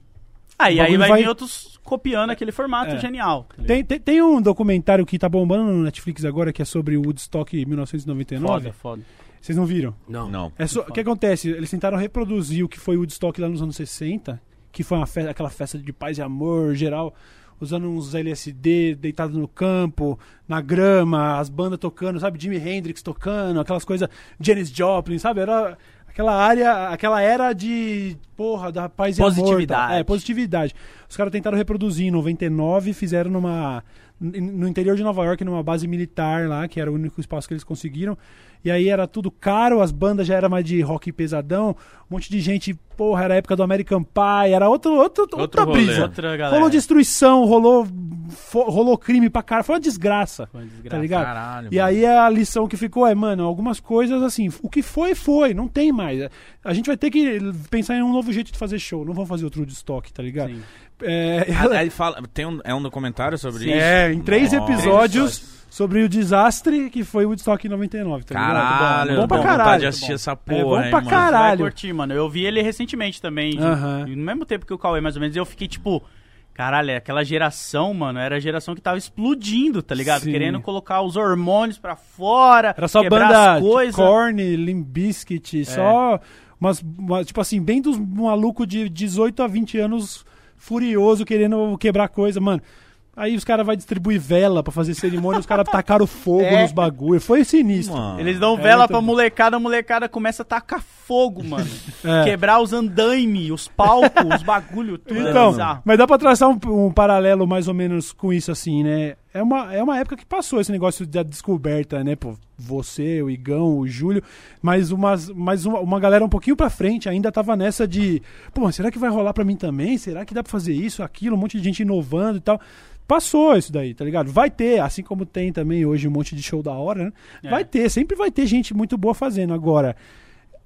Aí, aí vai, vai- vir outros copiando aquele formato É. genial. tá? Tem, tem, tem um documentário que tá bombando no Netflix agora que é sobre o Woodstock 1999. Foda, foda. Vocês não viram? Não. Não. É só- o que acontece? Eles tentaram reproduzir o que foi o Woodstock lá nos anos 60, que foi uma fe- aquela festa de paz e amor geral, usando uns LSD deitado no campo, na grama, as bandas tocando, sabe? Jimi Hendrix tocando, aquelas coisas, Janis Joplin, sabe? Era aquela área, aquela era de, porra, da paz e amor. Positividade. tá? É, positividade. Os caras tentaram reproduzir em 99, fizeram numa no interior de Nova York, numa base militar lá, que era o único espaço que eles conseguiram. E aí era tudo caro, as bandas já era mais de rock pesadão, um monte de gente, porra, era a época do American Pie, era outro, outro, outra rolê. brisa. Outra. Rolou destruição, rolou, rolou crime pra cara, foi uma desgraça. Foi uma desgraça. Tá ligado? Caralho, E mano. aí a lição que ficou é, mano, algumas coisas assim, o que foi, foi, não tem mais. A gente vai ter que pensar em um novo jeito de fazer show, não vamos fazer outro de estoque, tá ligado? Sim. É, Ah, [laughs] Aí fala, tem um, é um documentário sobre isso? é, em três Nossa. episódios sobre o desastre que foi o Woodstock em 99, tá ligado? Caralho, bom pra dá vontade caralho. de assistir essa É, porra, bom hein, pra mano. caralho. Vai curtir, mano. Eu vi ele recentemente também. de- Aham. No mesmo tempo que o Cauê, mais ou menos. Eu fiquei tipo. Caralho, aquela geração, mano, era a geração que tava explodindo, tá ligado? Sim. Querendo colocar os hormônios pra fora. Era só banda coisas. Korn, Limp Bizkit, só umas, uma- tipo assim, bem dos malucos de 18 a 20 anos furioso querendo quebrar coisa, mano. Aí os caras vão distribuir vela pra fazer cerimônia, os caras tacaram fogo [laughs] É. nos bagulho. Foi sinistro. Mano. Eles dão É vela muito pra bom. molecada, a molecada começa a tacar fogo, mano. [laughs] É. Quebrar os andaime, os palcos, os bagulho, tudo. é Então, bizarro. mas dá pra traçar um, um paralelo mais ou menos com isso assim, né? É uma, é uma época que passou esse negócio da descoberta, né? Pô, você, o Igão, o Júlio, mas, umas, mas uma, uma galera um pouquinho pra frente ainda tava nessa de, pô, mas será que vai rolar pra mim também? Será que dá pra fazer isso, aquilo, um monte de gente inovando e tal. Passou isso daí, tá ligado? Vai ter, assim como tem também hoje um monte de show da hora, né? É. Vai ter, sempre vai ter gente muito boa fazendo. Agora,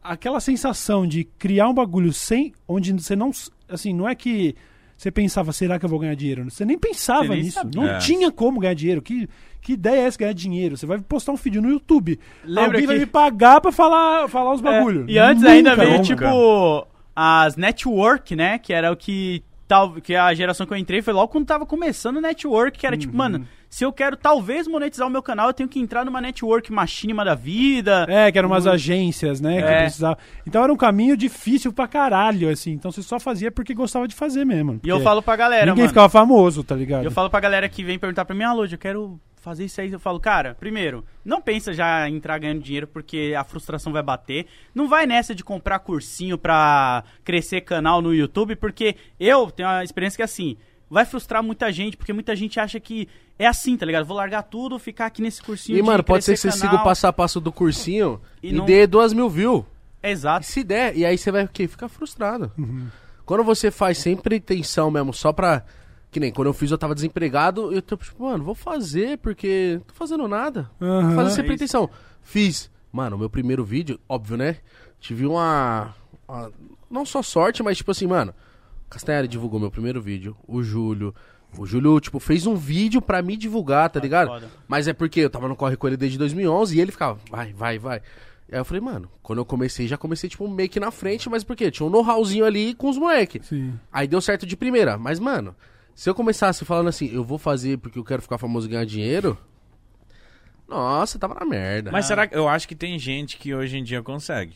aquela sensação de criar um bagulho sem onde você não assim não é que você pensava será que eu vou ganhar dinheiro você nem pensava Você nem nisso sabia. não É. tinha como ganhar dinheiro que que ideia é essa ganhar dinheiro você vai postar um vídeo no YouTube Lembra alguém vai que- me pagar pra falar falar os É, bagulho e antes Nunca, ainda veio, nunca. tipo, as network, né? Que era o que. Tal, que a geração que eu entrei foi logo quando tava começando o network, que era tipo, Uhum. mano, Se eu quero talvez monetizar o meu canal, eu tenho que entrar numa network machinima da vida. É, que eram umas agências, né? Que É. precisava. Então era um caminho difícil pra caralho, assim. Então você só fazia porque gostava de fazer mesmo. E eu falo pra galera, Ninguém mano. ficava famoso, tá ligado? Eu falo pra galera que vem perguntar pra mim, ah, Lud, eu quero fazer isso aí. Eu falo, cara, primeiro, não pensa já em entrar ganhando dinheiro porque a frustração vai bater. Não vai nessa de comprar cursinho pra crescer canal no YouTube, porque eu tenho uma experiência que é assim. Vai frustrar muita gente, porque muita gente acha que é assim, tá ligado? Vou largar tudo, ficar aqui nesse cursinho. E, de mano, pode ser que crescer você canal. siga o passo a passo do cursinho [laughs] E e, não- dê duas mil views. E Exato. se der, e aí você vai o quê? Ficar frustrado. Uhum. Quando você faz sem pretensão mesmo, só pra. Que nem quando eu fiz, eu tava desempregado, eu tô tipo, mano, vou fazer porque não tô fazendo nada. Vou fazer sem É pretensão. Fiz. Mano, o meu primeiro vídeo, óbvio, né? Tive uma, uma- Não só sorte, mas tipo assim, mano. Castanhari divulgou meu primeiro vídeo. O Júlio. O Júlio, tipo, fez um vídeo pra me divulgar, tá Ah, ligado? foda. Mas é porque eu tava no corre com ele desde 2011 e ele ficava, vai, vai, vai. Aí eu falei, mano, quando eu comecei, já comecei, tipo, meio que na frente, mas por quê? Tinha um know-howzinho ali com os moleque. Sim. Aí deu certo de primeira. Mas, mano, se eu começasse falando assim, eu vou fazer porque eu quero ficar famoso e ganhar dinheiro. Nossa, tava na merda. Mas será que. Eu acho que tem gente que hoje em dia consegue.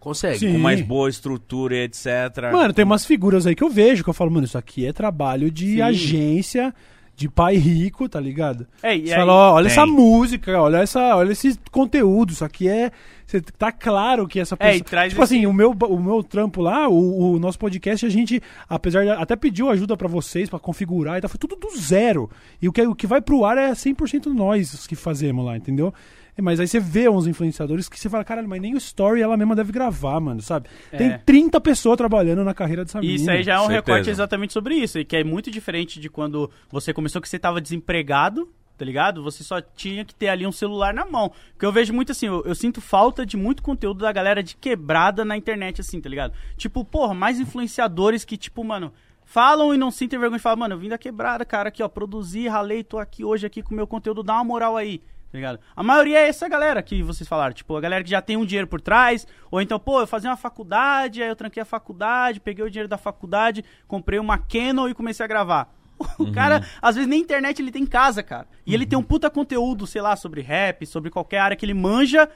Consegue. Sim. Com mais boa estrutura e etc. Mano, tem umas figuras aí que eu vejo, que eu falo, mano, isso aqui é trabalho de Sim. agência, de pai rico, tá ligado? É, e Você aí- fala, ó, olha Tem. essa música, olha, essa, olha esse conteúdo, isso aqui é. Você tá claro que essa É, pessoa. e traz tipo esse- assim, o meu, o meu trampo lá, o, o nosso podcast, a gente, apesar de. Até pediu ajuda pra vocês, pra configurar e tal, foi tudo do zero. E o que, o que vai pro ar é 100% nós os que fazemos lá, entendeu? É, Mas aí você vê uns influenciadores que você fala, caralho, mas nem o story ela mesma deve gravar, mano, sabe? Tem É. 30 pessoas trabalhando na carreira dessa E Isso aí já é um Certeza. recorte exatamente sobre isso, e que é muito diferente de quando você começou que você tava desempregado, tá ligado? Você só tinha que ter ali um celular na mão. Porque eu vejo muito assim, eu, eu sinto falta de muito conteúdo da galera de quebrada na internet, assim, tá ligado? Tipo, porra, mais influenciadores que, tipo, mano, falam e não sentem vergonha de falar, mano, eu vim da quebrada, cara, aqui, ó, produzi, ralei, tô aqui hoje aqui com o meu conteúdo, dá uma moral aí. Tá ligado? A maioria é essa galera que vocês falaram, tipo, a galera que já tem um dinheiro por trás, ou então, pô, eu fazia uma faculdade, aí eu tranquei a faculdade, peguei o dinheiro da faculdade, comprei uma Canon e comecei a gravar. [laughs] O cara, às vezes, nem internet ele tem em casa, cara. E ele tem um puta conteúdo, sei lá, sobre rap, sobre qualquer área que ele manja,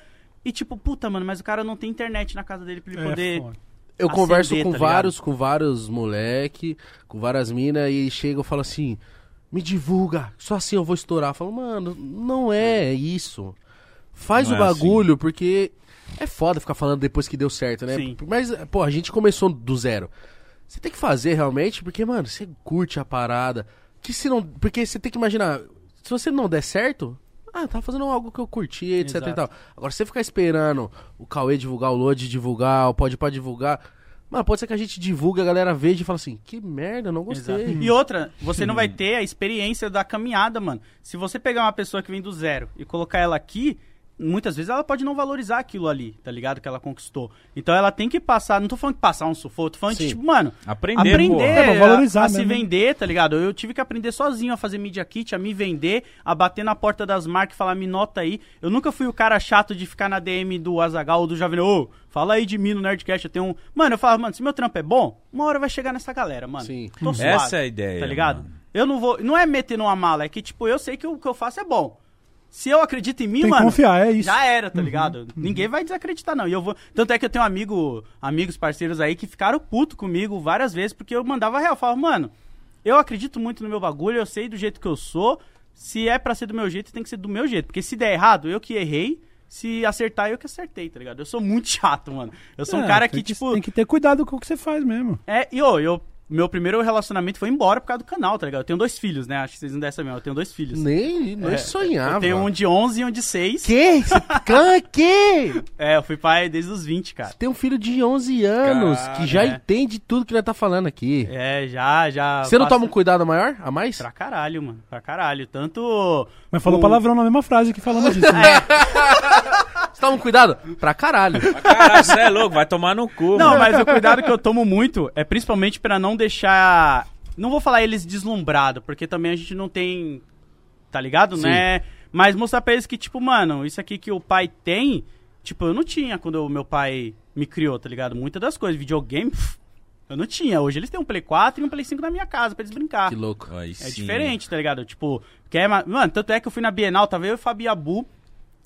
e tipo, puta, mano, mas o cara não tem internet na casa dele pra ele É, poder... foda. Eu acender, converso tá com ligado? vários, com vários moleque, com várias minas, e chega e falo assim, me divulga, só assim eu vou estourar. Eu falo, mano, não é isso. Faz Não o é bagulho, porque é foda ficar falando depois que deu certo, né? Sim. Mas, pô, a gente começou do zero. Você tem que fazer realmente, porque, mano, você curte a parada. Que se não. Porque você tem que imaginar, se você não der certo. Ah, tá fazendo algo que eu curti, etc Exato. e tal. Agora, você ficar esperando o Cauê divulgar, o Lodi divulgar, o Pode Pode divulgar. Mano, pode ser que a gente divulgue, a galera veja e fala assim: que merda, não gostei. Exato. E outra, você não vai ter a experiência da caminhada, mano. Se você pegar uma pessoa que vem do zero e colocar ela aqui, muitas vezes ela pode não valorizar aquilo ali, tá ligado? Que ela conquistou. Então ela tem que passar, não tô falando que passar um sufoco, tô falando Sim. de, tipo, mano, Aprender, aprender. É, valorizar a, a se vender, tá ligado? Eu tive que aprender sozinho a fazer media kit, a me vender, a bater na porta das marcas e falar, me nota aí. Eu nunca fui o cara chato de ficar na DM do Azagal ou do Jovem ô, fala aí de mim no Nerdcast, eu tenho um... Mano, eu falava, mano, se meu trampo é bom, uma hora vai chegar nessa galera, mano. Sim. Tô suave, Essa é a ideia, Tá ligado? mano. Eu não vou... Não é meter numa mala, é que, tipo, eu sei que o que eu faço é bom. Se eu acredito em mim, Tem que mano... confiar, é isso. Já era, tá ligado? Ninguém vai desacreditar, não. E eu vou. Tanto é que eu tenho amigo, amigos, parceiros aí que ficaram puto comigo várias vezes, porque eu mandava real. Eu falava, mano, eu acredito muito no meu bagulho, eu sei do jeito que eu sou. Se é pra ser do meu jeito, tem que ser do meu jeito. Porque se der errado, eu que errei. Se acertar, eu que acertei, tá ligado? Eu sou muito [laughs] chato, mano. Eu sou um É, cara tem que, tipo. Tem que ter cuidado com o que você faz mesmo. É, e ô, eu. Meu primeiro relacionamento foi embora por causa do canal, tá ligado? Eu tenho dois filhos, né? Acho que vocês não dessem mesmo. Eu tenho dois filhos. Nem, nem É, sonhava. Eu tenho um de 11 e um de 6. Que? Você [laughs] can- que? É, eu fui pai desde os 20, cara. Tem um filho de 11 anos Cara, que já é. entende tudo que nós tá falando aqui. É, já, já. Você não passa- toma um cuidado maior? A mais? Pra caralho, mano. Pra caralho. Tanto. Mas falou o- palavrão na mesma frase que falamos disso. É. Né? [laughs] Você toma um cuidado? Pra caralho. Caralho, você é louco, vai tomar no cu. Não, mano. mas o cuidado que eu tomo muito é principalmente pra não deixar. Não vou falar eles deslumbrado, porque também a gente não tem. Tá ligado? Sim. Né? Mas mostrar pra eles que, tipo, mano, isso aqui que o pai tem, tipo, eu não tinha quando o meu pai me criou, tá ligado? Muitas das coisas. Videogame, pff, Eu não tinha. Hoje eles têm um Play 4 e um Play 5 na minha casa pra eles brincar. Que louco. Aí É sim. diferente, tá ligado? Tipo, quer, ma- mano, tanto é que eu fui na Bienal, tava eu e o Fabiabu.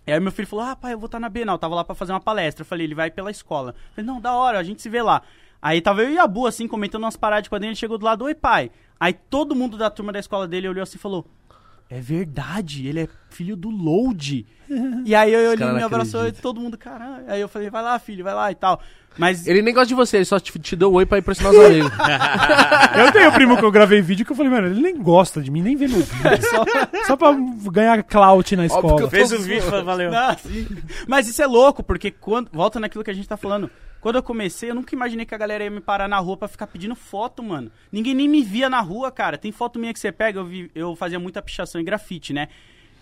E aí meu filho falou: Ah, pai, eu vou estar na Bienal. Tava lá pra fazer uma palestra. Eu falei: Ele vai pela escola. Eu falei: Não, da hora, a gente se vê lá. Aí tava eu e a Bu, assim, comentando umas paradas de quadrinho. Ele chegou do lado: Oi, pai. Aí todo mundo da turma da escola dele olhou assim e falou: É verdade, ele é filho do Load. e aí eu, ele cara me abraçou e todo mundo, caralho. Aí eu falei: Vai lá, filho, vai lá e tal. Mas Ele nem gosta de você, ele só te, te deu um oi pra impressionar os amigos. [laughs] Eu tenho um primo que eu gravei vídeo que eu falei, mano, ele nem gosta de mim, nem vê meu vídeo. [laughs] Só, só pra ganhar clout na Óbvio escola. que eu Fez o vídeo e falou, valeu. Não. Mas isso é louco, porque quando. Volta naquilo que a gente tá falando. Quando eu comecei, eu nunca imaginei que a galera ia me parar na rua pra ficar pedindo foto, mano. Ninguém nem me via na rua, cara. Tem foto minha que você pega, eu, vi- eu fazia muita pichação e grafite, né?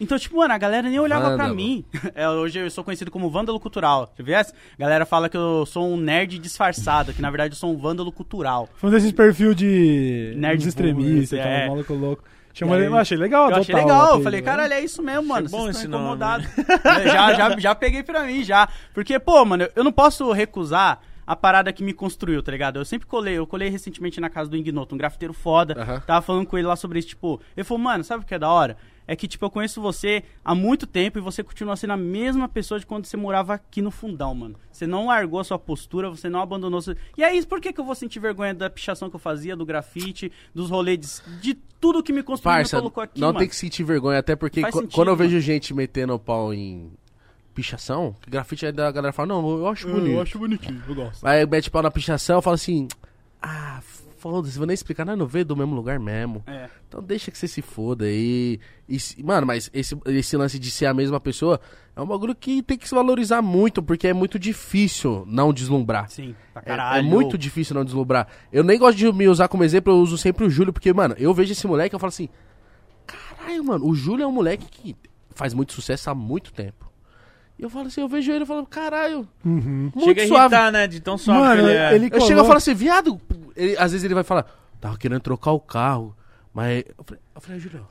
Então, tipo, mano, a galera nem olhava pra Vândalo. mim. [laughs] É, hoje eu sou conhecido como vândalo cultural. Vê essa? A galera fala que eu sou um nerd disfarçado, que na verdade eu sou um vândalo cultural. Foi um desses perfil de Nerd boomer, tal, é. maluco louco. Chama aí- ele, eu achei legal, Eu achei legal, eu falei, né? caralho, é isso mesmo, mano. bom Vocês estão nome. incomodados. [laughs] Já, já, já peguei pra mim, já. Porque, pô, mano, eu- não posso recusar a parada que me construiu, tá ligado? Eu sempre colei, eu colei recentemente na casa do Ignoto, um grafiteiro foda. Tava falando com ele lá sobre isso, tipo, ele falou, mano, sabe o que é da hora? É que, tipo, eu conheço você há muito tempo e você continua sendo a mesma pessoa de quando você morava aqui no fundão, mano. Você não largou a sua postura, você não abandonou sua... E aí, por que, que eu vou sentir vergonha da pichação que eu fazia, do grafite, dos rolês, de, de tudo que me construiu e me Parça, colocou aqui, não mano? tem que sentir vergonha, até porque co- sentido, quando eu mano. vejo gente metendo o pau em pichação, que grafite aí da galera fala, não, eu acho bonito. bonitinho, eu gosto. Aí mete pau na pichação, eu falo assim, ah, foda-se, vou nem explicar, nós não veio do mesmo lugar mesmo. É. Então deixa que você se foda aí. E, se- mano, mas esse, esse lance de ser a mesma pessoa é um bagulho que tem que se valorizar muito, porque é muito difícil não deslumbrar. Sim, pra É, caralho. é muito difícil não deslumbrar. Eu nem gosto de me usar como exemplo, eu uso sempre o Júlio, porque, mano, eu vejo esse moleque e eu falo assim: caralho, mano, o Júlio é um moleque que faz muito sucesso há muito tempo. E eu falo assim, eu vejo ele e falo, caralho, Uhum. muito Chega a suave. irritar, né? De tão suave Mano, que ele é. ele Eu chego e falo assim, viado, ele- às vezes ele vai falar, tava querendo trocar o carro, mas. Eu falei, eu falei Júlio,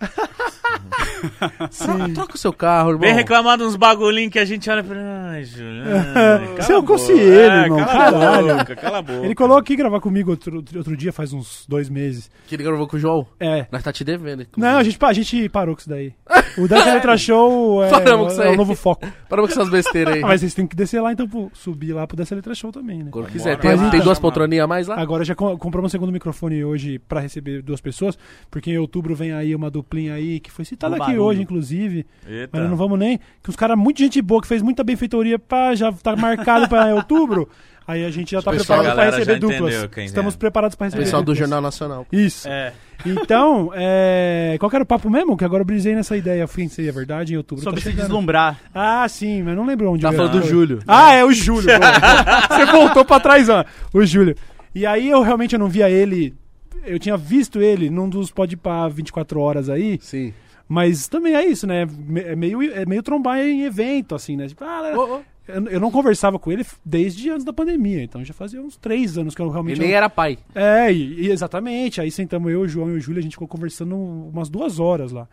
[laughs] tro- troca o seu carro, irmão. Vem reclamar de uns bagulhinhos que a gente olha pra. Ai, Juliano. Você é um conselheiro, irmão, Cala caralho. a boca, cala a boca. Ele colocou aqui gravar comigo outro, outro dia, faz uns dois meses. Que ele gravou com o João. É. Nós tá te devendo. hein? Não, a gente, a gente parou com isso daí. O Dance Letra Show é, Paramos com isso é aí. o novo foco. Paramos com essas besteiras aí. Ah, mas vocês têm que descer lá, então, pro, subir lá pro Dance Letra Show também, né? Quando quiser, tem, tem então- duas poltroninhas a mais lá? Agora já com- compramos um segundo microfone hoje pra receber duas pessoas, porque em outubro vem aí uma duplinha aí que foi citada Um aqui barulho. hoje, inclusive. Eita. Mas não vamos nem. Que os caras, muita gente boa, que fez muita benfeitoria, pá, já tá marcado pra [laughs] outubro. Aí a gente já tá pessoal, preparado pra galera, receber duplas. entendeu quem Estamos é. preparados pra receber Pessoal do. Jornal Nacional. Isso. É. Então, [laughs] é... qual que era o papo mesmo? Que agora eu brisei nessa ideia. Fui sei, é verdade, em outubro. Sobre tá se chegando. deslumbrar. Ah, sim, mas não lembro onde. Tá falando do. Júlio. Ah, é o Júlio. [laughs] Você voltou pra trás, ó. O Júlio. E aí eu realmente eu não via ele. Eu tinha visto ele num dos pode pá 24 horas aí, Sim. Mas também é isso, né? É meio, é meio trombar em evento, assim, né? Tipo, ah, Ô, ô. eu, não conversava com ele desde antes da pandemia, então já fazia uns três anos que eu realmente. Ele nem era pai. É, e, e exatamente. Aí sentamos eu, o João e o Júlio, a gente ficou conversando umas duas horas lá.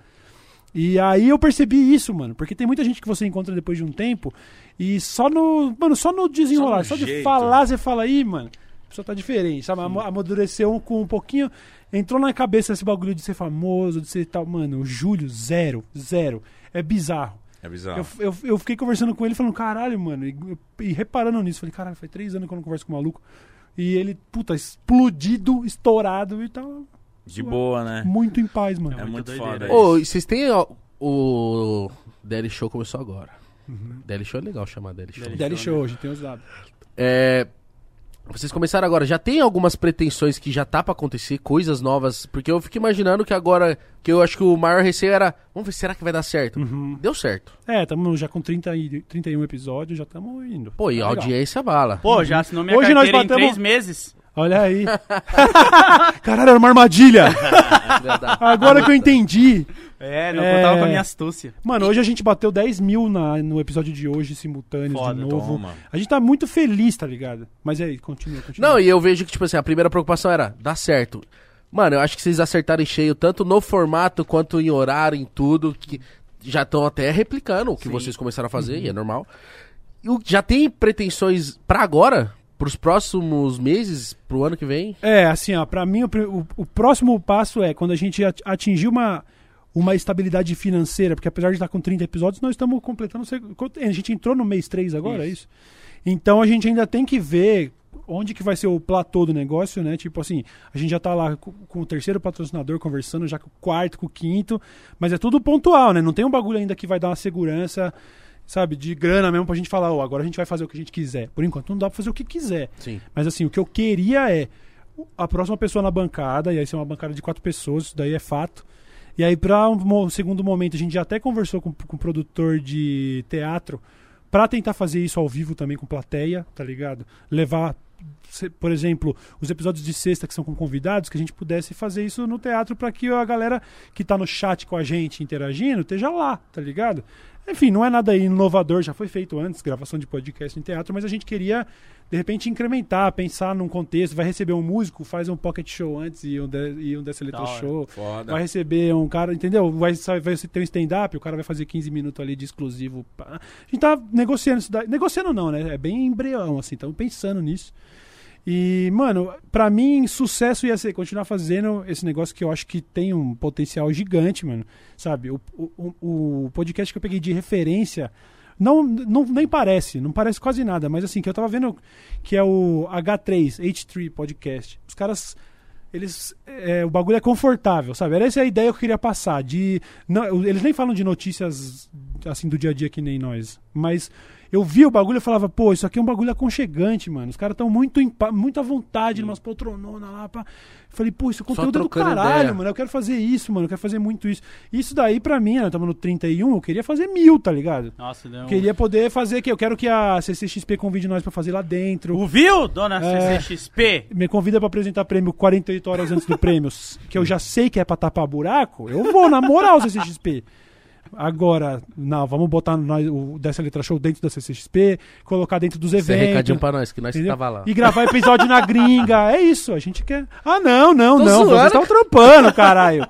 E aí eu percebi isso, mano, porque tem muita gente que você encontra depois de um tempo e só no, mano, só no desenrolar, só, Só no de jeito. falar, você fala aí, mano, a pessoa tá diferente, sabe? Amo- Amadureceu com um pouquinho, entrou na cabeça esse bagulho de ser famoso, de ser tal, mano, o Júlio, zero, zero. É bizarro. É bizarro. Eu, eu, eu fiquei conversando com ele falando, caralho, mano, e, e reparando nisso. Falei, caralho, faz três anos que eu não converso com o maluco. E ele, puta, explodido, estourado e tal. De boa, né? Muito em paz, mano. É muito muito doideira. foda Ô, e vocês têm ó, o Daily Show começou agora. Daily Show é legal chamar Daily Show. Daily Daddy Show, a gente tem os dados. É, vocês começaram agora, já tem algumas pretensões que já tá pra acontecer, coisas novas, porque eu fico imaginando que agora, que eu acho que o maior receio era, vamos ver, será que vai dar certo? Deu certo. É, estamos já com 30 e, 31 episódios, já estamos indo. Pô, e a Legal. audiência bala. Pô, já assinou minha Hoje nós carteira em batemos- três meses. Olha aí. [laughs] Caralho, era uma armadilha. Verdade. Agora que eu entendi. É, não É. contava com a minha astúcia. Mano, hoje a gente bateu 10 mil na, no episódio de hoje, simultâneos, Foda, de novo. Toma. A gente tá muito feliz, tá ligado? Mas aí, continua, continua. Não, e eu vejo que, tipo assim, a primeira preocupação era, dar certo. Mano, eu acho que vocês acertaram em cheio, tanto no formato quanto em horário, em tudo, que já estão até replicando o que Sim. vocês começaram a fazer, e é normal. E o- já tem pretensões pra agora? pros próximos meses, pro ano que vem? É, assim, ó, pra mim o, o- o próximo passo é quando a gente at- atingir uma, uma estabilidade financeira, porque apesar de estar com 30 episódios, nós estamos completando. A gente entrou no mês 3 agora, é isso? Então a gente ainda tem que ver onde que vai ser o platô do negócio, né? Tipo assim, a gente já tá lá com, com o terceiro patrocinador conversando, já com o quarto, com o quinto, mas é tudo pontual, né? Não tem um bagulho ainda que vai dar uma segurança, sabe, de grana mesmo pra gente falar, ó, agora a gente vai fazer o que a gente quiser. Por enquanto não dá pra fazer o que quiser. Sim. Mas assim, o que eu queria é a próxima pessoa na bancada, e aí ser uma bancada de quatro pessoas, isso daí é fato. E aí, para um segundo momento, a gente já até conversou com, com o produtor de teatro pra tentar fazer isso ao vivo também com plateia, tá ligado? Levar, por exemplo, os episódios de sexta que são com convidados, que a gente pudesse fazer isso no teatro pra que a galera que tá no chat com a gente interagindo esteja lá, tá ligado? Enfim, não é nada inovador, já foi feito antes, gravação de podcast em teatro, mas a gente queria, de repente, incrementar, pensar num contexto. Vai receber um músico, faz um pocket show antes e um, de, e um dessa letra show. Foda. Vai receber um cara, entendeu? Vai, vai ter um stand-up, o cara vai fazer 15 minutos ali de exclusivo. A gente tá negociando isso daí. Negociando não, né? É bem embrião, assim, estamos pensando nisso. E, mano, pra mim, sucesso ia ser continuar fazendo esse negócio que eu acho que tem um potencial gigante, mano. Sabe? O, o, o podcast que eu peguei de referência. Não, não, nem parece, não parece quase nada, mas assim, que eu tava vendo que é o H3, H3 Podcast. Os caras eles é, o bagulho é confortável, sabe? Era essa a ideia que eu queria passar. De, não, eles nem falam de notícias assim do dia a dia que nem nós, mas eu vi o bagulho e falava, pô, isso aqui é um bagulho aconchegante, mano. Os caras estão muito, muito à vontade, numas poltrononas lá. Pá. Falei, pô, isso conteúdo é do trocando caralho, ideia. mano. Eu quero fazer isso, mano. Eu quero fazer muito isso. Isso daí, pra mim, né, tava no 31, eu queria fazer mil, tá ligado? Nossa, deu... Queria poder fazer que eu quero que a CCXP convide nós pra fazer lá dentro. Ouviu, dona É. CCXP? Me convida pra apresentar prêmio 48 horas antes do prêmio, [laughs] que eu já sei que é pra tapar buraco, eu vou, na moral, CCXP. Agora, não, vamos botar nós, o Dessa Letra Show dentro da CCXP, colocar dentro dos Esse é eventos. recadinho pra nós, que nós entendeu? tava lá. E gravar episódio na gringa. [laughs] É isso, a gente quer. Ah, não, não, Tô não. zoando, Vocês estão trampando, caralho.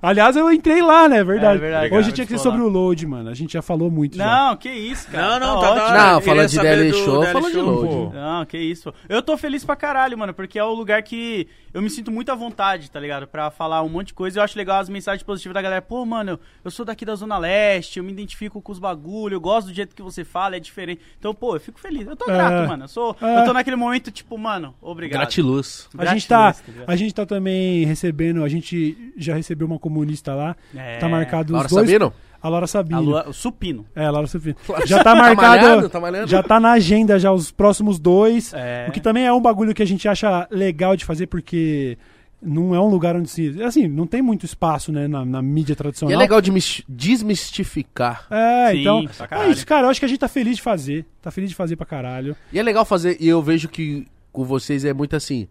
Aliás, eu entrei lá, né? Verdade. É verdade, Hoje cara, tinha que ser sobre o load, mano. A gente já falou muito. já. Não, que isso, cara. Não, não, tá tá. Não, Eu queria fala de DL Show, fala de load. Não, que isso. Eu tô feliz pra caralho, mano, porque é o lugar que eu me sinto muito à vontade, tá ligado? Pra falar um monte de coisa. Eu acho legal as mensagens positivas da galera. Pô, mano, eu sou daqui da Zona Leste, eu me identifico com os bagulho, eu gosto do jeito que você fala, é diferente. Então, pô, eu fico feliz. Eu tô É. grato, mano. Eu, sou, É. eu tô naquele momento, tipo, mano, obrigado. Gratiluz. A gente, tá, Gratiluz, ligado? a gente tá também recebendo, a gente já recebeu uma comunista lá. É. Tá marcado os Laura dois. Sabino? A Laura A Sabino. Lua- o supino. É, a Laura Sabino. [laughs] Já tá marcado. malhando? Tá malhando? Já tá na agenda já os próximos dois. É. O que também é um bagulho que a gente acha legal de fazer, porque não é um lugar onde se. Assim, não tem muito espaço, né, na, na mídia E tradicional. é legal de mis- desmistificar. É, Sim, então. É isso, cara. Eu acho que a gente tá feliz de fazer. Tá feliz de fazer pra caralho. E é legal fazer, e eu vejo que com vocês é muito assim.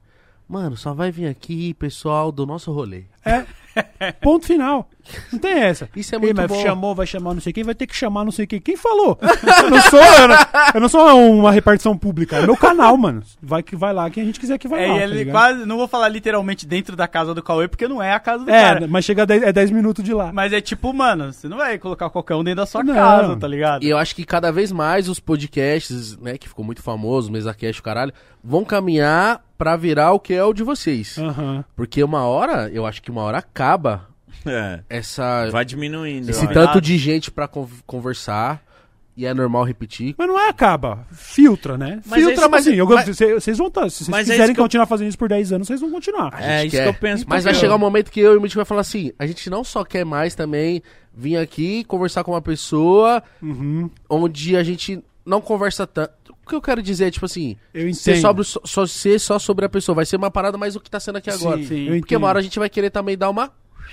Mano, só vai vir aqui pessoal do nosso rolê. É. Ponto final. [laughs] Não tem essa. Isso é Ei, muito mas bom. chamou, vai chamar não sei quem, vai ter que chamar não sei quem. Quem falou? eu não sou, eu não, eu não sou uma repartição pública. É meu canal, mano. Vai que vai lá, quem a gente quiser que vai É, lá. e tá ele ligado? quase, não vou falar literalmente dentro da casa do Cauê, porque não é a casa do É, cara. mas chega a 10, é 10 minutos de lá. Mas é tipo, mano, você não vai colocar qualquer um dentro da sua Não. casa, tá ligado? E eu acho que cada vez mais os podcasts, né, que ficou muito famoso, MesaCast, o caralho, vão caminhar pra virar o que é o de vocês. Aham. Porque uma hora, eu acho que uma hora acaba É. essa Vai diminuindo. esse tanto de gente pra con- conversar e é normal repetir. Mas não é acaba, filtra, né? Mas filtra, é isso- mas assim, eu, mas- vocês, vão estar. Se vocês Mas é quiserem isso que eu- continuar fazendo isso por 10 anos, vocês vão continuar. É isso quer. que eu penso. Mas vai porque chegar um momento que eu e o Mitch vai falar assim: a gente não só quer mais também vir aqui conversar com uma pessoa Uhum. onde a gente não conversa tanto. O que eu quero dizer é, tipo assim, Eu ser, entendo. sobre, só, só ser só sobre a pessoa. Vai ser uma parada mais o que tá sendo aqui agora. Sim, Sim. eu Porque uma entendo. hora a gente vai querer também dar uma.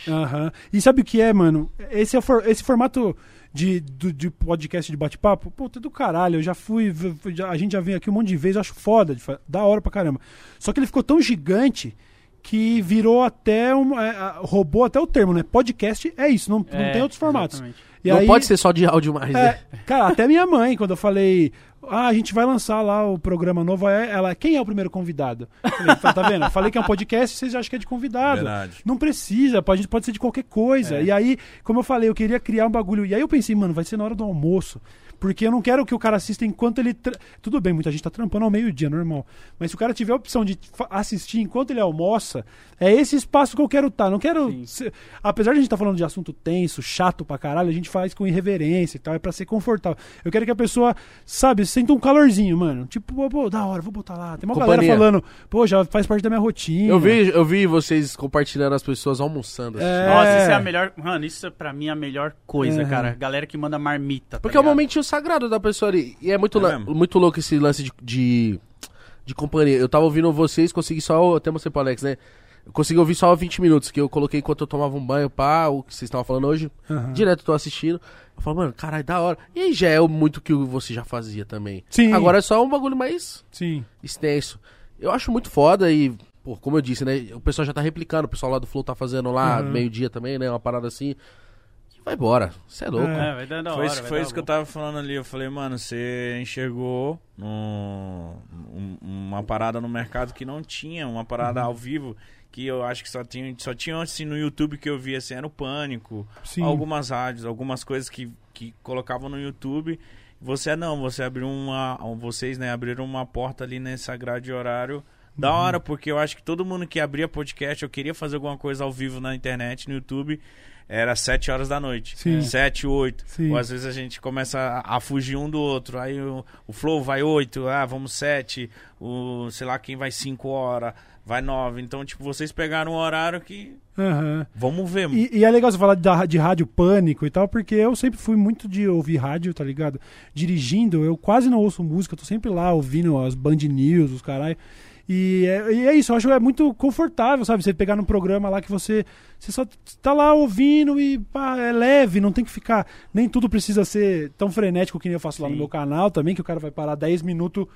Aham. E sabe o que é, mano? Esse, é for- esse formato de, do- de podcast de bate-papo, puta do caralho. Eu já fui. já- a gente já veio aqui um monte de vezes, eu acho foda, da hora pra caramba. Só que ele ficou tão gigante que virou até um. é, roubou até o termo, né? Podcast é isso, não, não É, tem outros formatos. exatamente. E não aí- pode ser só de áudio mais, É, né? cara, até minha mãe, quando eu falei, ah, a gente vai lançar lá o programa novo, é- ela, quem é o primeiro convidado? Falei, tá, tá vendo? Eu falei que é um podcast, vocês acham que é de convidado. Verdade. Não precisa, pode, pode ser de qualquer coisa. É. E aí, como eu falei, eu queria criar um bagulho. E aí eu pensei, mano, vai ser na hora do almoço. Porque eu não quero que o cara assista enquanto ele. tra- Tudo bem, muita gente tá trampando ao meio-dia, normal. Mas se o cara tiver a opção de assistir enquanto ele almoça, é esse espaço que eu quero estar. Não quero. Ser- Apesar de a gente estar falando de assunto tenso, chato pra caralho, a gente faz com irreverência e tal, é pra ser confortável. Eu quero que a pessoa, sabe, sinta um calorzinho, mano. Tipo, pô, pô, da hora, vou botar lá. Tem uma galera Companhia. falando, pô, já faz parte da minha rotina. Eu vi, eu vi vocês compartilhando as pessoas almoçando. assim. É. Nossa, isso é a melhor. Mano, isso é pra mim a melhor coisa, Uhum. cara. Galera que manda marmita. tá Porque é o ligado? Sagrado da pessoa ali. E é muito, É muito louco esse lance de, de, de companhia. Eu tava ouvindo vocês, consegui só. Até mostrei pro Alex, né? Eu consegui ouvir só 20 minutos, que eu coloquei enquanto eu tomava um banho, pá, o que vocês estavam falando hoje. Aham. Direto tô assistindo. Eu falo, mano, caralho, da hora. E aí já é muito que você já fazia também. Sim. Agora é só um bagulho mais Sim. extenso. Eu acho muito foda e, pô, como eu disse, né? O pessoal já tá replicando, o pessoal lá do Flow tá fazendo lá, Uhum. meio-dia também, né? Uma parada assim. Vai embora. Você é louco. É. É, vai dando da Foi, hora. isso, vai foi dar isso que eu tava falando ali. Eu falei, mano, você enxergou no- um- uma parada no mercado que não tinha, uma parada Uhum. ao vivo que eu acho que só tinha, só tinha assim no YouTube que eu via assim, era o Pânico, Sim. algumas rádios, algumas coisas que, que colocavam no YouTube. Você não, você abriu uma. Vocês, né, abriram uma porta ali nessa grade de horário. Da Uhum. hora, porque eu acho que todo mundo que abria podcast, eu queria fazer alguma coisa ao vivo na internet, no YouTube, era 7 horas da noite. Sim. 7, 8. Sim. Ou às vezes a gente começa a, a fugir um do outro. Aí o, o Flow vai 8, ah, vamos 7. O, sei lá, quem vai 5 horas, vai 9. Então, tipo, vocês pegaram um horário que. Aham. Vamos ver. E, e é legal você falar da- de rádio pânico e tal, porque eu sempre fui muito de ouvir rádio, tá ligado? Dirigindo, eu quase não ouço música, eu tô sempre lá ouvindo as Band News, os caralho. E é, e é isso, eu acho que é muito confortável, sabe? Você pegar num programa lá que você, você só tá lá ouvindo e pá, é leve, não tem que ficar. Nem tudo precisa ser tão frenético que nem eu faço lá no Sim. meu canal também, que o cara vai parar 10 minutos, o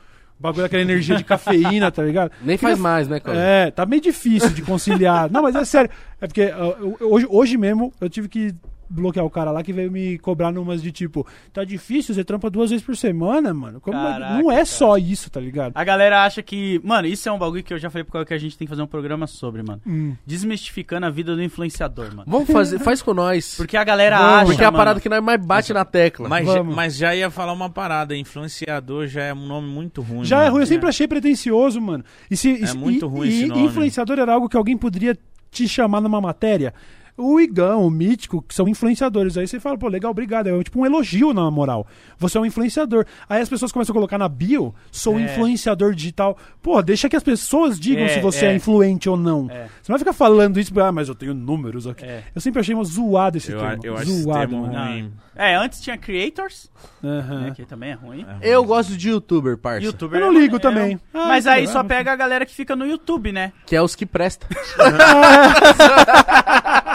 bagulho daquela energia de cafeína, tá ligado? [laughs] Nem faz mais, né, cara? é, tá meio difícil de conciliar. Não, mas é sério. É porque eu- hoje, hoje mesmo eu tive que bloquear o cara lá que veio me cobrar numas de tipo, tá difícil, você trampa duas vezes por semana, mano. Como- Caraca, não é cara. só isso, tá ligado? A galera acha que. Mano, isso é um bagulho que eu já falei pro que a gente tem que fazer um programa sobre, mano. Hum. Desmistificando a vida do influenciador, mano. Vamos fazer, faz com nós. Porque a galera Vamos. acha. Porque é a mano, parada que nós mais bate na tecla. Mas, Vamos. mas já ia falar uma parada. Influenciador já é um nome muito ruim. Já é mano. ruim, eu sempre achei pretencioso, mano. E se, e- muito ruim e esse nome. influenciador era algo que alguém poderia te chamar numa matéria. O Igão, o Mítico, que são influenciadores. Aí você fala, pô, legal, obrigado. É tipo um elogio na moral. Você é um influenciador. Aí as pessoas começam a colocar na bio, sou É. influenciador digital. Pô, deixa que as pessoas digam É, se você é. é. influente ou não. É. Você não vai ficar falando isso, ah, mas eu tenho números aqui. É. Eu sempre achei uma zoado esse Eu, termo. eu acho esse zoado, termo mano. ruim. É, antes tinha creators, Aham. né, que também é ruim. Eu gosto de youtuber, parça. YouTuber Eu não é- ligo é- também. Ah, Mas aí só pega a galera que fica no YouTube, né? Que é os que prestam. [laughs]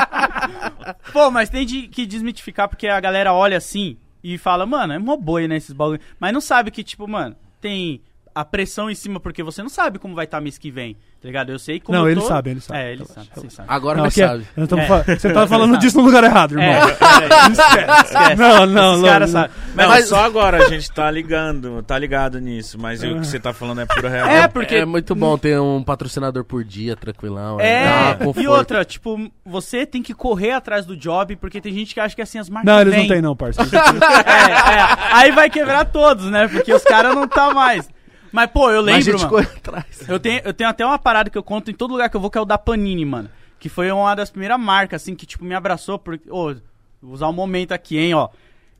[laughs] Pô, mas tem de, que desmitificar porque a galera olha assim e fala, mano, é mó boi, né, esses bagulho. Mas não sabe que, tipo, mano, tem a pressão em cima porque você não sabe como vai estar mês que vem, tá ligado? Eu sei como Não, eu ele tô- sabe, ele sabe. É, ele sabe, sabe. Agora Não, aqui é- sabe. É. fa- Você tá [laughs] falando disso no lugar errado, irmão. É, peraí, esquece, esquece. Não, não, Esses não. caras não. sabem. Mas, Mas, só agora a gente tá ligando, tá ligado nisso. Mas o que você tá falando é pura real. É, porque- É muito bom ter um patrocinador por dia, tranquilão. É, e outra, tipo, você tem que correr atrás do job, porque tem gente que acha que assim as marcas Não, eles vêm. não têm, não, parceiro. [laughs] É, é. Aí vai quebrar todos, né? Porque os caras não tá mais. Mas, pô, eu lembro, mano. atrás. Eu tenho, eu tenho até uma parada que eu conto em todo lugar que eu vou, que é o da Panini, mano. Que foi uma das primeiras marcas, assim, que, tipo, me abraçou. Porque, ô, vou usar um momento aqui, hein, ó.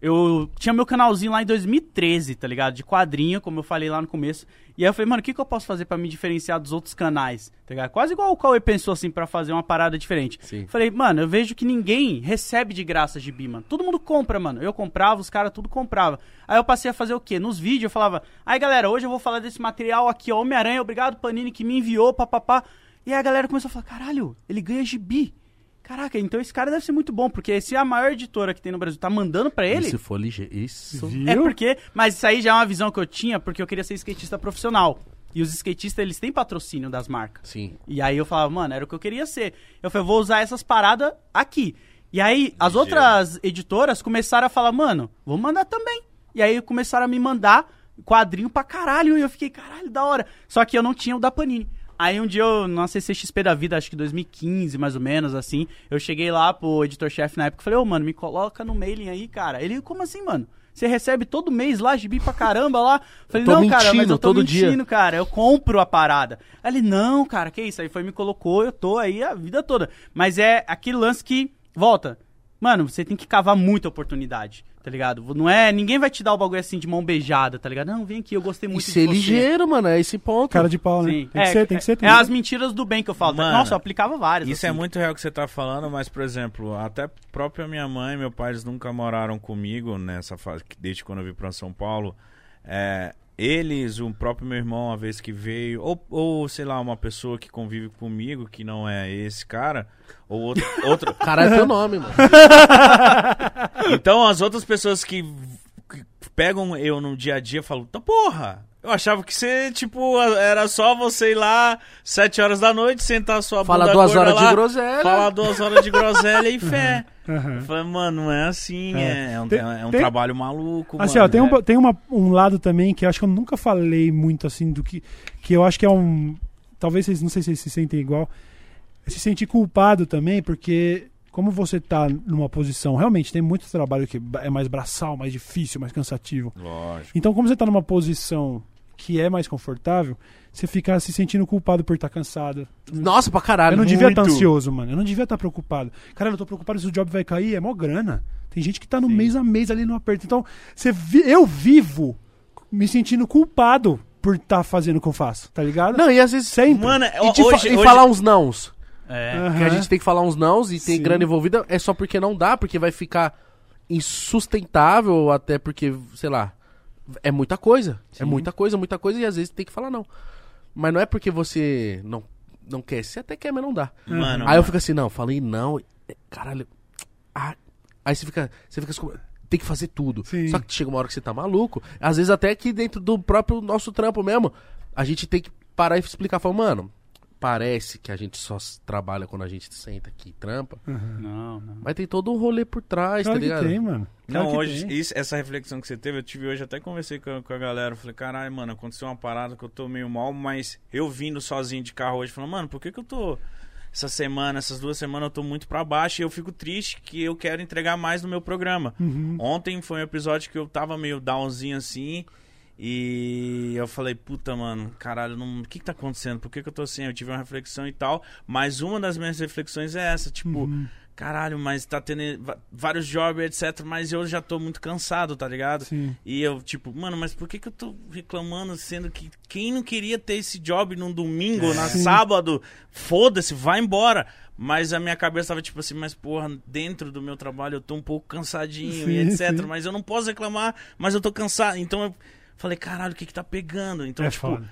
Eu tinha meu canalzinho lá em 2013, tá ligado? De quadrinho, como eu falei lá no começo. E aí eu falei, mano, o que, que eu posso fazer pra me diferenciar dos outros canais? Tá ligado? Quase igual o Cauê pensou, assim, pra fazer uma parada diferente. Sim. Falei, mano, eu vejo que ninguém recebe de graça gibi, mano. Todo mundo compra, mano. Eu comprava, os caras tudo comprava. Aí eu passei a fazer o quê? Nos vídeos eu falava, aí galera, hoje eu vou falar desse material aqui, ó, Homem-Aranha, obrigado Panini que me enviou, papapá. E aí a galera começou a falar, caralho, ele ganha gibi. Caraca, então esse cara deve ser muito bom, porque se a maior editora que tem no Brasil tá mandando pra ele, Se for ligeiro. Isso. é porque. Mas isso aí já é uma visão que eu tinha, porque eu queria ser skatista profissional. E os skatistas, eles têm patrocínio das marcas. Sim. E aí eu falava, mano, era o que eu queria ser. Eu falei, vou usar essas paradas aqui. E aí as Ligeiro. outras editoras começaram a falar, mano, vou mandar também. E aí começaram a me mandar quadrinho pra caralho. E eu fiquei, caralho, da hora. Só que eu não tinha o da Panini. Aí um dia eu, na CCXP da vida, acho que 2015, mais ou menos, assim, eu cheguei lá pro editor-chefe na época e falei, ô, mano, me coloca no mailing aí, cara. Ele, como assim, mano? Você recebe todo mês lá, gibi pra caramba lá. Falei, não, cara, mas mentindo eu tô todo dia." mentindo, cara. Eu compro a parada. Aí ele, não, cara, que isso? Aí foi, me colocou, eu tô aí a vida toda. Mas é aquele lance que, volta. Mano, você tem que cavar muita oportunidade, tá ligado? Não é. Ninguém vai te dar o bagulho assim de mão beijada, tá ligado? Não, vem aqui, eu gostei E muito de ser você. ligeiro, mano, é esse ponto. Cara de pau, né? Sim. Tem é, que ser, tem que ser. é, tem é que as ser. mentiras do bem que eu falo. Mano, Nossa, eu aplicava várias. Isso é assim. muito real que você tá falando, mas, por exemplo, até própria minha mãe e meu pai eles nunca moraram comigo nessa fase, que desde quando eu vim pra São Paulo. É, eles, o próprio meu irmão, uma vez que veio, ou, ou sei lá, uma pessoa que convive comigo, que não é esse cara, ou outro. [laughs] outro Caralho, é teu nome, mano. então, as outras pessoas que, que pegam eu no dia a dia falam, tá porra! Eu achava que você, tipo, era só você ir lá, sete horas da noite, sentar a sua Fala bunda duas horas de lá, groselha. Falar duas horas de groselha e [laughs] fé. Aham. Eu falei, mano, não é assim, É. é, é um, Tem- é um tem- trabalho maluco, Assim, mano. ó, tem, um, é. ba- tem uma- um lado também que eu acho que eu nunca falei muito assim do que. Que eu acho que é um. Talvez vocês, não sei se vocês se sentem igual. Se sentir culpado também, porque como você tá numa posição. Realmente, tem muito trabalho que é mais braçal, mais difícil, mais cansativo. Lógico. Então, como você tá numa posição que é mais confortável, você fica se sentindo culpado por estar cansado. Nossa, pra caralho. eu não devia estar muito. ansioso, mano. Eu não devia estar preocupado. Cara, eu tô preocupado se o job vai cair, é mó grana. Tem gente que tá no Sim. mês a mês ali no aperto. Então, você vi- eu vivo me sentindo culpado por estar fazendo o que eu faço, tá ligado? Não, e às vezes. Sempre. Mano, E, de fa- hoje, e hoje- falar uns nãos. É. Aham. Que a gente tem que falar uns nãos e tem Sim. grana envolvida, é só porque não dá, porque vai ficar insustentável, ou até porque, sei lá, é muita coisa. É muita coisa, muita coisa, e às vezes tem que falar não. Mas não é porque você não, não quer, você até quer, mas não dá. Mano, Aí eu fico assim, não, falei não, é, caralho. ah, aí você fica, você fica assim, tem que fazer tudo. Sim. Só que chega uma hora que você tá maluco, às vezes até que dentro do próprio nosso trampo mesmo, a gente tem que parar e explicar, falar, mano, parece que a gente só trabalha quando a gente senta aqui e trampa, Não, não. mas tem todo um rolê por trás, Claro tá que ligado? tem, mano. Claro Não, que hoje, tem. isso- essa reflexão que você teve, eu tive hoje, até conversei com, a- com a galera. Falei, caralho, mano, aconteceu uma parada que eu tô meio mal, mas eu vindo sozinho de carro hoje, falando, mano, por que, que eu tô. Essa semana, essas duas semanas eu tô muito pra baixo e eu fico triste que eu quero entregar mais no meu programa. Uhum. Ontem foi um episódio que eu tava meio downzinho assim. E eu falei, puta, mano, caralho, o que que tá acontecendo? Por que que eu tô assim? Eu tive uma reflexão e tal. Mas uma das minhas reflexões é essa, tipo, Uhum. caralho, mas tá tendo vários jobs, etc. Mas eu já tô muito cansado, tá ligado? Sim. E eu, tipo, mano, mas por que que eu tô reclamando, sendo que quem não queria ter esse job num domingo, É. na Sim. sábado, foda-se, vai embora. Mas a minha cabeça tava tipo assim, mas porra, dentro do meu trabalho eu tô um pouco cansadinho Sim, e etc. sim. Mas eu não posso reclamar, mas eu tô cansado. Então eu falei, caralho, o que que tá pegando? Então, é tipo, foda.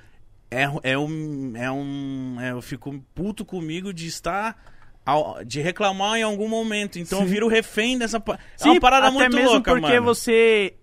é, é um. É um é, eu fico puto comigo de estar. ao- de reclamar em algum momento. Então eu Sim. viro refém dessa. é Sim, uma parada até muito mesmo louca, porque mano. você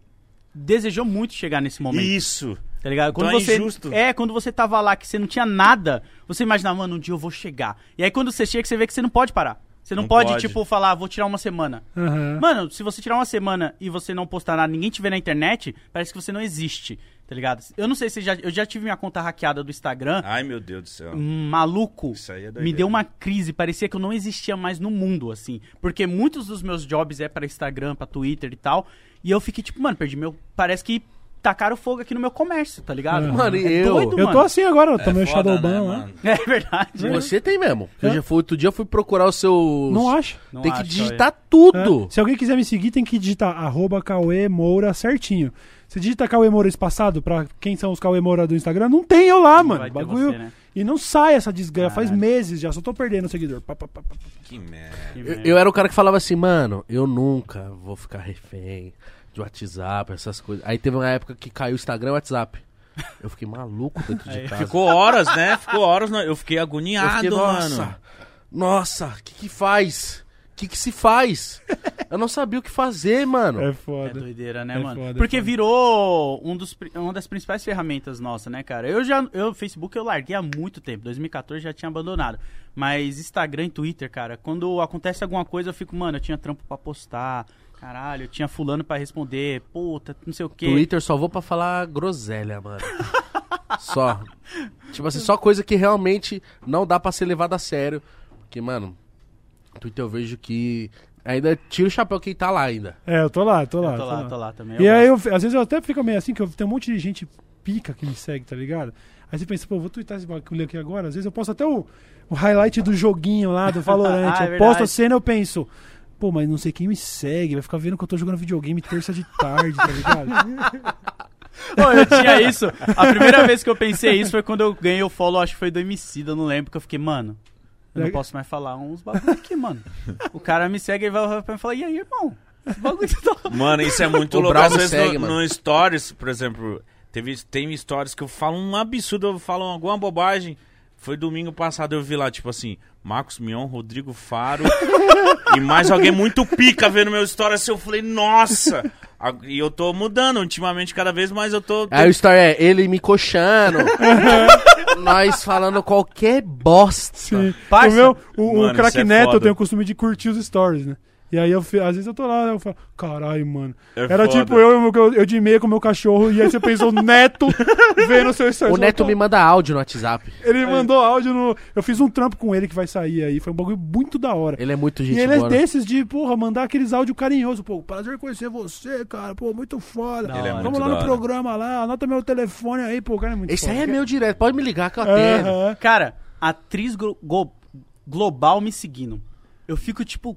desejou muito chegar nesse momento. Isso. Tá ligado? Então Quando é você injusto. é, quando você tava lá que você não tinha nada, você imaginava, mano, um dia eu vou chegar. E aí quando você chega, você vê que você não pode parar. Você não, Não pode, pode. tipo, falar, vou tirar uma semana. Aham. Mano, se você tirar uma semana e você não postar nada, ninguém te vê na internet, parece que você não existe, tá ligado? Eu não sei se já, eu já tive minha conta hackeada do Instagram. Ai, meu Deus do céu. maluco Isso aí é me doideira. deu uma crise, parecia que eu não existia mais no mundo, assim. Porque muitos dos meus jobs é pra Instagram, pra Twitter e tal. E eu fiquei tipo, mano, perdi meu. Parece que tacaram fogo aqui no meu comércio, tá ligado? Aham. Mano, e é eu- doido, Eu mano. tô assim agora, eu É tomei o foda, Shadowban né, lá. mano? [laughs] É verdade. Você tem mesmo. Eu É. já fui, outro dia eu fui procurar os seus. Não acho. Não tem que acho, digitar É. tudo. Se alguém quiser me seguir, tem que digitar arroba Cauê Moura certinho. Você digita Cauê Moura espaçado pra quem são os Cauê Moura do Instagram? Não tem eu lá, Não mano. vai ter Bagulho. você, né? E não sai essa desgraça. Faz meses já, só tô perdendo seguidor. Pá, pá, pá, pá, pá. Que merda. Eu, merda. eu era o cara que falava assim, mano, eu nunca vou ficar refém de WhatsApp, essas coisas. Aí teve uma época que caiu o Instagram e o WhatsApp. Eu fiquei maluco dentro de casa. Ficou horas, né? Ficou horas. Eu fiquei eu agoniado, fiquei, nossa, mano. nossa, o que que faz? O que que se faz? eu não sabia o que fazer, mano. É É foda. doideira, né, É mano? foda, é Porque foda. virou um dos, uma das principais ferramentas nossa, né, cara? Eu já, eu, Facebook eu larguei há muito tempo, 2014 já tinha abandonado. Mas Instagram e Twitter, cara, quando acontece alguma coisa eu fico, mano, eu tinha trampo pra postar, caralho, eu tinha fulano pra responder, puta, não sei o quê. Twitter só vou pra falar groselha, mano. [laughs] só. Tipo assim, só coisa que realmente não dá pra ser levada a sério. Porque, mano, Twitter eu vejo que Ainda tira o chapéu quem tá lá ainda. É, eu tô lá, tô lá. Eu tô lá, tô lá também. E eu aí, eu, às vezes eu até fico meio assim, que eu, tem um monte de gente pica que me segue, tá ligado? Aí você pensa, pô, vou twittar esse bagulho aqui agora. Às vezes eu posto até o, o highlight do joguinho lá, do [laughs] Valorant. Ah, é eu posto a cena eu penso, pô, mas não sei quem me segue, vai ficar vendo que eu tô jogando videogame terça de tarde, tá ligado? [laughs] Ô, eu tinha isso. A primeira vez que eu pensei isso foi quando eu ganhei o follow, acho que foi do Emicida, eu não lembro, que eu fiquei, mano, eu não posso mais falar uns bagulho aqui, mano. O cara me segue e vai vai falar, e aí, irmão? Esse bagulho tá... Mano, isso é muito O louco. Às vezes segue, no, mano. no Stories, por exemplo, teve, tem stories que eu falo um absurdo, eu falo alguma bobagem. Foi domingo passado, eu vi lá, tipo assim, Marcos Mion, Rodrigo Faro [laughs] e mais alguém muito pica vendo meu story assim. Eu falei, nossa! E eu tô mudando ultimamente cada vez mais eu tô. tô- Aí o story é ele me coxando. [laughs] nós falando qualquer bosta. Sim. Parça. O meu, o, o craque é Neto, eu foda. tenho o costume de curtir os stories, né? E aí, eu, às vezes eu tô lá, eu falo, caralho, mano. É Era foda. tipo eu, eu, eu de meia com o meu cachorro, e aí você pensou, [laughs] Neto, vendo o seu story. O Neto me manda áudio no WhatsApp. Ele mandou áudio no. Eu fiz um trampo com ele que vai sair aí. Foi um bagulho muito da hora. Ele é muito gente e ele boa. é né? desses de, porra, mandar aqueles áudios carinhosos. Pô, prazer conhecer você, cara. Pô, muito foda. Ele é Vamos muito lá da no hora. programa lá, anota meu telefone aí, pô, o cara é muito Esse foda. aí é meu direto, pode me ligar que eu atendo. Cara, atriz glo- global me seguindo. Eu fico tipo,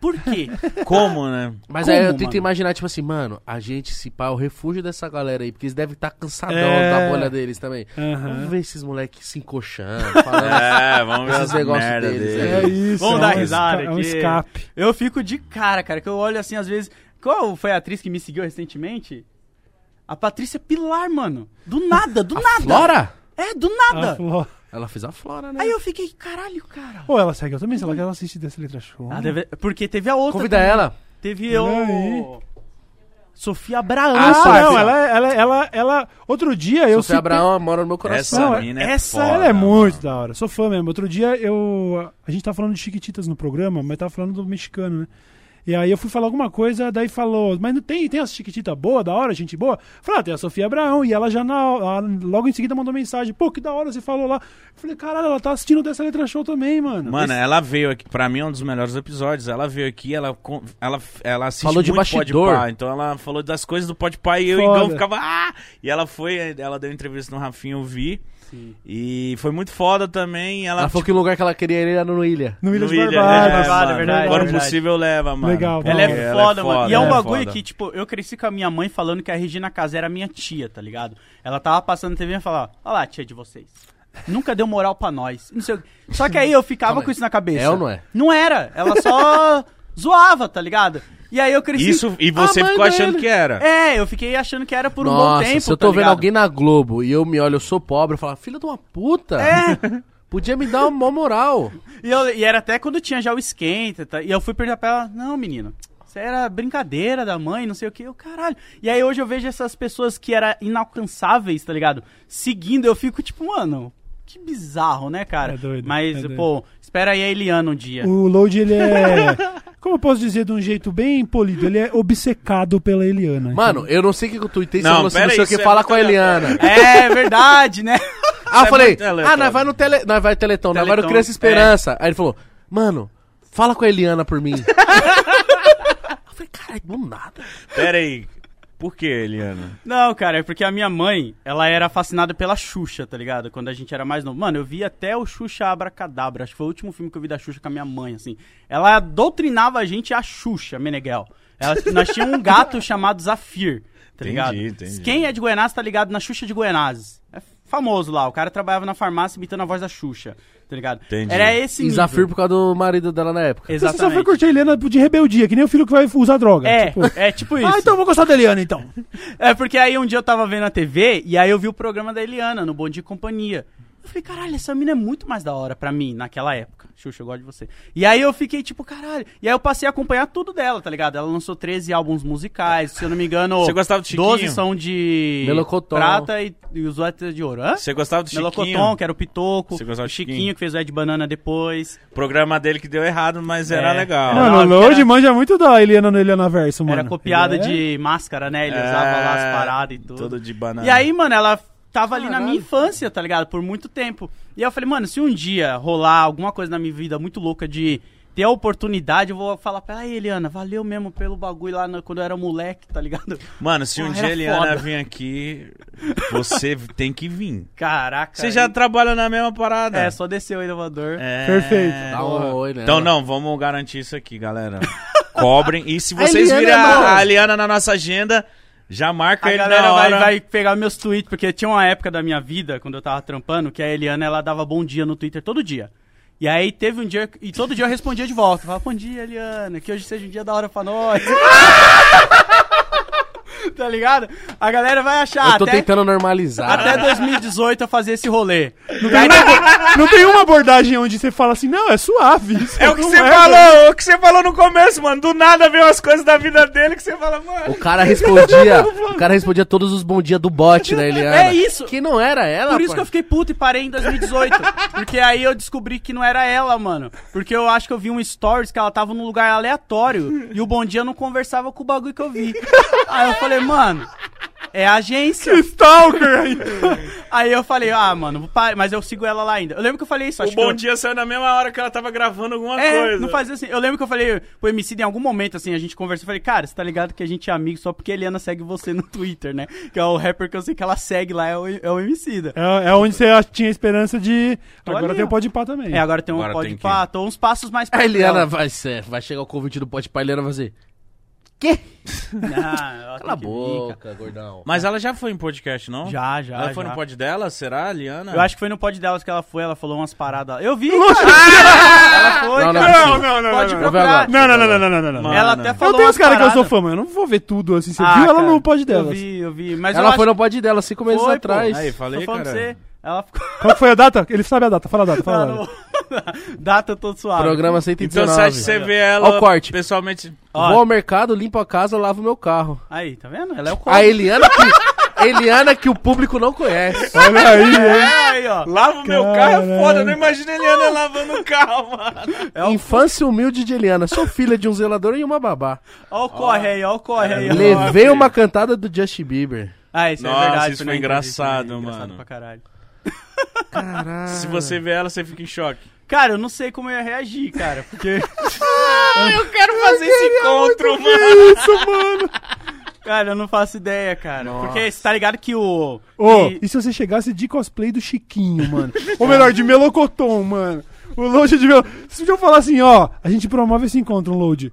por quê? Como, né? Mas Como, aí eu tento mano? imaginar, tipo assim, mano, a gente, se pá, é o refúgio dessa galera aí, porque eles devem estar cansadão É. da bolha deles também. Aham. Vamos ver esses moleques se encoxando, falando. [laughs] É, vamos ver Esses negócios merda deles deles. É isso. Vamos é dar um risada esca- É um aqui. escape. Eu fico de cara, cara, que eu olho assim, às vezes. Qual foi a atriz que me seguiu recentemente? A Patrícia Pilar, mano. Do nada, do nada. Flora? É, do nada. Fló. Ela fez a Flora, né? Aí eu fiquei, caralho, cara. Pô, ela segue eu também, sei lá que ela assiste dessa letra show. Ah, deve- Porque teve a outra. Convida também. ela. Teve Olha o. Sofia Abraão, Ah, não, ela, ela, ela, ela. Outro dia eu. Sofia citei- Abraão mora no meu coração. Essa Não, mina é essa- foda, Ela é muito mano. da hora. Sou fã mesmo. Outro dia eu. A gente tava falando de Chiquititas no programa, mas tava falando do mexicano, né? E aí eu fui falar alguma coisa, daí falou, mas não tem, tem as Chiquititas boa, da hora, gente boa? Falei, ah, tem a Sofia Abraão, e ela já na, a- logo em seguida mandou mensagem, pô, que da hora você falou lá. Eu falei, caralho, ela tá assistindo dessa letra show também, mano. Mano, Esse- ela veio aqui, pra mim é um dos melhores episódios. Ela veio aqui, ela, ela, ela assiste Falou de muito bastidor. Podpah, então ela falou das coisas do Podpah e eu e Foda. Igão ficava, ah! E ela foi, ela deu entrevista no Rafinha, eu vi. E foi muito foda também. Ela, Ela falou que o lugar que ela queria ir era no Ilha. no Ilha no de Ilha, Barbados. é, Barbados, mano. verdade, Quando verdade. possível, leva, mano. Legal, Ela é, Ela foda, mano. E é um ela bagulho foda. que, tipo, eu cresci com a minha mãe falando que a Regina Casé era minha tia, tá ligado? Ela tava passando na TV e falava, olha lá, tia de vocês. Nunca deu moral pra nós. Não sei. Só que aí eu ficava Calma com isso na cabeça. É ou não é? Não era. Ela só zoava, tá ligado? E aí eu cresci. Isso, e você ficou achando dele. que era. É, eu fiquei achando que era por um Nossa, bom tempo. se eu tá tô vendo ligado? alguém na Globo e eu me olho, eu sou pobre, eu falo, filho de uma puta. É. [laughs] Podia me dar uma moral. E, eu- e era até quando tinha já o esquenta. tá? E eu fui perguntar pra ela, não, menino, isso era brincadeira da mãe, não sei o que. Eu, caralho. E aí hoje eu vejo essas pessoas que eram inalcançáveis, tá ligado? Seguindo, eu fico tipo, mano, que bizarro, né, cara? É doido, Mas, é doido. pô, espera aí a Eliana um dia. O Load, ele é. [laughs] Como eu posso dizer de um jeito bem polido? Ele é obcecado pela Eliana. Mano, eu não sei o que eu tuitei, você Não, não sei o que, é fala muito com a Eliana. É verdade, né? Ah, eu é falei, ah, nós vai no tele, nós vai Teletão, nós vai no Teleton, Criança Esperança. Aí ele falou, mano, fala com a Eliana por mim. [laughs] eu falei, caralho, do nada. Pera aí. Por que, Eliana? Não, cara, é porque a minha mãe, ela era fascinada pela Xuxa, tá ligado? Quando a gente era mais novo. Mano, eu vi até o Xuxa Abracadabra. Acho que foi o último filme que eu vi da Xuxa com a minha mãe, assim. Ela doutrinava a gente a Xuxa, Meneghel. Ela, nós tínhamos um gato [laughs] chamado Zafir, tá Entendi, ligado? entendi. Quem é de Goiás tá ligado na Xuxa de Goiás. É famoso lá. O cara trabalhava na farmácia imitando a voz da Xuxa, tá ligado? Entendi. Era esse nível. Zafir por causa do marido dela na época. Você só foi Exatamente. curtir a Eliana de rebeldia, que nem o filho que vai usar droga. É, Tipo, é tipo isso. ah, então eu vou gostar da Eliana, então. [laughs] É porque aí um dia eu tava vendo a TV e aí eu vi o programa da Eliana no Bom Dia e Companhia. Eu falei, caralho, essa mina é muito mais da hora pra mim naquela época. Xuxa, eu gosto de você. E aí eu fiquei tipo, caralho. E aí eu passei a acompanhar tudo dela, tá ligado? Ela lançou 13 álbuns musicais, se eu não me engano. Você gostava do Chiquinho? 12 são de Melocotão. prata e, e os outros de ouro. Hã? Você gostava do Chiquinho? Melocoton, que era o Pitoco. Você gostava o do Chiquinho, Chiquinho? que fez o Ed Banana depois. Programa dele que deu errado, mas era É. legal. Não, Mano, não, o porque Load era- manja muito da Eliana no Eliana Verso, mano. Era copiada é- de máscara, né? Ele É, usava lá as paradas e tudo. Todo de banana. E aí, mano, ela tava ali na Caralho. minha infância, tá ligado? Por muito tempo. E aí eu falei, mano, se um dia rolar alguma coisa na minha vida muito louca de ter a oportunidade, eu vou falar pra ela, Eliana, valeu mesmo pelo bagulho lá no- quando eu era moleque, tá ligado? Mano, se um Porra, dia a Eliana vir aqui, você tem que vir. Caraca. Você já aí- trabalha na mesma parada. É, só desceu o elevador. É. Perfeito. Dá um oi, né? Então não, vamos garantir isso aqui, galera. Cobrem. E se vocês virem é a Eliana na nossa agenda, já marca A ele galera na vai, hora. vai pegar meus tweets, porque tinha uma época da minha vida, quando eu tava trampando, que a Eliana, ela dava bom dia no Twitter todo dia. E aí teve um dia, e todo dia eu respondia de volta. Falava, bom dia, Eliana, que hoje seja um dia da hora pra nós. [laughs] tá ligado? A galera vai achar, Eu tô até, tentando normalizar. até 2018 eu fazia esse rolê. Não tem, uma, não tem uma abordagem onde você fala assim, não, é suave. É o que você é, falou, o que você falou no começo, mano. Do nada vem umas coisas da vida dele que você fala, mano. O cara respondia, [laughs] o cara respondia todos os bom dia do bot, né, Eliana? É isso. Que não era ela, Por isso que eu fiquei puto e parei em 2018. [laughs] porque aí eu descobri que não era ela, mano. Porque eu acho que eu vi um stories que ela tava num lugar aleatório e o Bom Dia não conversava com o bagulho que eu vi. Aí eu falei, mano, é agência. Stalker aí. [laughs] Aí eu falei, ah, mano, mas eu sigo ela lá ainda. Eu lembro que eu falei isso, acho O que bom eu- dia saiu na mesma hora que ela tava gravando alguma É, coisa. não fazia assim. Eu lembro que eu falei pro MC em algum momento, assim, a gente conversou. Eu falei, cara, você tá ligado que a gente é amigo só porque a Eliana segue você no Twitter, né? Que é o rapper que eu sei que ela segue lá, é o, é o MC da. É, é onde você tinha esperança de. Tô Agora ali, tem o Pode Pá também. É, agora tem um Agora pode tem que- pá, tô uns passos mais A perto Eliana vai ser, vai chegar o convite do pote pra Eliana fazer. Quê? Ah, ela Cala a boca, gordão. Mas ela já foi em podcast, não? Já, já. Ela foi já. no pod dela? Será, Liana? Eu acho que foi no pod delas que ela foi, ela falou umas paradas. Eu vi, ela foi, Não, não, cara. não, não, não, Pode não, não. procurar. Não, não, não, não, não, não, não. Ela até Eu falou tenho umas os caras que eu sou fã, mas eu não vou ver tudo assim. Você Ah, viu ela cara, no pod Eu delas? vi, eu vi. Mas ela eu foi acho... no pod dela cinco meses Foi, pô. atrás. Aí, falei, cara. você. Ela ficou... [laughs] Qual foi a data? Ele sabe a data, fala a data, fala a Não, data. não. [laughs] Data todo suave. Programa Então 119. você acha que você vê ela Ó o corte. pessoalmente... Ó. Vou ao mercado, limpo a casa, lavo meu carro. Aí, tá vendo? Ela é o A corte. Eliana que, [laughs] Eliana que o público não conhece. Olha aí, hein? É, aí, ó. Lava o meu carro é foda, eu não imagino a Eliana lavando o carro, mano. É o- Infância humilde de Eliana. Sou filha de um zelador e uma babá. Ó o corre aí, ó o corre aí. ó. Levei uma cantada do Justin Bieber. Ah, isso Nossa, é verdade. isso na foi entrevista, engraçado, né? Engraçado mano. pra caralho. Caralho. Se você vê ela, você fica em choque. Cara, eu não sei como eu ia reagir, cara, porque... Eu quero fazer esse encontro, mano. Isso, mano. Cara, eu não faço ideia, cara. Porque você tá ligado que o... Ô, que- e se você chegasse de cosplay do Chiquinho, mano? Ou melhor, de Melocoton, mano. O load de Melocoton. Se eu falar assim, ó, a gente promove esse encontro, um load.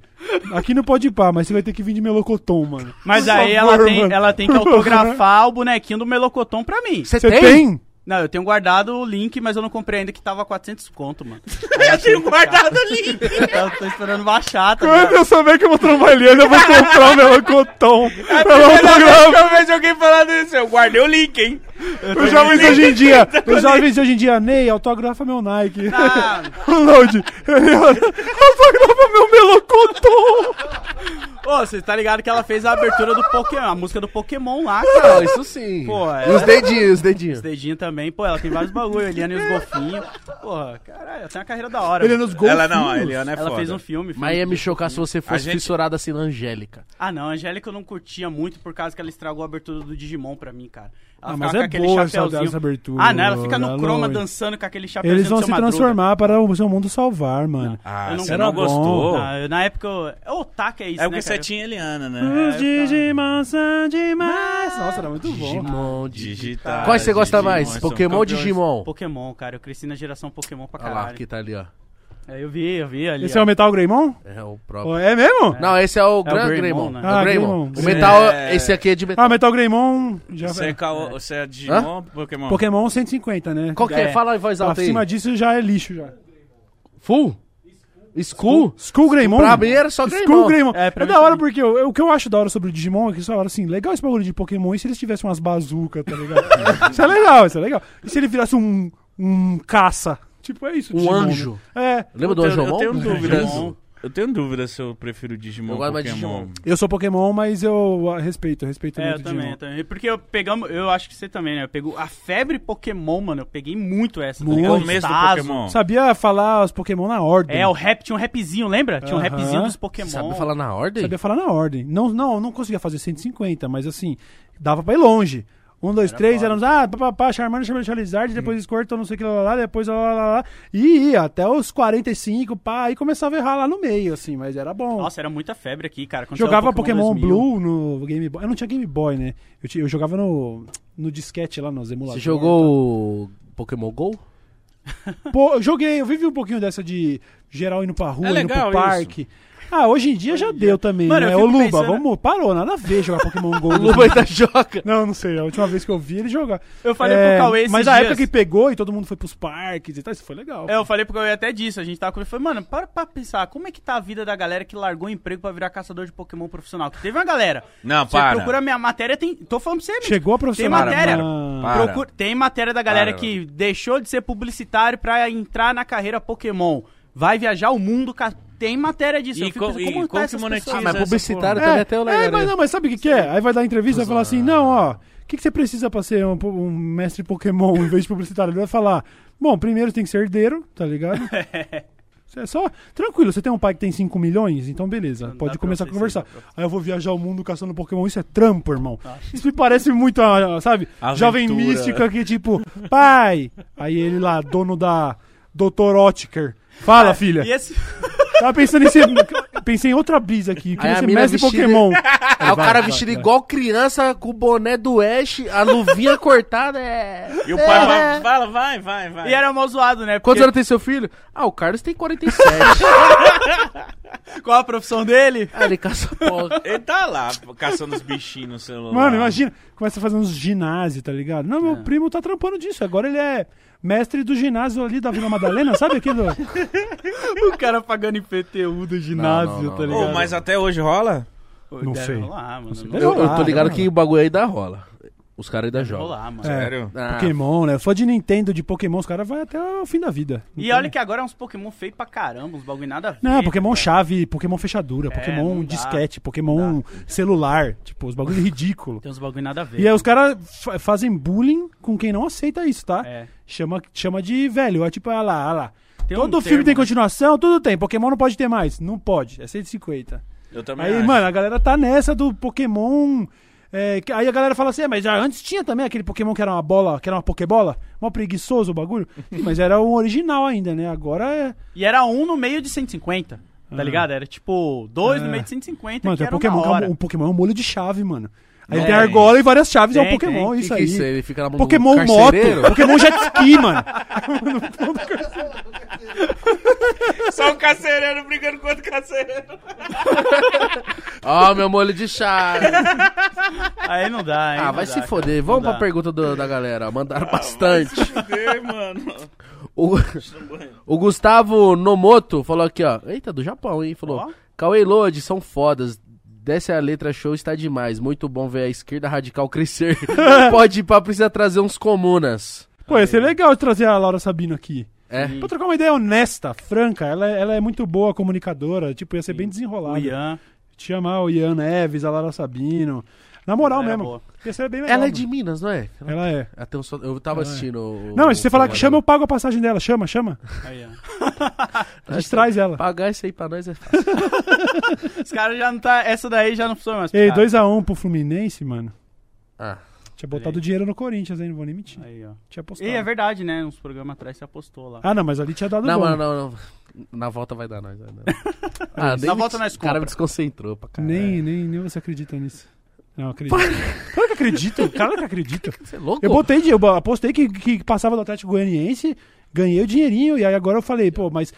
Aqui não pode ir pá, mas você vai ter que vir de Melocoton, mano. Mas Por aí favor, ela, tem, mano. ela tem que autografar o bonequinho do Melocoton pra mim. Você Você tem? tem? Não, eu tenho guardado o link, mas eu não comprei ainda que tava 400 conto, mano. [laughs] Eu tenho guardado ali. [laughs] eu tô esperando baixar, tá Quando eu souber que eu vou trombar ele, eu vou comprar o Melocoton. [laughs] É pra Primeira vez que eu vejo alguém falando isso, eu guardei o link, hein? Os jovens de hoje em dia, os jovens de hoje em dia, Ney, autografa meu Nike. Ah, [laughs] O load, autografa meu Melocoton. Ô, você tá ligado que ela fez a abertura do Pokémon, a música do Pokémon lá, cara. Isso sim. Pô, é. E os dedinhos, os dedinhos. Os dedinhos também, pô, ela tem vários bagulho, Eliana e os golfinhos. Porra, caralho, ela tem uma carreira da hora. Ele é mano. nos golfinhos. Ela não, a Eliana é Ela foda. fez um filme. filme Mas ia me chocar se você fosse gente- fissurada assim na Angélica. Ah, não, a Angélica eu não curtia muito por causa que ela estragou a abertura do Digimon pra mim, cara. Ela Ah, mas é aquele boa essa, abertura. Ah, não, ela fica no Ela croma longe. dançando com aquele chapéuzinho Eles vão se transformar para o seu mundo salvar, mano. Ah, Eu não- você não gostou? Ah, eu- na época eu... É otaku, é isso, É porque né, você cara? tinha Eliana, né? Os Digimon são demais. Nossa, era muito bom. Digimon, Digital. Quais você gosta Digimon, mais? são Pokémon ou. Digimon? Pokémon, cara. Eu cresci na geração Pokémon pra Olha lá, caralho. que tá ali, ó. É, eu vi, eu vi ali. Esse ó. é o Metal Greymon? É o próprio. Oh, é mesmo? Não, esse é o Gran Greymon, Greymon. né? É o Ah, Greymon. Greymon. O metal, É. esse aqui é de metal. Ah, Metal Greymon já Você é, caô- você é Digimon ou Pokémon? Pokémon 150, né? Qual que é? É. Fala em voz alta aí. Acima disso já é lixo já. Full? Skull? Skull Greymon? Pra mim era só Skull Greymon. Greymon. É, É, pra mim da hora também. porque eu- eu- o que eu acho da hora sobre o Digimon é que só hora assim, legal esse bagulho de Pokémon e se eles tivessem umas bazucas, tá ligado? [laughs] isso é legal, isso é legal. E se ele virasse um, um caça? Tipo, é isso. Um Digimon, anjo. né? É. Lembra do eu, Anjomon? eu tenho dúvida. Digimon. Eu tenho dúvida se eu prefiro Digimon Eu ou gosto mais de Pokémon. Digimon. Eu sou Pokémon, mas eu respeito, eu respeito É, eu muito o também, Digimon. eu também. Porque eu pegamos, eu acho que você também, né? Eu pego a febre Pokémon, mano. Eu peguei muito essa. tá Muito. ligado? O começo do. Pokémon. Sabia falar os Pokémon na ordem. É, o rap tinha um rapzinho, lembra? Tinha um Aham. rapzinho dos Pokémon. Sabe falar na ordem? Sabia falar na ordem. Não, não, não conseguia fazer 150, mas assim, dava pra ir longe. Um, dois, Era três, éramos, ah, papapá, Charmander, Charmander, Charizard, depois Squirtle, não sei o que lá, lá, depois lá, lá, lá, lá. E ia até os 45, pá, aí começava a errar lá no meio, assim, mas era bom. Nossa, era muita febre aqui, cara. Quando Jogava Pokémon, 2000. Blue no Game Boy. Eu não tinha Game Boy, né? Eu, tinha- eu jogava no, no disquete lá, nos Você emuladores. jogou o Pokémon GO? Pô, eu joguei, eu vivi um pouquinho dessa de geral indo pra rua, É indo pro parque. Ah, hoje em dia já deu também, Mano, né? Ô Luba, pensando- vamos, parou, nada a ver jogar Pokémon GO. [laughs] O Luba ainda joga. Não, não sei, a última vez que eu vi ele jogar. Eu falei É, pro Cauê esses Mas a dias- época que pegou e todo mundo foi pros parques e tal, isso foi legal. É, eu falei pro Cauê até disso. A gente tava conversando. Falei, mano, para pra pensar. Como é que tá a vida da galera que largou o emprego pra virar caçador de Pokémon profissional? Que teve uma galera. Não, Você para. procura a minha matéria, tem. Tô falando pra você, amigo. Chegou a profissional. Tem matéria. Para. Procura- Tem matéria da galera Para, que deixou de ser publicitário pra entrar na carreira Pokémon. Vai viajar o mundo. Tem matéria disso. E eu fico co- pensando, e como, como tá que essas monetiza? pessoas? Ah, mas publicitário também até o legal. É, mas né? não, mas sabe o que, que é? Aí vai dar entrevista e vai falar assim: não, ó, o que, que você precisa pra ser um, um mestre Pokémon em vez de publicitário? Ele vai falar: bom, primeiro tem que ser herdeiro, tá ligado? [laughs] É só. Tranquilo, você tem um pai que tem 5 milhões, então beleza, Não pode começar a conversar. Aí eu vou viajar o mundo caçando Pokémon, isso é trampo, irmão. Isso me parece muito, sabe? Aventura. Jovem mística que tipo, pai! Aí ele lá, dono da Dr. Otker. Fala, filha. E esse... [laughs] Tava pensando em ser. Pensei em outra brisa aqui. Queria a ser mestre vestida- Pokémon. [laughs] Aí o cara vai, vestido vai. igual criança, com o boné do Ash, a luvinha [laughs] cortada, é... E o pai vai- fala, vai, vai, vai. e era mal zoado, né? Quantos Porque anos tem seu filho? Ah, o Carlos tem 47. Qual a profissão dele? ah, ele caça porra. Ele tá lá caçando os bichinhos no celular. Mano, imagina. Começa a fazer uns ginásios, tá ligado? Não, meu É. primo tá trampando disso. Agora ele é mestre do ginásio ali da Vila Madalena, [laughs] sabe aquilo? o cara pagando IPTU do ginásio, Não, não, não. tá Ô, ligado? mas até hoje rola? Não deve sei. rolar, mano. Eu, eu tô ligado que o bagulho ainda rola. Os caras ainda jogam. rolar, mano. É. Sério? Ah, Pokémon, né? Fã de Nintendo, de Pokémon, os caras vão até o fim da vida. E olha que agora é uns Pokémon feios pra caramba, uns bagulho nada a ver. Não, Pokémon cara. chave, Pokémon fechadura, É, Pokémon disquete, Pokémon celular. Tipo, os bagulhos ridículos. Tem uns bagulho nada a ver. E aí os caras fa- fazem bullying com quem não aceita isso, tá? É. Chama, chama de velho. É tipo, olha lá, olha lá. Tem Todo um filme termo, tem né? continuação, tudo tem. Pokémon não pode ter mais. Não pode. É 150. Eu também Aí, acho. mano, a galera tá nessa do Pokémon. É, que- aí a galera fala assim, é, mas já antes tinha também aquele Pokémon que era uma bola, que era uma Pokébola. Mó preguiçoso o bagulho. [laughs] Mas era um original ainda, né? Agora é. E era um no meio de 150, tá Ah. ligado? Era tipo dois É. no meio de 150 Mano, que era Pokémon, uma é um- hora. um Pokémon é um molho de chave, mano. Aí É. tem argola e várias chaves, é um Pokémon, tem. isso aí. isso? Ele fica na mão Pokémon do moto? Pokémon jet ski, mano. [laughs] Só um carcereiro brigando com outro carcereiro. [laughs] Ó, meu molho de chave. Aí não dá, hein? Ah, vai dá, se foder. Vamos dá. pra pergunta do- da galera. Mandaram bastante. Fuder, mano. [laughs] O, o Gustavo Nomoto falou aqui, ó. Eita, do Japão, hein? Falou. Ó. Cauê e Lodi são fodas. Desce a letra show está demais. Muito bom ver a esquerda radical crescer. [laughs] Pode ir pra precisa trazer uns comunas. Pô, ia ser legal trazer a Laura Sabino aqui. É. Pra trocar uma ideia honesta, franca. Ela, é- ela é muito boa comunicadora. Tipo, ia ser bem desenrolada. O Ian. Te chamar o Ian Neves, a Laura Sabino. Na moral Ela era mesmo. boa. Ser bem legal. Ela é de Minas, não é? Ela é. Até um só- eu tava Ela é. assistindo. o- Não, o mas se você falar que chama, eu pago a passagem dela. Chama, chama. Aí, ó. A gente traz ela. Pagar isso aí pra nós é fácil. [laughs] Os caras já não tá. Essa daí já não funciona mais. Ei, cara. 2x1 pro Fluminense, mano. ah. Tinha botado dinheiro no Corinthians, hein? Não vou nem mentir. Aí, ó. Tinha apostado. E é verdade, né? Uns programas atrás você apostou lá. Ah, não, mas ali tinha dado Não, bom. mano, não, não. Na volta vai dar nós. Vai dar. [laughs] Ah, Na volta nós O cara me desconcentrou pra caralho. Nem, nem, nem você acredita nisso. Não, acredito. Claro que acredito, claro que acredito. [laughs] Você é louco? Eu botei, eu apostei que, que passava do Atlético Goianiense, ganhei o dinheirinho, e aí agora eu falei, pô, mas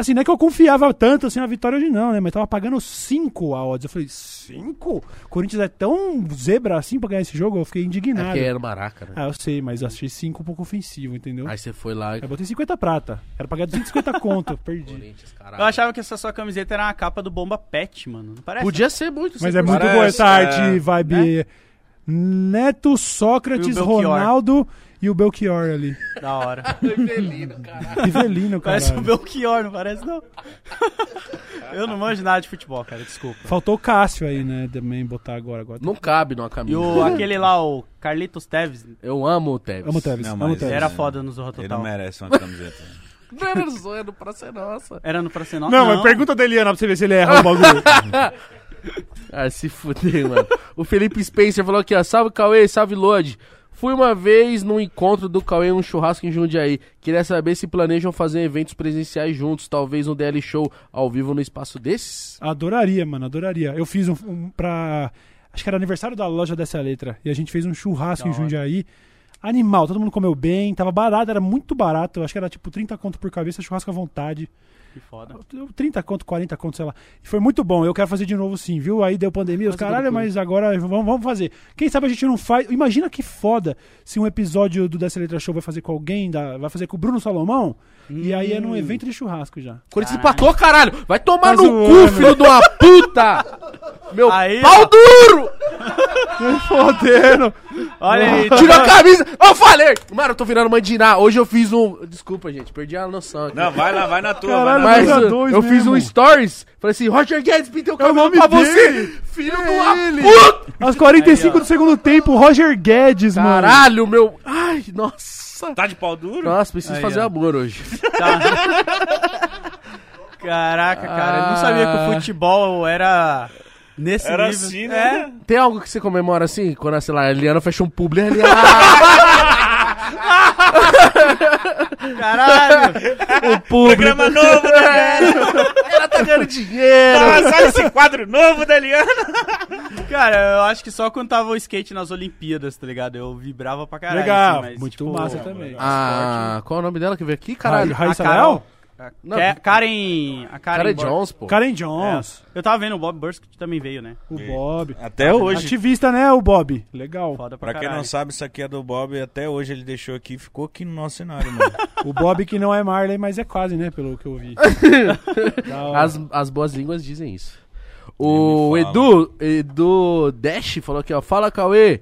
assim, não é que eu confiava tanto assim na vitória hoje não, né? Mas tava pagando 5 a odds. Eu falei, 5? Corinthians é tão zebra assim pra ganhar esse jogo? Eu fiquei É indignado. porque era Maraca, né? Ah, eu sei, mas achei 5 um pouco ofensivo, entendeu? Aí você foi lá e. Eu botei 50 prata. Era pagar 250 conto, [laughs] perdi. Corinthians, caralho. Eu achava que essa sua camiseta era uma capa do Bomba Pet, mano. Não parece? Podia ser muito. Mas é muito Parece, boa essa é. arte, vibe. Neto, Sócrates. Ronaldo e o Belchior ali. Da hora. [laughs] Rivelino, caralho. Rivelino, cara. Parece o Belchior, não parece não? [laughs] eu não manjo nada de futebol, cara, desculpa. Faltou o Cássio aí, né? Também botar agora. agora. Não cabe numa E camisa. o, aquele lá, o Carlitos Teves, Eu amo o Tevez. Amo o Tevez. Não, amo o mas Tevez. era foda no Zorra Ele Total. não merece uma camiseta. [laughs] Não era zoando pra ser nossa. Era no Pra Ser Nossa? Não, mas pergunta da Eliana pra você ver se ele erra o bagulho. Ah, se fuder, mano. O Felipe Spencer falou aqui, ó. Salve Cauê, salve Lodi. Fui uma vez num encontro do Cauê, um churrasco em Jundiaí. Queria saber se planejam fazer eventos presenciais juntos, talvez um DL Show ao vivo no espaço desses. Adoraria, mano, adoraria. Eu fiz um, um pra. Acho que era aniversário da loja dessa letra. E a gente fez um churrasco Da em hora. Jundiaí. Animal, todo mundo comeu bem, tava barato, era muito barato. Acho que era tipo 30 conto por cabeça, churrasco à vontade. Que foda. 30 conto, 40 conto, sei lá. E foi muito bom. Eu quero fazer de novo sim, viu? Aí deu pandemia, os caralho, mas agora vamos, vamos fazer. Quem sabe a gente não faz. Imagina que foda se um episódio do Dessa Letra Show vai fazer com alguém, da... vai fazer com o Bruno Salomão. E aí é num evento de churrasco já. Corinthians empatou, caralho! Vai tomar Tá no zoando. cu, filho de uma puta! [laughs] Meu Aí, pau ó. duro! Fodendo! Olha aí. Tirou a camisa! Eu falei! Mano, eu tô virando mandiná. Hoje eu fiz um. Desculpa, gente, perdi a noção aqui. Não, vai lá, vai na tua. Caralho, vai na Mas uh, dois eu fiz um stories. Falei assim: Roger Guedes pintei o o cabelo pra você! dele. Filho É de uma ele. puta! Aos 45 Aí, do segundo tempo, Roger Guedes, mano. Caralho, meu. Ai, nossa! Tá de pau duro? Nossa, preciso Aí, fazer ó. amor hoje. Tá. [laughs] Caraca, cara, eu não sabia que o futebol era nesse Era nível. assim, É, né? Tem algo que você comemora assim? Quando, sei lá, a Eliana fecha um publi, a Eliana. caralho. o publi. Programa novo, né? Ela tá ganhando dinheiro. Nossa, olha esse quadro novo da Eliana. Cara, eu acho que só quando tava o skate nas Olimpíadas, tá ligado? Eu vibrava pra caralho. Legal, assim, mas, muito tipo, massa também. Ah, qual é o nome dela que veio aqui, caralho? Ra- Raíssa Carol. Não. Ka- Karen. A Karen Cara Jones, pô. Karen Jones, É. Eu tava vendo o Bob Bursk que também veio, né? o Bob. Até hoje. Ativista, né, o Bob? Legal. Foda pra, Pra quem não sabe, isso aqui é do Bob. Até hoje ele deixou aqui ficou aqui no nosso cenário, mano. [laughs] O Bob que não é Marley, mas é quase, né, pelo que eu vi. [laughs] Da hora. As, as boas línguas dizem isso. O me Edu, Edu Dash falou aqui, ó. Fala, Cauê.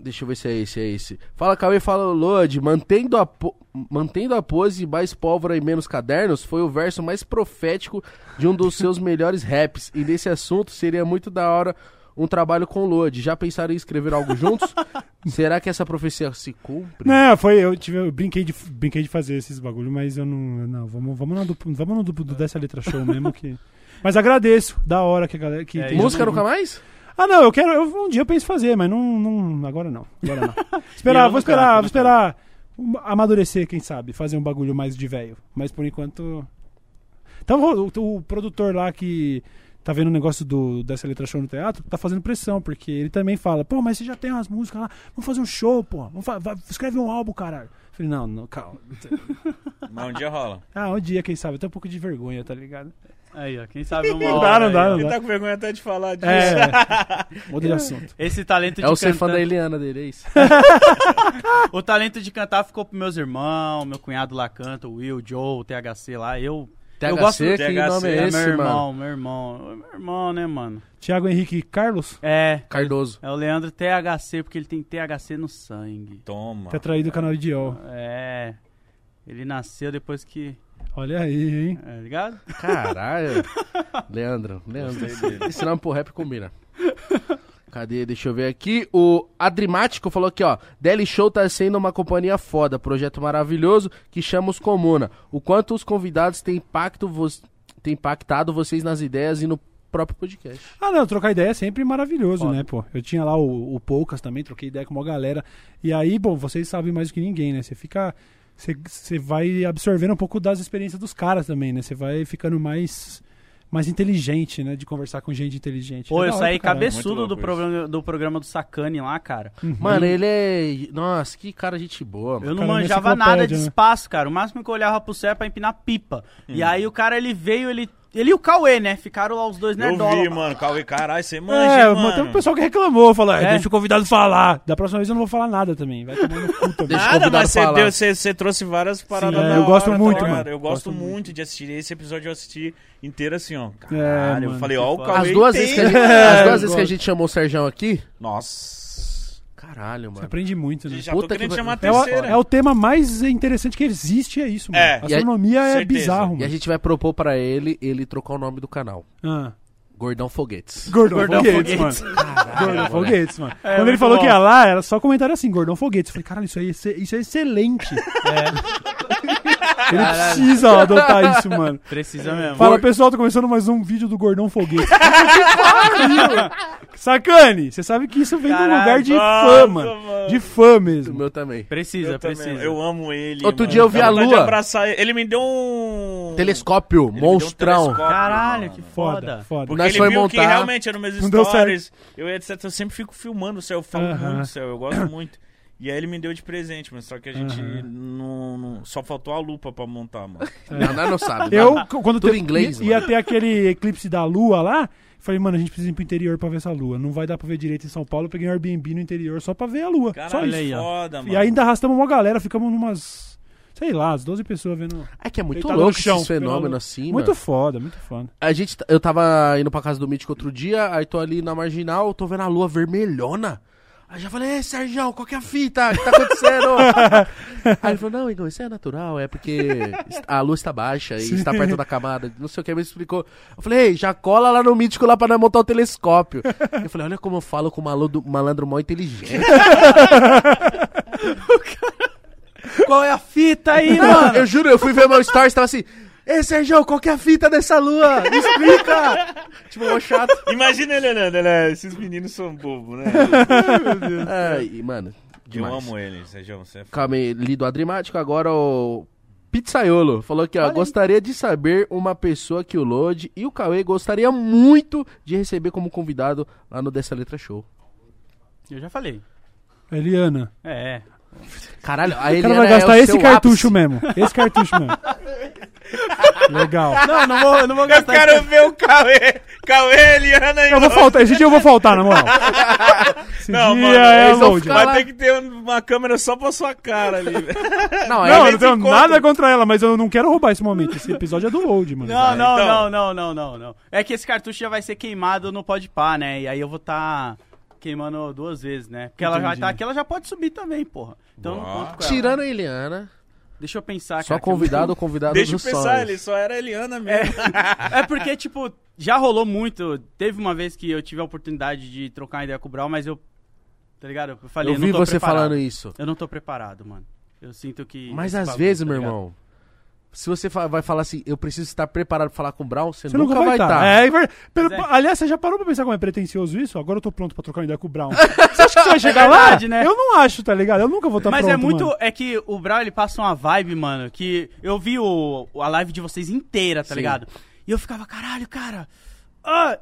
Deixa eu ver se é esse, é esse. Fala, Cauê, fala, Lodi. Mantendo a, po- mantendo a pose, mais pólvora e menos cadernos, foi o verso mais profético de um dos seus [laughs] melhores raps. E nesse assunto seria muito da hora um trabalho com o Lodi. Já pensaram em escrever algo juntos? [laughs] Será que essa profecia se cumpre? Não, foi, eu, tive, eu brinquei, de, brinquei de fazer esses bagulho, mas eu não. Não, vamos, vamos, no, do- vamos no do, do dessa letra show mesmo que. [laughs] Mas agradeço, da hora que a galera. Que É, Música nunca mais? Ah, não, eu quero. Eu, um dia eu penso em fazer, mas não. não agora não. Agora não. Esperar, [laughs] vou esperar, vou esperar amadurecer, quem sabe, fazer um bagulho mais de velho. Mas por enquanto. Então o, o- o produtor lá que tá vendo o negócio do, dessa letra show no teatro, tá fazendo pressão, porque ele também fala, pô, mas você já tem umas músicas lá, vamos fazer um show, pô. Vamos fa- vai- escreve um álbum, caralho. Eu falei, não, não, calma. [laughs] Mas um dia rola. Ah, um dia, quem sabe, eu tenho um pouco de vergonha, tá ligado? Aí, ó, quem sabe [laughs] uma Não hora dá, não aí, dá, não Ele tá com vergonha até de falar disso. É. [laughs] Muda de assunto. Esse talento de É o ser fã cantar- da Eliana dele, é isso. [laughs] O talento de cantar ficou pros meus irmãos, meu cunhado lá canta, o Will, o Joe, o THC lá. Eu. THC, eu gosto que THC, nome é é esse, meu mano? irmão, meu irmão. Meu irmão, né, mano? Thiago Henrique Carlos, É. Cardoso. É o Leandro THC, porque ele tem THC no sangue. Toma. tá traído o canal Idiol. É. Ele nasceu depois que. Olha aí, hein? É ligado? Caralho. [laughs] Leandro, Leandro. Esse nome pro rap combina. Cadê? Deixa eu ver aqui. O Adrimático falou aqui, ó. Deli Show tá sendo uma companhia foda, projeto maravilhoso que chama os Comuna. O quanto os convidados têm, impacto vo têm impactado vocês nas ideias e no próprio podcast. Ah, não, trocar ideia é sempre maravilhoso, Foda. né, pô? Eu tinha lá o, o Poucas também, troquei ideia com uma galera. E aí, bom, vocês sabem mais do que ninguém, né? Você fica. Você, vai absorvendo um pouco das experiências dos caras também, né? Você vai ficando mais. Mais inteligente, né? De conversar com gente inteligente. Pô, É eu hora saí cabeçudo do programa, do programa do Sacane lá, cara. Mano, ele é. Nossa, que cara gente boa, mano. Eu não Cara, é manjava nada de né? espaço, cara. O máximo que eu olhava pro céu é pra empinar pipa. Hum. E aí o cara, ele veio, ele. Ele e o Cauê, né? Ficaram lá os dois Eu nerdola. vi, mano. Cauê, caralho, você manja, É, mas tem um mano. pessoal que reclamou, falou, "Ah, É. deixa o convidado falar. Da próxima vez eu não vou falar nada também. Vai tomar no cu também. Deixa o Nada, convidado mas você, falar. deu, você, você trouxe várias paradas Sim, é, eu gosto hora, muito, tá ligado? mano. Eu gosto, Gosto muito de assistir. Esse episódio eu assisti inteiro assim, ó. É, Caralho, eu mano, falei, ó, o. Cauê As duas vezes que a gente, [laughs] as É, duas eu vezes que a gosto. gente chamou o Serjão aqui. Nossa. Caralho, Você mano. aprende muito, né? Já Puta tô querendo que chamar a É o, terceira. é o tema mais interessante que existe, é isso, mano. É. Astronomia é certeza. bizarro, E a mano. gente vai propor pra ele ele trocar o nome do canal. Ah, Gordão Foguetes. Gordão, Gordão Foguetes, Foguetes. mano. [laughs] Gordão Foguetes, mano. É, Quando ele falou bom. que ia lá, era só comentário assim, Gordão Foguetes. Eu falei, caralho, isso aí é, isso é excelente. [laughs] Ele precisa adotar isso, mano. Precisa mesmo. Fala, pessoal, tô começando mais um vídeo do Gordão Foguete. [laughs] Que pariu! Sacane, você sabe que isso vem de um Caralho, lugar de nossa, fã, mano. mano. De fã O mesmo. meu também. Precisa, Eu, também, precisa. eu amo ele. Outro mano. dia eu vi a lua. abraçar ele. Ele me deu um. Telescópio, Ele deu um monstrão. telescópio, Caralho, mano. que Foda, foda. foda. Porque ele foi viu que montar- realmente era meus Não stories. Eu, etc. Eu sempre fico filmando o céu. Eu falo Aham. muito do céu. Eu gosto [coughs] muito. E aí ele me deu de presente, mas só que a gente não, não- Só faltou a lupa pra montar, mano. Não, nós não sabe. Eu, nada. c- quando Tudo inglês, ia, mano. ter aquele eclipse da lua lá, falei, mano, a gente precisa ir pro interior pra ver essa lua. Não vai dar pra ver direito em São Paulo. Eu peguei um Airbnb no interior só pra ver a lua. só Caralho, isso. aí, ó. foda, mano. E ainda arrastamos uma galera, ficamos numas. Sei lá, as 12 pessoas vendo. É que é muito louco chão, esses fenômenos assim, Muito mano. foda, muito foda. A gente, eu tava indo pra casa do Mítico outro dia, aí tô ali na marginal, tô vendo a lua vermelhona. Aí já falei, ei, Sérgio, qual que é a fita? O que tá acontecendo? [laughs] aí ele falou, não, Igor, isso é natural, é porque a lua está baixa e Sim. está perto da camada. Não sei o que, me explicou. Eu falei, ei, já cola lá no Mítico lá pra montar o telescópio. eu falei, olha como eu falo com um malandro, malandro mó inteligente. [laughs] [laughs] Qual é a fita aí, mano? eu juro, eu fui ver meu stories, tava assim, ei, Sérgio, qual que é a fita dessa lua? Me explica! [laughs] tipo, mó chato. Imagina ele olhando, né? Esses meninos são bobos, né? É, e, mano, Eu demais. amo ele, Sérgio. Você é. Calma aí, li do Adrimático, agora o Pizzaiolo falou que, ó, Olha aí. gostaria de saber uma pessoa que o Lodi e o Cauê gostaria muito de receber como convidado lá no Dessa Letra Show. Eu já falei. Eliana. É. Caralho, a O cara Eliana vai é gastar o esse cartucho ápice. mesmo. Esse cartucho mesmo. [laughs] Legal. Não, não vou, não vou Eu gastar. quero ver o Cauê. Cauê, Eliana e Eu vou faltar, esse dia eu vou faltar, na moral. [laughs] Esse Não, dia mano, é load. Vai lá. ter que ter uma câmera só pra sua cara ali. velho. [laughs] Não, é Não, eu não tenho encontro- nada contra ela, mas eu não quero roubar esse momento. Esse episódio é do load, mano. Não, não, então. não, não, não, não, não. É que esse cartucho já vai ser queimado no Pode Pá, né? E aí eu vou tá queimando duas vezes, né? Porque ela já Entendi. tá aqui, ela já pode subir também, porra. Então eu não Boa. conto com ela. Tirando a Eliana, Deixa eu pensar, só cara. que eu- convidado ou convidado Deixa eu dos pensar, sonhos. ele só era a Eliana mesmo. [laughs] É porque, tipo, já rolou muito. Teve uma vez que eu tive a oportunidade de trocar uma ideia com o Brau, mas eu. Tá ligado? Eu falei, Eu não vi tô você preparado. falando isso. Eu não tô preparado, mano. Eu sinto que. Mas esse às bagulho, vezes, tá meu ligado? irmão, se você vai falar assim, eu preciso estar preparado pra falar com o Brown, você, Você nunca, vai estar. tá. É, é Mas é. Aliás, você já parou pra pensar como é pretencioso isso? Agora eu tô pronto pra trocar uma ideia com o Brown. [laughs] Você acha que você vai chegar verdade, lá? né? Eu não acho, tá ligado? Eu nunca vou estar Mas pronto, é muito. mano. É que o Brau ele passa uma vibe, mano. Que eu vi o, a live de vocês inteira, tá Sim. ligado? E eu ficava, caralho, cara. ah",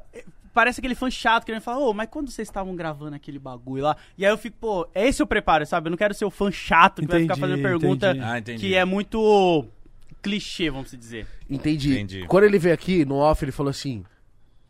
parece aquele fã chato querendo falar, ô, mas quando vocês estavam gravando aquele bagulho lá? E aí eu fico, pô, é esse o preparo, sabe? Eu não quero ser o fã chato que vai ficar Entendi, fazendo pergunta entendi. Ah, entendi. que é muito clichê, vamos dizer. Entendi. Entendi. Quando ele veio aqui no off, ele falou assim.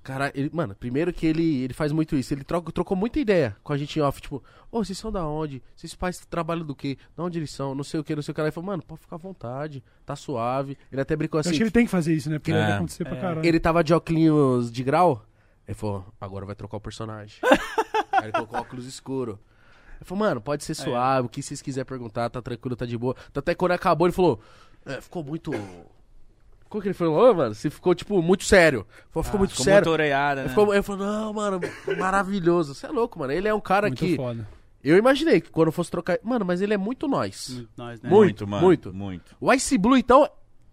Cara, ele, mano, primeiro que ele, ele faz muito isso. Ele troca, trocou muita ideia com a gente em off. Tipo, ô, vocês são da onde? Vocês pais trabalham do quê? Da onde eles são? Não sei o que, não sei o que. Ele falou, mano, pode ficar à vontade. Tá suave. Ele até brincou Eu assim. acho que ele tem que fazer isso, né? Porque É. vai acontecer pra É. caralho. Ele tava de óculos de grau. Ele falou, agora vai trocar o personagem. [laughs] Aí ele colocou óculos escuro. Ele falou, mano, pode ser suave, o que vocês quiserem perguntar, tá tranquilo, tá de boa. Até quando acabou, ele falou, é, ficou muito. Como que ele falou, mano? Você ficou, tipo, muito sério. Falou, ficou muito Ficou sério. muito oreada, né? ficou- Ele falou, não, mano, maravilhoso. Você é louco, mano. Ele é um cara Muito que. foda. Eu imaginei que quando eu fosse trocar. Mano, mas ele é muito nós. Muito nós, né? Muito, mano. muito. Muito. O Ice Blue, então,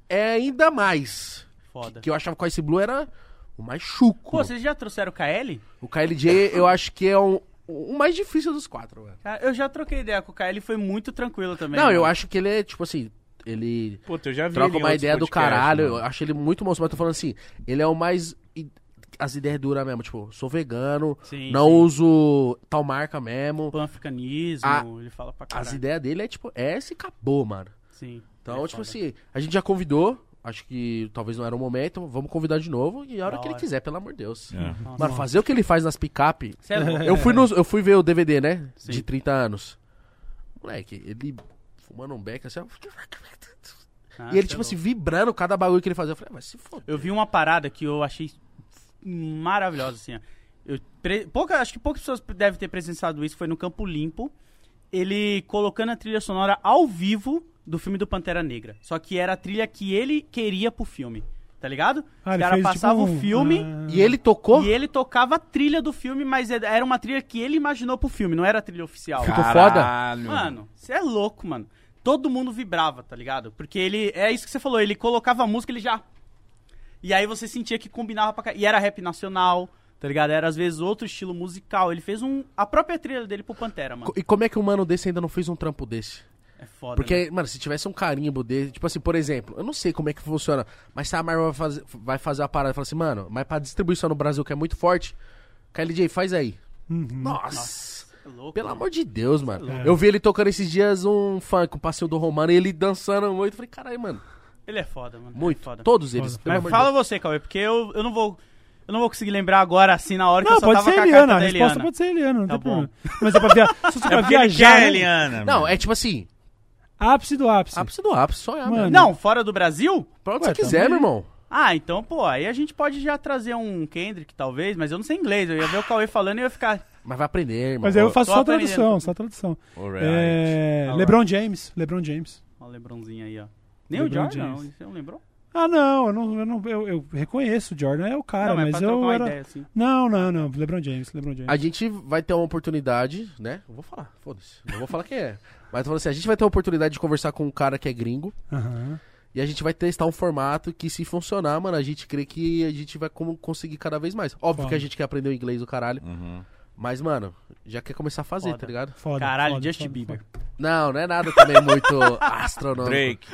é ainda mais. Foda. Que eu achava que o Ice Blue era o mais chuco. Pô, vocês já trouxeram o KL? O KLJ, eu acho que é um, o mais difícil dos quatro, velho. Eu já troquei ideia com o KL e foi muito tranquilo também. Não, eu mano. acho que ele é, tipo assim, ele Puta, eu já vi troca ele uma ideia do caralho. mano. Eu acho ele muito monstro, mas eu tô falando assim, ele é o mais. As ideias duras mesmo, tipo, sou vegano, Sim, não sim. uso tal marca mesmo. Pan-africanismo, A- ele fala pra caralho. As ideias dele é tipo, é esse acabou, mano. Sim. Então, ele é tipo foda. assim, a gente já convidou, acho que talvez não era o momento, vamos convidar de novo e a hora Da que ele hora. quiser, pelo amor de Deus. É. Nossa. Mano, fazer o que ele faz nas picape, é. Eu fui, nos- eu fui ver o DVD, né? Sim. De 30 anos. Moleque, ele fumando um beck assim, ó. Ah, e ele, tipo é assim, vibrando cada bagulho que ele fazia. Eu falei, ah, vai se foder. Eu vi uma parada que eu achei maravilhosa, assim, ó. Eu, pre- pouca, acho que poucas pessoas devem ter presenciado isso, foi no Campo Limpo. Ele colocando a trilha sonora ao vivo do filme do Pantera Negra. Só que era a trilha que ele queria pro filme. tá ligado? Ah, Os ele caras passavam tipo, o filme ah, E ele tocou? e ele tocava a trilha do filme, mas era uma trilha que ele imaginou pro filme, não era a trilha oficial. Ficou foda? Caralho. Mano, você é louco, mano. Todo mundo vibrava, tá ligado? Porque ele. É isso que você falou, ele colocava a música, ele já. E aí você sentia que combinava pra cá. E era rap nacional, tá ligado? Era às vezes outro estilo musical. Ele fez um. A própria trilha dele pro Pantera, mano. E como é que um mano desse ainda não fez um trampo desse? É foda. né? Porque, mano, se tivesse um carimbo dele, tipo assim, por exemplo, eu não sei como é que funciona, mas se a Marvel vai fazer, vai fazer a parada e falar assim, mano, mas pra distribuição no Brasil que é muito forte, KLJ, faz aí. uhum. Nossa! É louco, Pelo mano. amor de Deus, mano. É. Eu vi ele tocando esses dias um funk, um passeio do Romano, e ele dançando muito. Eu falei, caralho, mano, Ele é foda, mano. muito. É foda. Todos eles. Mas fala Deus. você, Cauê, porque eu, eu não vou. Eu não vou conseguir lembrar agora, assim, na hora que Não, eu só pode tava ser com a Eliana, a resposta pode ser Eliana, não Tá tem bom. problema. Mas é pra, via... [laughs] É pra porque ele viajar, quer, né? Eliana. Não, mano. é tipo assim, ápice do ápice. ápice do ápice, só é, Mano. mano. Não, fora do Brasil? Pra onde Ué, você quiser, também. meu irmão. Ah, então, pô, aí a gente pode já trazer um Kendrick, talvez, mas eu não sei inglês. Eu ia ver o Cauê falando e eu ia ficar. Mas vai aprender, irmão. Mas aí eu faço só a tradução, só a tradução. Alright. É... LeBron James, LeBron James. Ó, o Lebronzinho aí, ó. Nem LeBron o Jordan, James. não. Você não lembrou? Ah, não, eu não, eu, não eu, eu reconheço o Jordan, é o cara, não, mas mas pra trocar eu uma era... ideia, assim. Não, não, não, LeBron James, LeBron James. A gente vai ter uma oportunidade, né? Eu vou falar, foda-se. Não vou falar quem é. Mas falando assim, a gente vai ter a oportunidade de conversar com um cara que é gringo. Aham. E a gente vai testar um formato que, se funcionar, mano, a gente crê que a gente vai como conseguir cada vez mais. Óbvio que a gente quer aprender o inglês do caralho. Uhum. Mas, mano, já quer começar a fazer, Foda. tá ligado? Foda, Caralho, foda, Justin foda, Bieber. foda. Não, não é nada também muito [laughs] astronômico. Drake.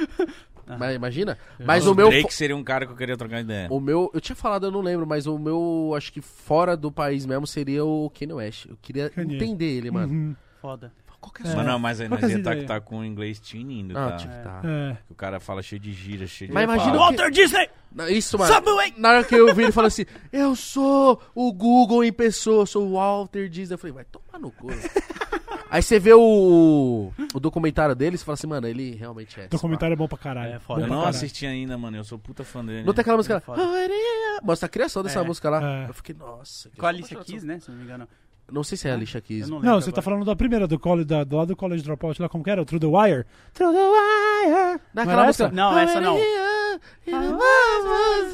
Mas imagina. Mas Nossa, o meu. Drake seria um cara que eu queria trocar ideia. O meu. Eu tinha falado, eu não lembro, mas o meu. Acho que fora do país mesmo seria o Kanye West. Eu queria Kanye. entender ele, mano. Uhum. Foda. Qual que é É. Mas não, mas aí nós que é ia tá, tá com o inglês tinindo, Ah, tá? tipo, tá. É. Que o cara fala cheio de gira, cheio de... Mas imagina Fala. o que- Walter Disney! Isso, mano. Subway! Na hora que eu vi ele falou assim: Eu sou o Google em pessoa, sou o Walter Disney. Eu falei, vai tomar no cu. [laughs] Aí você vê o, o documentário dele e você fala assim, mano, ele realmente é. O documentário é bom pra caralho. É, foda. Eu não caralho. assisti ainda, mano. Eu sou puta fã dele. Não tem aquela música lá. foda. Mostra a criação dessa É. música lá. É. Eu fiquei, nossa. que Com a Alicia. Keys, né? Se não me engano. Não sei se é a Alicia Keys. Eu não. Não, você tá agora. falando da primeira, do, college, da, do lado do College Dropout lá, como que era? O Through the Wire? Through the Wire! Naquela música. essa? Não, essa não.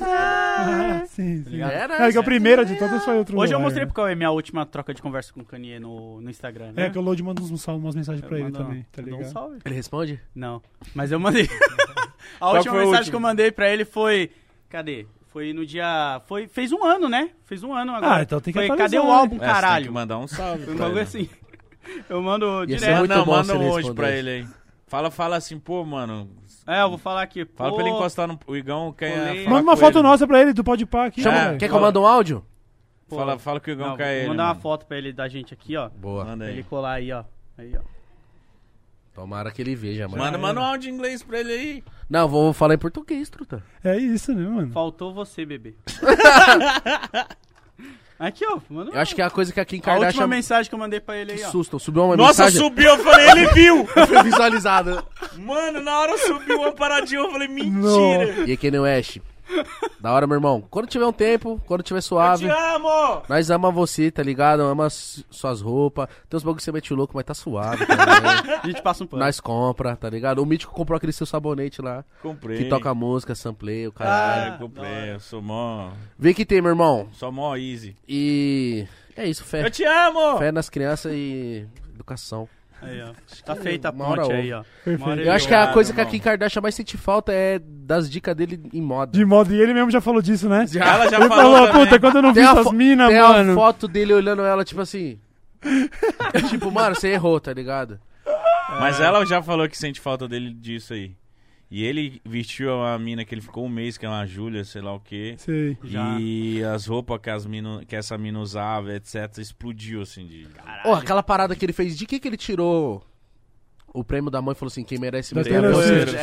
Ah, sim, sim. ligado? Era É que a primeira de todas foi o Through Hoje eu mostrei né? pro Cauê minha última troca de conversa com o Kanye no, no Instagram. Né? É que o Load manda uns, umas mensagens pra Eu ele mando- também, tá dou um ligado? salve. Ele responde? Não, mas eu mandei. [laughs] a Qual última a mensagem última? que eu mandei pra ele foi. Cadê? Foi no dia. Foi, fez um ano, né? Fez um ano agora. Ah, então tem que foi, Cadê o né? álbum, É, você tem que caralho? mandar um salve Foi um pra bagulho assim. [laughs] Eu mando Ia direto. não, manda um hoje pra ele aí. Fala, fala assim, pô, mano. É, eu vou falar aqui. Fala pô, pra ele encostar no... O Igão quer falar Manda uma com foto ele. nossa pra ele, do Podpah aqui. Chama- É. Quer que eu mande um áudio? pô, Fala, fala que o Igão não, quer vou ele, mandar uma mano. foto pra ele da gente aqui, ó. Boa. Manda Pra aí. ele colar aí, ó. Aí, ó. Tomara que ele veja, mano. Manda, áudio em inglês pra ele aí. Não, vou falar em português, truta. É isso, né, mano? Faltou você, bebê. [laughs] aqui, ó. Manda Eu acho que é a coisa que a Kim A última mensagem que eu mandei pra ele aí, Que ó. susto, subiu uma Nossa, mensagem... subiu, eu falei, ele viu! [laughs] Foi visualizada. Mano, na hora subiu uma paradinha, eu falei, mentira! E Kanye West? Da hora, meu irmão. Quando tiver um tempo, quando tiver Eu suave, te amo! nós amamos você, tá ligado? Ama suas roupas. Tem uns bagulho que você mete o louco, mas tá suave também. [laughs] A gente passa um pano. nós compra, tá ligado? O Mítico comprou aquele seu sabonete lá, Comprei. que toca música, sampleia, o Ah, caralho. eu comprei, eu sou mó... Vê que tem, meu irmão. Sou mó easy. E... É isso, fé. Eu te amo! Fé nas crianças e educação. Aí, ó. Tá feita a ponte aí, ó. Eu acho que a coisa que a. Kim Kardashian mais sente falta é das dicas dele em moda. De modo, e ele mesmo já falou disso, né? Ela já Ele falou, falou, também. puta, quando eu não vi Tem essas minas, Tem mano. a foto dele olhando ela, tipo assim. [laughs] tipo, mano, você errou, tá ligado? Mas ela já falou que sente falta dele disso aí. E ele vestiu a mina que ele ficou um mês, que é uma Júlia, sei lá o quê. Sei. Já. E as roupas que, as mino, que essa mina usava, etc., explodiu, assim, de... Ó, aquela parada que ele fez, de que que ele tirou o prêmio da mãe e falou assim, quem merece Da mesmo é a Taylor Beyoncé. Swift.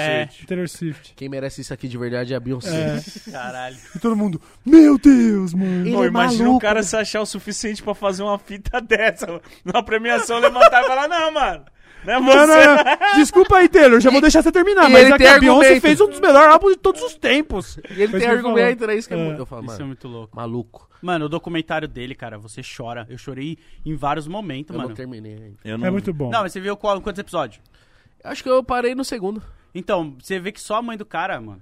É. Taylor Swift. Quem merece isso aqui de verdade é a Beyoncé. É. [laughs] Caralho. E todo mundo, meu Deus, mano. Ele é imagina maluco, o cara se achar o suficiente pra fazer uma fita [laughs] dessa. mano. Numa premiação, levantar e falar, não, mano. Não é Não, você. não, não. Desculpa aí, Taylor, já vou deixar você terminar. e Mas ele é que a Beyoncé argumento. fez um dos melhores álbuns de todos os tempos. E ele tem isso que eu argumento, né? Isso que é, É. muito. Eu falo, Isso é mano, muito louco. maluco. Mano, o documentário dele, cara, você chora. Eu chorei em vários momentos, Eu mano. não terminei ainda. Eu É muito bom. Não, mas você viu qual, quantos episódios? Acho que eu parei no segundo. Então, você vê que só a mãe do cara, mano.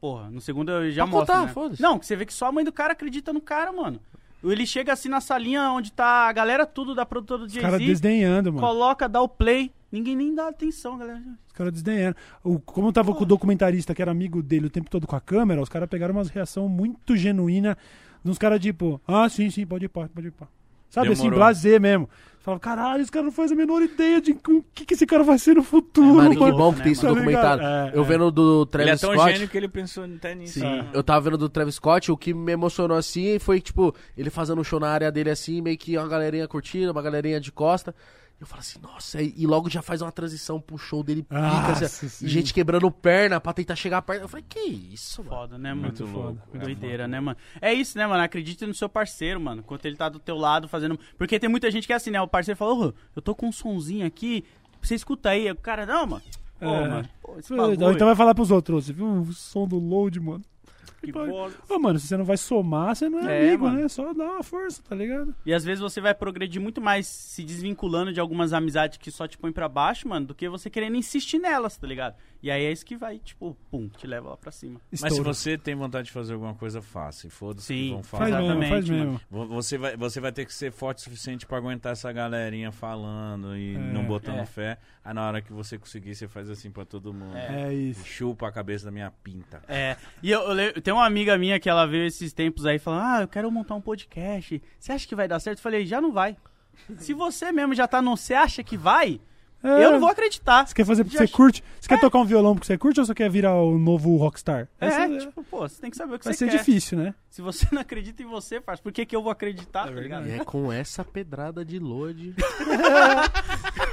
porra, no segundo eu já Pode mostro, contar, né? foda-se. Não, você vê que só a mãe do cara acredita no cara, mano. Ele chega assim na salinha onde tá a galera tudo da produtora do Os caras Jay-Z, desdenhando, mano. coloca, dá o play, ninguém nem dá atenção, galera. Os caras desdenhando. O, como tava com o documentarista que era amigo dele o tempo todo com a câmera, os caras pegaram umas reação muito genuína uns caras tipo, ah, sim, sim, pode ir pode ir pá. Sabe assim, Demorou. blazer mesmo. Você fala, caralho, esse cara não faz a menor ideia de o que, que esse cara vai ser no futuro, Mano, que bom que tem né, esse mano? documentário. Tá? É, eu é. vendo do Ele é Travis tão Scott. gênio que ele pensou até nisso. Sim, né? eu tava vendo do Travis Scott, o que me emocionou assim foi, tipo, ele fazendo um show na área dele assim, meio que uma galerinha curtindo, uma galerinha de costa. Eu falo assim, nossa, e logo já faz uma transição pro show dele pica, Nossa, assim, sim. e gente quebrando perna pra tentar chegar perto. Eu falei, que isso, mano? Foda, né, mano? Muito foda. louco. É, Doideira, né, mano? É isso, né, mano? Acredite no seu parceiro, mano. Enquanto ele tá do teu lado fazendo. Porque tem muita gente que é assim, né? O parceiro fala, ô, eu tô com um sonzinho aqui, você escuta aí. O cara, não, mano. Pô, É. mano. Pô, esse Então vai falar pros outros, você viu o som do load, mano? Que. Ô, mano, se você não vai somar, você não é, É, amigo, mano. né? Só dá uma força, tá ligado? E às vezes você vai progredir muito mais se desvinculando de algumas amizades que só te põem pra baixo, mano, do que você querendo insistir nelas, tá ligado? E aí é isso que vai, tipo, pum, te leva lá pra cima. Mas se você tem vontade de fazer alguma coisa, faça. E foda-se que vão Faz falar. mesmo, faz Exatamente, mesmo. Vo- Você vai, você vai ter que ser forte o suficiente pra aguentar essa galerinha falando e É, não botando é. fé. Aí na hora que você conseguir, você faz assim pra todo mundo. É isso. Chupa a cabeça da minha pinta. É, e eu, eu le- tem uma amiga minha que ela veio esses tempos aí falando: Ah, eu quero montar um podcast. Você acha que vai dar certo? Eu falei: Já não vai. Se você mesmo já tá no. Você acha que vai? É. Eu não vou acreditar. Você quer fazer porque Já- você curte? Você quer tocar um violão porque você curte ou você quer virar o novo rockstar? É, Essa- tipo, pô, você tem que saber o que vai você ser quer. difícil, né? Se você [laughs] não acredita em você, faz. Por que, que eu vou acreditar? tá ligado? E é com essa pedrada de load. [laughs]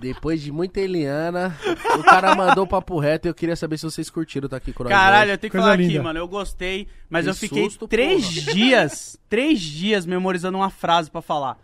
Depois de muita Eliana, o cara mandou papo reto e eu queria saber se vocês curtiram tá aqui com Caralho, eu tenho que Coisa falar aqui, linda. mano. Eu gostei, mas Que eu fiquei susto, três porra. dias, três dias memorizando uma frase pra falar.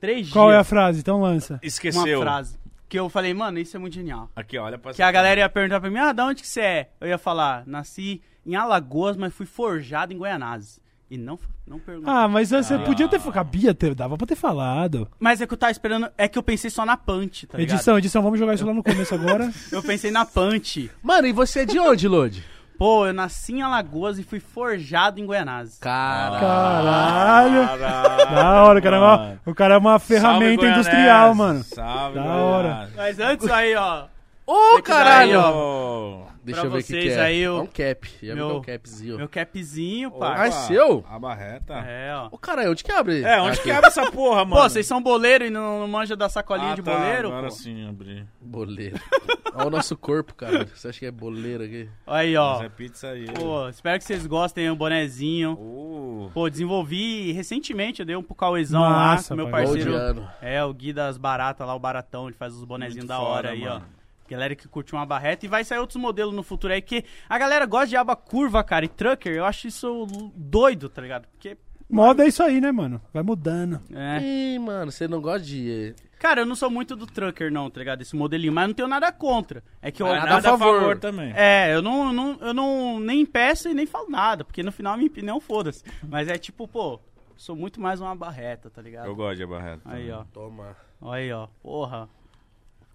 Três Qual é a dias. frase? Então lança. Uma Esqueceu. frase. Que eu falei, mano, isso é muito genial. Aqui, olha pra Que a galera ia perguntar pra mim, ah, da onde que você é? Eu ia falar, nasci em Alagoas, mas fui forjado em Goianazes. E não, não perguntou. Ah, mas você podia ter. Cabia ter, dava pra ter falado. Mas é que eu tava esperando, é que eu pensei só na punch, tá ligado? edição, edição, vamos jogar isso lá no começo agora. [laughs] Eu pensei na punch. Mano, e você é de onde, Load? Pô, eu nasci em Alagoas e fui forjado em Goianazes. Cara. Caralho! Caralho. Da hora, o cara, é uma- o cara é uma ferramenta industrial, mano. Salve, Da hora. Mas antes aí, ó. Ô, Tem que dar aí, caralho! ó. Deixa Pra eu ver o que, vocês que é. aí, o- É um cap. Já meu- é um capzinho. Meu capzinho, pá. Ah, é seu? A barreta. É, ó. Ô, caralho, onde que abre? É, onde Aqui. que abre essa porra, mano? Pô, vocês são boleiro e não, não manjam da sacolinha Ah, de tá, boleiro? Agora pô? sim, abri. Boleiro. [laughs] Olha o nosso corpo, cara. Você acha que é boleiro aqui? Aí, ó. Mas é pizza aí. Pô, espero que vocês gostem, o bonezinho. Uh, Pô, desenvolvi recentemente, eu dei um pro Cauêzão Massa, lá, meu pai. parceiro. É, o Gui das Baratas lá, o Baratão, ele faz os bonezinhos Muito da hora foda, aí, mano. ó. Galera que curte uma barreta e vai sair outros modelos no futuro aí, que a galera gosta de aba curva, cara, e trucker, eu acho isso doido, tá ligado? Porque, Moda é isso aí, né, mano? Vai mudando. é... Ih, mano, você não gosta de. Cara, eu não sou muito do trucker não, tá ligado? Esse modelinho, mas não tenho nada contra. É que eu... nada nada a favor. favor também. É, eu não, não, eu não nem peço e nem falo nada, porque no final me não foda-se. Mas é tipo, pô, sou muito mais uma barreta, tá ligado? Eu gosto de barreta. Aí, ó. Toma. Aí, ó. Porra.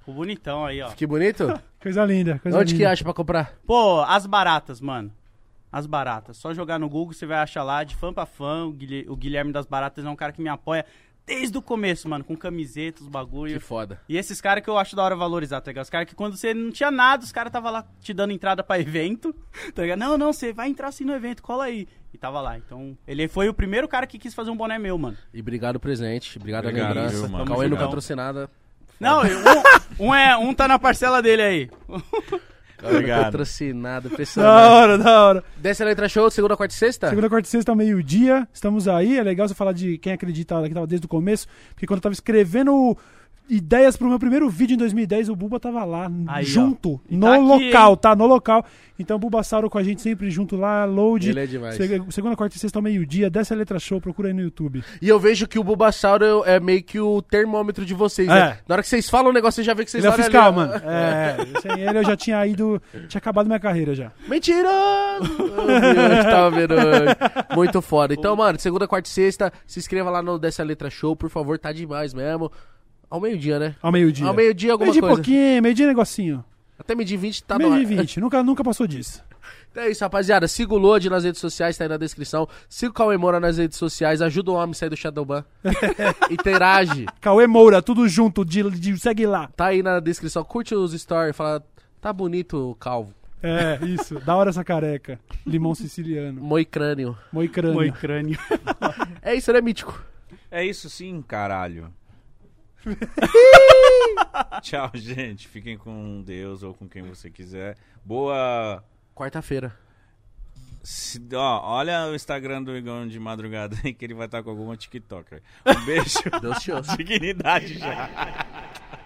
Ficou bonitão aí, ó. Que bonito? [laughs] Coisa linda, coisa Onde que linda. acha pra comprar? Pô, as baratas, mano. As baratas. Só jogar no Google, você vai achar lá, de fã pra fã. O Guilhe- o Guilherme das Baratas é um cara que me apoia desde o começo, mano. Com camisetas, Que bagulho. foda. E esses caras que eu acho da hora valorizar, tá ligado? Os caras que quando você não tinha nada, os caras tava lá te dando entrada pra [laughs] evento, tá ligado? Não, não, você vai entrar assim no evento, cola aí. E tava lá. Então, ele foi o primeiro cara que quis fazer um boné meu, mano. E obrigado o presente. Obrigado, a Obrigado, lembrança. viu, mano? Cauê nunca Obrigado. Não, um, um é, um tá na parcela dele aí. [laughs] Obrigado. trouxe nada. Da Impressionante. hora, da hora. Desce a letra show, segunda, quarta e sexta? Segunda, quarta e sexta, meio-dia. Estamos aí. É legal você falar de quem acredita que tava desde o começo. Porque quando eu tava escrevendo ideias pro meu primeiro vídeo em 2010, o Buba tava lá, Aí, junto, E no tá aqui, local, tá? No local. Então, Bulbasauro com a gente sempre junto lá, load. Ele é demais. Seg- Segunda, quarta e sexta, ao meio-dia. Desce a letra show, procura aí no YouTube. E eu vejo que o Bulbasauro é meio que o termômetro de vocês, né? É. Na hora que vocês falam o negócio, você já vê que vocês Ele é fiscal, ali, mano. É, [laughs] sem ele eu já tinha ido. Tinha acabado minha carreira já. Mentiroso! Eu tava vendo hoje. Muito foda. Então, mano, segunda, quarta e sexta, se inscreva lá no Dessa Letra Show, por favor, tá demais mesmo. Ao meio-dia, né? Ao meio-dia. Ao meio-dia, alguma Meio-dia coisa. pouquinho, meio-dia negocinho. Até meio-dia e 20 tá no ar. meio-dia e 20. Nunca, nunca passou disso. [laughs] Então é isso, rapaziada. Siga o Lode nas redes sociais, tá aí na descrição. Siga o Cauê Moura nas redes sociais. Ajuda o homem a sair do Shadowban. [laughs] Interage. Cauê Moura, tudo junto, de, de- segue lá. Tá aí na descrição. Curte os stories. Fala, tá bonito o calvo. É, isso. da hora essa careca. Limão siciliano. Moicrânio. Moicrânio. Oi, crânio. [laughs] É isso, né, Mítico? É isso sim, caralho. [laughs] Tchau, gente. Fiquem com Deus ou com quem você quiser. Boa. Quarta-feira. se- ó, olha o Instagram do Igão de madrugada aí que ele vai estar com alguma TikToker. Um beijo. Deus te ouça. Dignidade já. [laughs]